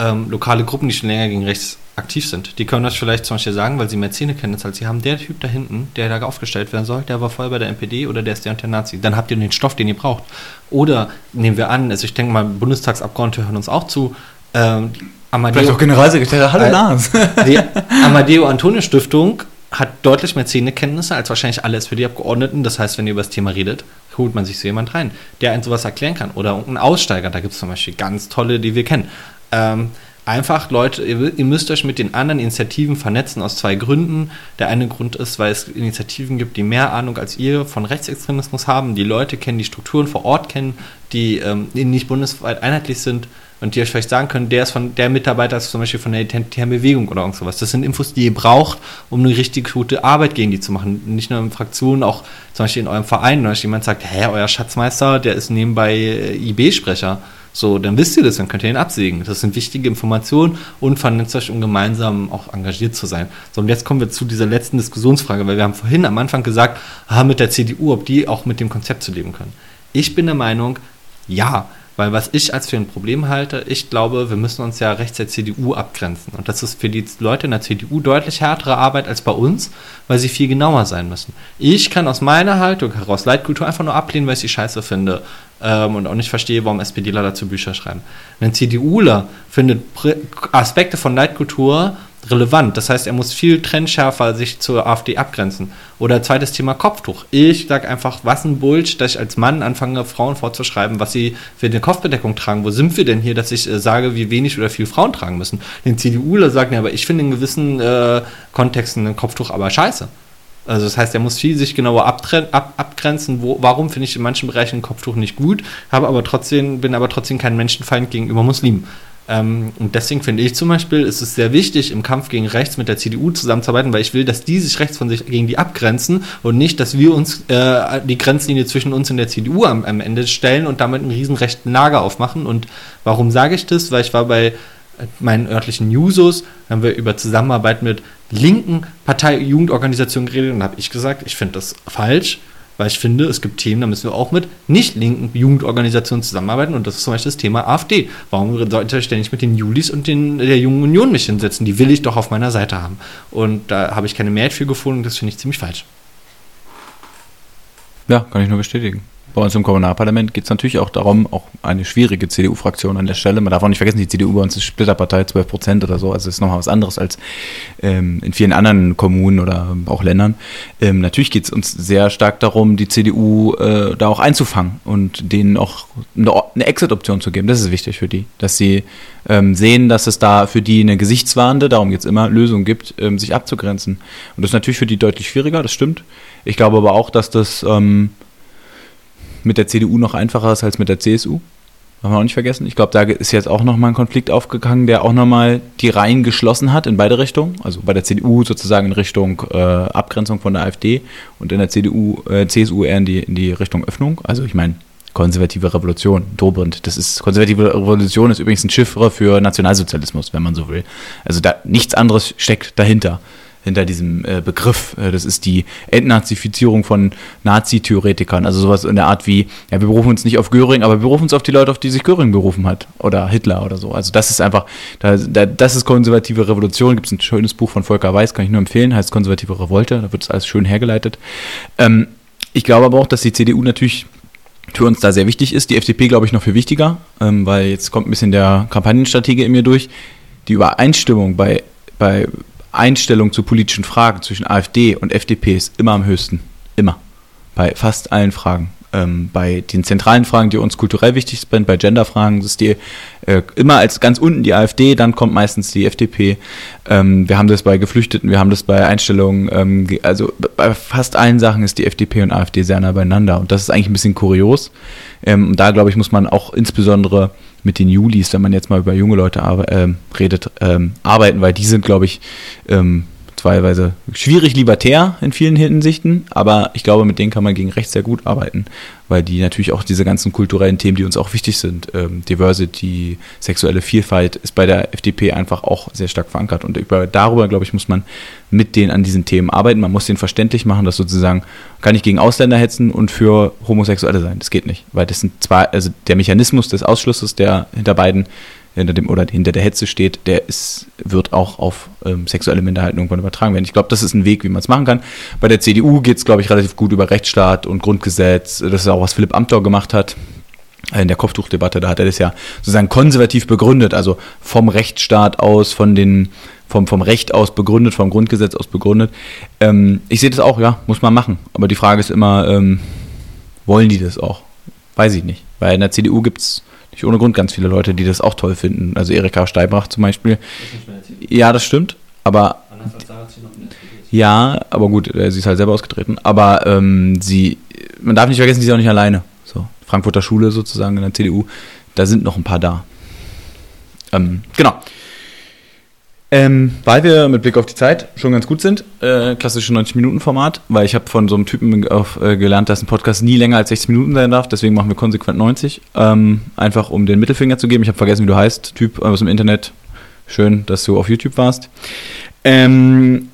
Speaker 6: ähm, lokale Gruppen, die schon länger gegen rechts aktiv sind. Die können das vielleicht zum Beispiel sagen, weil sie mehr Zähnekenntnis als sie haben. Der Typ da hinten, der da aufgestellt werden soll, der war vorher bei der NPD oder der ist der und der Nazi. Dann habt ihr den Stoff, den ihr braucht. Oder nehmen wir an, also ich denke mal, Bundestagsabgeordnete hören uns auch zu. Ähm, Amadeo-
Speaker 3: Generalsekretär. Hallo
Speaker 6: Äh,
Speaker 3: Lars. <laughs>
Speaker 6: die <laughs> Amadeo Antonio Stiftung hat deutlich mehr Zähnekenntnisse als wahrscheinlich alle SPD-Abgeordneten. Das heißt, wenn ihr über das Thema redet, holt man sich so jemand rein, der einen sowas erklären kann. Oder ein Aussteiger, da gibt es zum Beispiel ganz tolle, die wir kennen. Ähm, einfach, Leute, ihr, ihr müsst euch mit den anderen Initiativen vernetzen aus zwei Gründen. Der eine Grund ist, weil es Initiativen gibt, die mehr Ahnung als ihr von Rechtsextremismus haben, die Leute kennen, die Strukturen vor Ort kennen, die ähm, nicht bundesweit einheitlich sind und die euch vielleicht sagen können, der ist von der Mitarbeiter ist zum Beispiel von der identitären Bewegung oder irgend sowas. Das sind Infos, die ihr braucht, um eine richtig gute Arbeit gegen die zu machen. Nicht nur in Fraktionen, auch zum Beispiel in eurem Verein, wenn euch jemand sagt, hä, euer Schatzmeister, der ist nebenbei äh, IB-Sprecher. So, dann wisst ihr das, dann könnt ihr ihn absägen. Das sind wichtige Informationen und vernetzt euch, um gemeinsam auch engagiert zu sein. So, und jetzt kommen wir zu dieser letzten Diskussionsfrage, weil wir haben vorhin am Anfang gesagt, ah, mit der CDU, ob die auch mit dem Konzept zu leben können. Ich bin der Meinung, ja, weil was ich als für ein Problem halte, ich glaube, wir müssen uns ja rechts der CDU abgrenzen. Und das ist für die Leute in der CDU deutlich härtere Arbeit als bei uns, weil sie viel genauer sein müssen. Ich kann aus meiner Haltung heraus Leitkultur einfach nur ablehnen, weil ich sie scheiße finde ähm, und auch nicht verstehe, warum SPDler dazu Bücher schreiben. Ein CDUler findet Aspekte von Leitkultur relevant. Das heißt, er muss viel trennschärfer sich zur AfD abgrenzen. Oder zweites Thema Kopftuch. Ich sage einfach, was ein Bullshit, dass ich als Mann anfange, Frauen vorzuschreiben, was sie für eine Kopfbedeckung tragen. Wo sind wir denn hier, dass ich äh, sage, wie wenig oder viel Frauen tragen müssen? Den CDUler sagen ja, aber ich finde in gewissen äh, Kontexten ein Kopftuch aber scheiße. Also das heißt, er muss viel sich genauer ab, abgrenzen, wo, warum finde ich in manchen Bereichen ein Kopftuch nicht gut, habe aber trotzdem, bin aber trotzdem kein Menschenfeind gegenüber Muslimen. Ähm, und deswegen finde ich zum Beispiel, ist es sehr wichtig, im Kampf gegen rechts mit der CDU zusammenzuarbeiten, weil ich will, dass die sich rechts von sich gegen die abgrenzen und nicht, dass wir uns äh, die Grenzlinie zwischen uns und der CDU am, am Ende stellen und damit einen riesen rechten Lager aufmachen. Und warum sage ich das? Weil ich war bei meinen örtlichen Newsos, haben wir über Zusammenarbeit mit linken Partei-Jugendorganisationen geredet und habe ich gesagt, ich finde das falsch weil ich finde, es gibt Themen, da müssen wir auch mit nicht linken Jugendorganisationen zusammenarbeiten und das ist zum Beispiel das Thema AfD. Warum sollte ich ständig mit den Julis und den, der Jungen Union mich hinsetzen? Die will ich doch auf meiner Seite haben. Und da habe ich keine Mehrheit für gefunden und das finde ich ziemlich falsch.
Speaker 3: Ja, kann ich nur bestätigen bei uns im Kommunalparlament geht es natürlich auch darum, auch eine schwierige CDU-Fraktion an der Stelle. Man darf auch nicht vergessen, die CDU bei uns ist Splitterpartei, 12 Prozent oder so. Also ist nochmal was anderes als ähm, in vielen anderen Kommunen oder auch Ländern. Ähm, natürlich geht es uns sehr stark darum, die CDU äh, da auch einzufangen und denen auch eine Exit-Option zu geben. Das ist wichtig für die, dass sie ähm, sehen, dass es da für die eine gesichtswahrende, darum geht es immer, Lösung gibt, ähm, sich abzugrenzen. Und das ist natürlich für die deutlich schwieriger, das stimmt. Ich glaube aber auch, dass das ähm, mit der CDU noch einfacher ist als mit der CSU. Darf man auch nicht vergessen. Ich glaube, da ist jetzt auch nochmal ein Konflikt aufgegangen, der auch nochmal die Reihen geschlossen hat in beide Richtungen. Also bei der CDU sozusagen in Richtung äh, Abgrenzung von der AfD und in der CDU, äh, CSU eher in die, in die Richtung Öffnung. Also ich meine, konservative Revolution, Dobrindt. Das ist, konservative Revolution ist übrigens ein Chiffre für Nationalsozialismus, wenn man so will. Also da nichts anderes steckt dahinter hinter diesem äh, Begriff. Äh, das ist die Entnazifizierung von Nazi-Theoretikern. Also sowas in der Art wie, ja, wir berufen uns nicht auf Göring, aber wir berufen uns auf die Leute, auf die sich Göring berufen hat. Oder Hitler oder so. Also das ist einfach, da, da, das ist konservative Revolution. Gibt es ein schönes Buch von Volker Weiß, kann ich nur empfehlen, heißt Konservative Revolte. Da wird es alles schön hergeleitet. Ähm, ich glaube aber auch, dass die CDU natürlich für uns da sehr wichtig ist. Die FDP, glaube ich, noch viel wichtiger, ähm, weil jetzt kommt ein bisschen der Kampagnenstrategie in mir durch. Die Übereinstimmung bei, bei Einstellung zu politischen Fragen zwischen AfD und FDP ist immer am höchsten. Immer. Bei fast allen Fragen. Ähm, bei den zentralen Fragen, die uns kulturell wichtig sind, bei Genderfragen ist die äh, immer als ganz unten die AfD, dann kommt meistens die FDP. Ähm, wir haben das bei Geflüchteten, wir haben das bei Einstellungen, ähm, also bei fast allen Sachen ist die FDP und AfD sehr nah beieinander und das ist eigentlich ein bisschen kurios. Ähm, und da glaube ich, muss man auch insbesondere mit den Julis, wenn man jetzt mal über junge Leute äh, redet, ähm, arbeiten, weil die sind, glaube ich, ähm, teilweise schwierig libertär in vielen Hinsichten, aber ich glaube, mit denen kann man gegen rechts sehr gut arbeiten, weil die natürlich auch diese ganzen kulturellen Themen, die uns auch wichtig sind, ähm, Diversity, sexuelle Vielfalt, ist bei der FDP einfach auch sehr stark verankert. Und über, darüber, glaube ich, muss man mit denen an diesen Themen arbeiten. Man muss denen verständlich machen, dass sozusagen kann ich gegen Ausländer hetzen und für Homosexuelle sein. Das geht nicht, weil das sind zwar, also der Mechanismus des Ausschlusses, der hinter beiden hinter dem oder hinter der Hetze steht, der ist, wird auch auf ähm, sexuelle Minderheiten irgendwann übertragen werden. Ich glaube, das ist ein Weg, wie man es machen kann. Bei der CDU geht es, glaube ich, relativ gut über Rechtsstaat und Grundgesetz. Das ist auch, was Philipp Amthor gemacht hat in der Kopftuchdebatte. Da hat er das ja sozusagen konservativ begründet, also vom Rechtsstaat aus, von den vom, vom Recht aus begründet, vom Grundgesetz aus begründet. Ähm, ich sehe das auch, ja, muss man machen. Aber die Frage ist immer, ähm, wollen die das auch? Weiß ich nicht. Weil in der CDU gibt es nicht ohne Grund ganz viele Leute, die das auch toll finden. Also Erika Steinbach zum Beispiel. Ja, das stimmt. Aber ja, aber gut, äh, sie ist halt selber ausgetreten. Aber ähm, sie, man darf nicht vergessen, sie ist auch nicht alleine. So, Frankfurter Schule sozusagen in der CDU, da sind noch ein paar da. Ähm, genau. Ähm, weil wir mit Blick auf die Zeit schon ganz gut sind, äh, klassische 90-Minuten-Format, weil ich habe von so einem Typen auf, äh, gelernt, dass ein Podcast nie länger als 60 Minuten sein darf, deswegen machen wir konsequent 90. Ähm, einfach um den Mittelfinger zu geben. Ich habe vergessen, wie du heißt, Typ aus dem Internet. Schön, dass du auf YouTube warst. Ähm,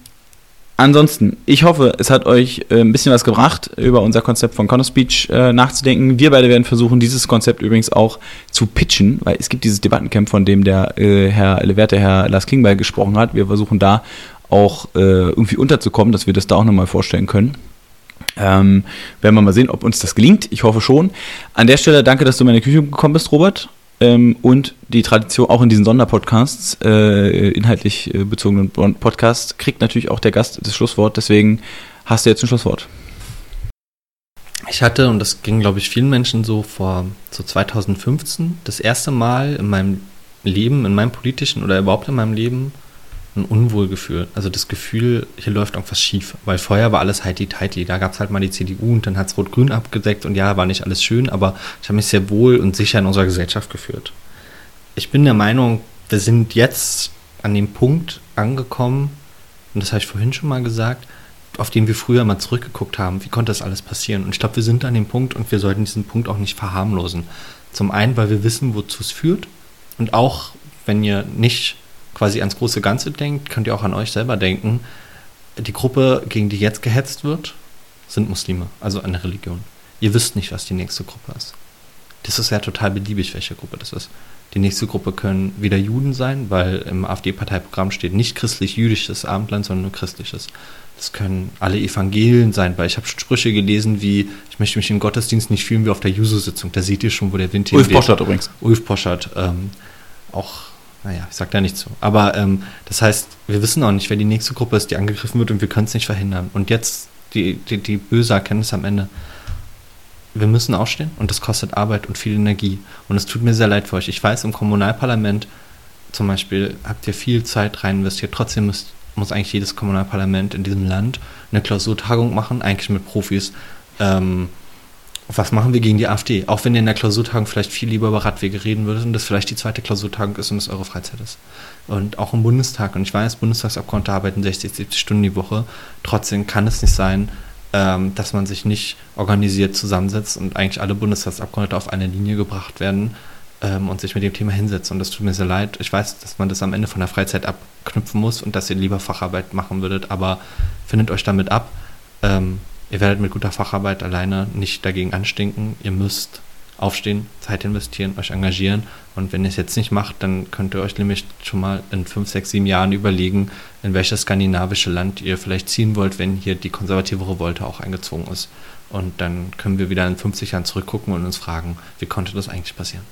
Speaker 3: Ansonsten, ich hoffe, es hat euch äh, ein bisschen was gebracht, über unser Konzept von Counter Speech äh, nachzudenken. Wir beide werden versuchen, dieses Konzept übrigens auch zu pitchen, weil es gibt dieses Debattencamp, von dem der äh, Herr Leverte, Herr Lars Klingbeil gesprochen hat. Wir versuchen da auch äh, irgendwie unterzukommen, dass wir das da auch nochmal vorstellen können. Ähm, werden wir mal sehen, ob uns das gelingt. Ich hoffe schon. An der Stelle danke, dass du in meine Küche gekommen bist, Robert. Ähm, und die Tradition auch in diesen Sonderpodcasts, äh, inhaltlich äh, bezogenen Podcasts, kriegt natürlich auch der Gast das Schlusswort. Deswegen hast du jetzt ein Schlusswort.
Speaker 6: Ich hatte, und das ging, glaube ich, vielen Menschen so vor so 2015, das erste Mal in meinem Leben, in meinem politischen oder überhaupt in meinem Leben, ein Unwohlgefühl. Also das Gefühl, hier läuft irgendwas schief. Weil vorher war alles heiti-teiti. Da gab es halt mal die CDU und dann hat es Rot-Grün abgedeckt und ja, war nicht alles schön, aber ich habe mich sehr wohl und sicher in unserer Gesellschaft geführt. Ich bin der Meinung, wir sind jetzt an dem Punkt angekommen, und das habe ich vorhin schon mal gesagt, auf den wir früher mal zurückgeguckt haben. Wie konnte das alles passieren? Und ich glaube, wir sind an dem Punkt und wir sollten diesen Punkt auch nicht verharmlosen. Zum einen, weil wir wissen, wozu es führt. Und auch, wenn ihr nicht quasi ans große Ganze denkt, könnt ihr auch an euch selber denken. Die Gruppe, gegen die jetzt gehetzt wird, sind Muslime, also eine Religion. Ihr wisst nicht, was die nächste Gruppe ist. Das ist ja total beliebig, welche Gruppe das ist. Die nächste Gruppe können wieder Juden sein, weil im AfD-Parteiprogramm steht nicht christlich-jüdisches Abendland, sondern nur christliches. Das können alle Evangelien sein, weil ich habe Sprüche gelesen wie, ich möchte mich im Gottesdienst nicht fühlen wie auf der Juso-Sitzung. Da seht ihr schon, wo der Wind
Speaker 3: hingeht. Ulf Poschert übrigens.
Speaker 6: Ulf Poschert. Ähm, auch naja, ich sag da nicht zu. Aber ähm, das heißt, wir wissen auch nicht, wer die nächste Gruppe ist, die angegriffen wird und wir können es nicht verhindern. Und jetzt die, die, die böse Erkenntnis am Ende. Wir müssen aufstehen und das kostet Arbeit und viel Energie. Und es tut mir sehr leid für euch. Ich weiß, im Kommunalparlament zum Beispiel habt ihr viel Zeit rein investiert. Trotzdem müsst, muss eigentlich jedes Kommunalparlament in diesem Land eine Klausurtagung machen, eigentlich mit Profis. Ähm, was machen wir gegen die AfD? Auch wenn ihr in der Klausurtagung vielleicht viel lieber über Radwege reden würdet und das vielleicht die zweite Klausurtagung ist und es eure Freizeit ist. Und auch im Bundestag, und ich weiß, Bundestagsabgeordnete arbeiten 60, 70 Stunden die Woche, trotzdem kann es nicht sein, ähm, dass man sich nicht organisiert zusammensetzt und eigentlich alle Bundestagsabgeordnete auf eine Linie gebracht werden ähm, und sich mit dem Thema hinsetzt. Und das tut mir sehr leid. Ich weiß, dass man das am Ende von der Freizeit abknüpfen muss und dass ihr lieber Facharbeit machen würdet, aber findet euch damit ab. Ähm, Ihr werdet mit guter Facharbeit alleine nicht dagegen anstinken. Ihr müsst aufstehen, Zeit investieren, euch engagieren. Und wenn ihr es jetzt nicht macht, dann könnt ihr euch nämlich schon mal in fünf, sechs, sieben Jahren überlegen, in welches skandinavische Land ihr vielleicht ziehen wollt, wenn hier die konservative Revolte auch eingezogen ist. Und dann können wir wieder in 50 Jahren zurückgucken und uns fragen, wie konnte das eigentlich passieren?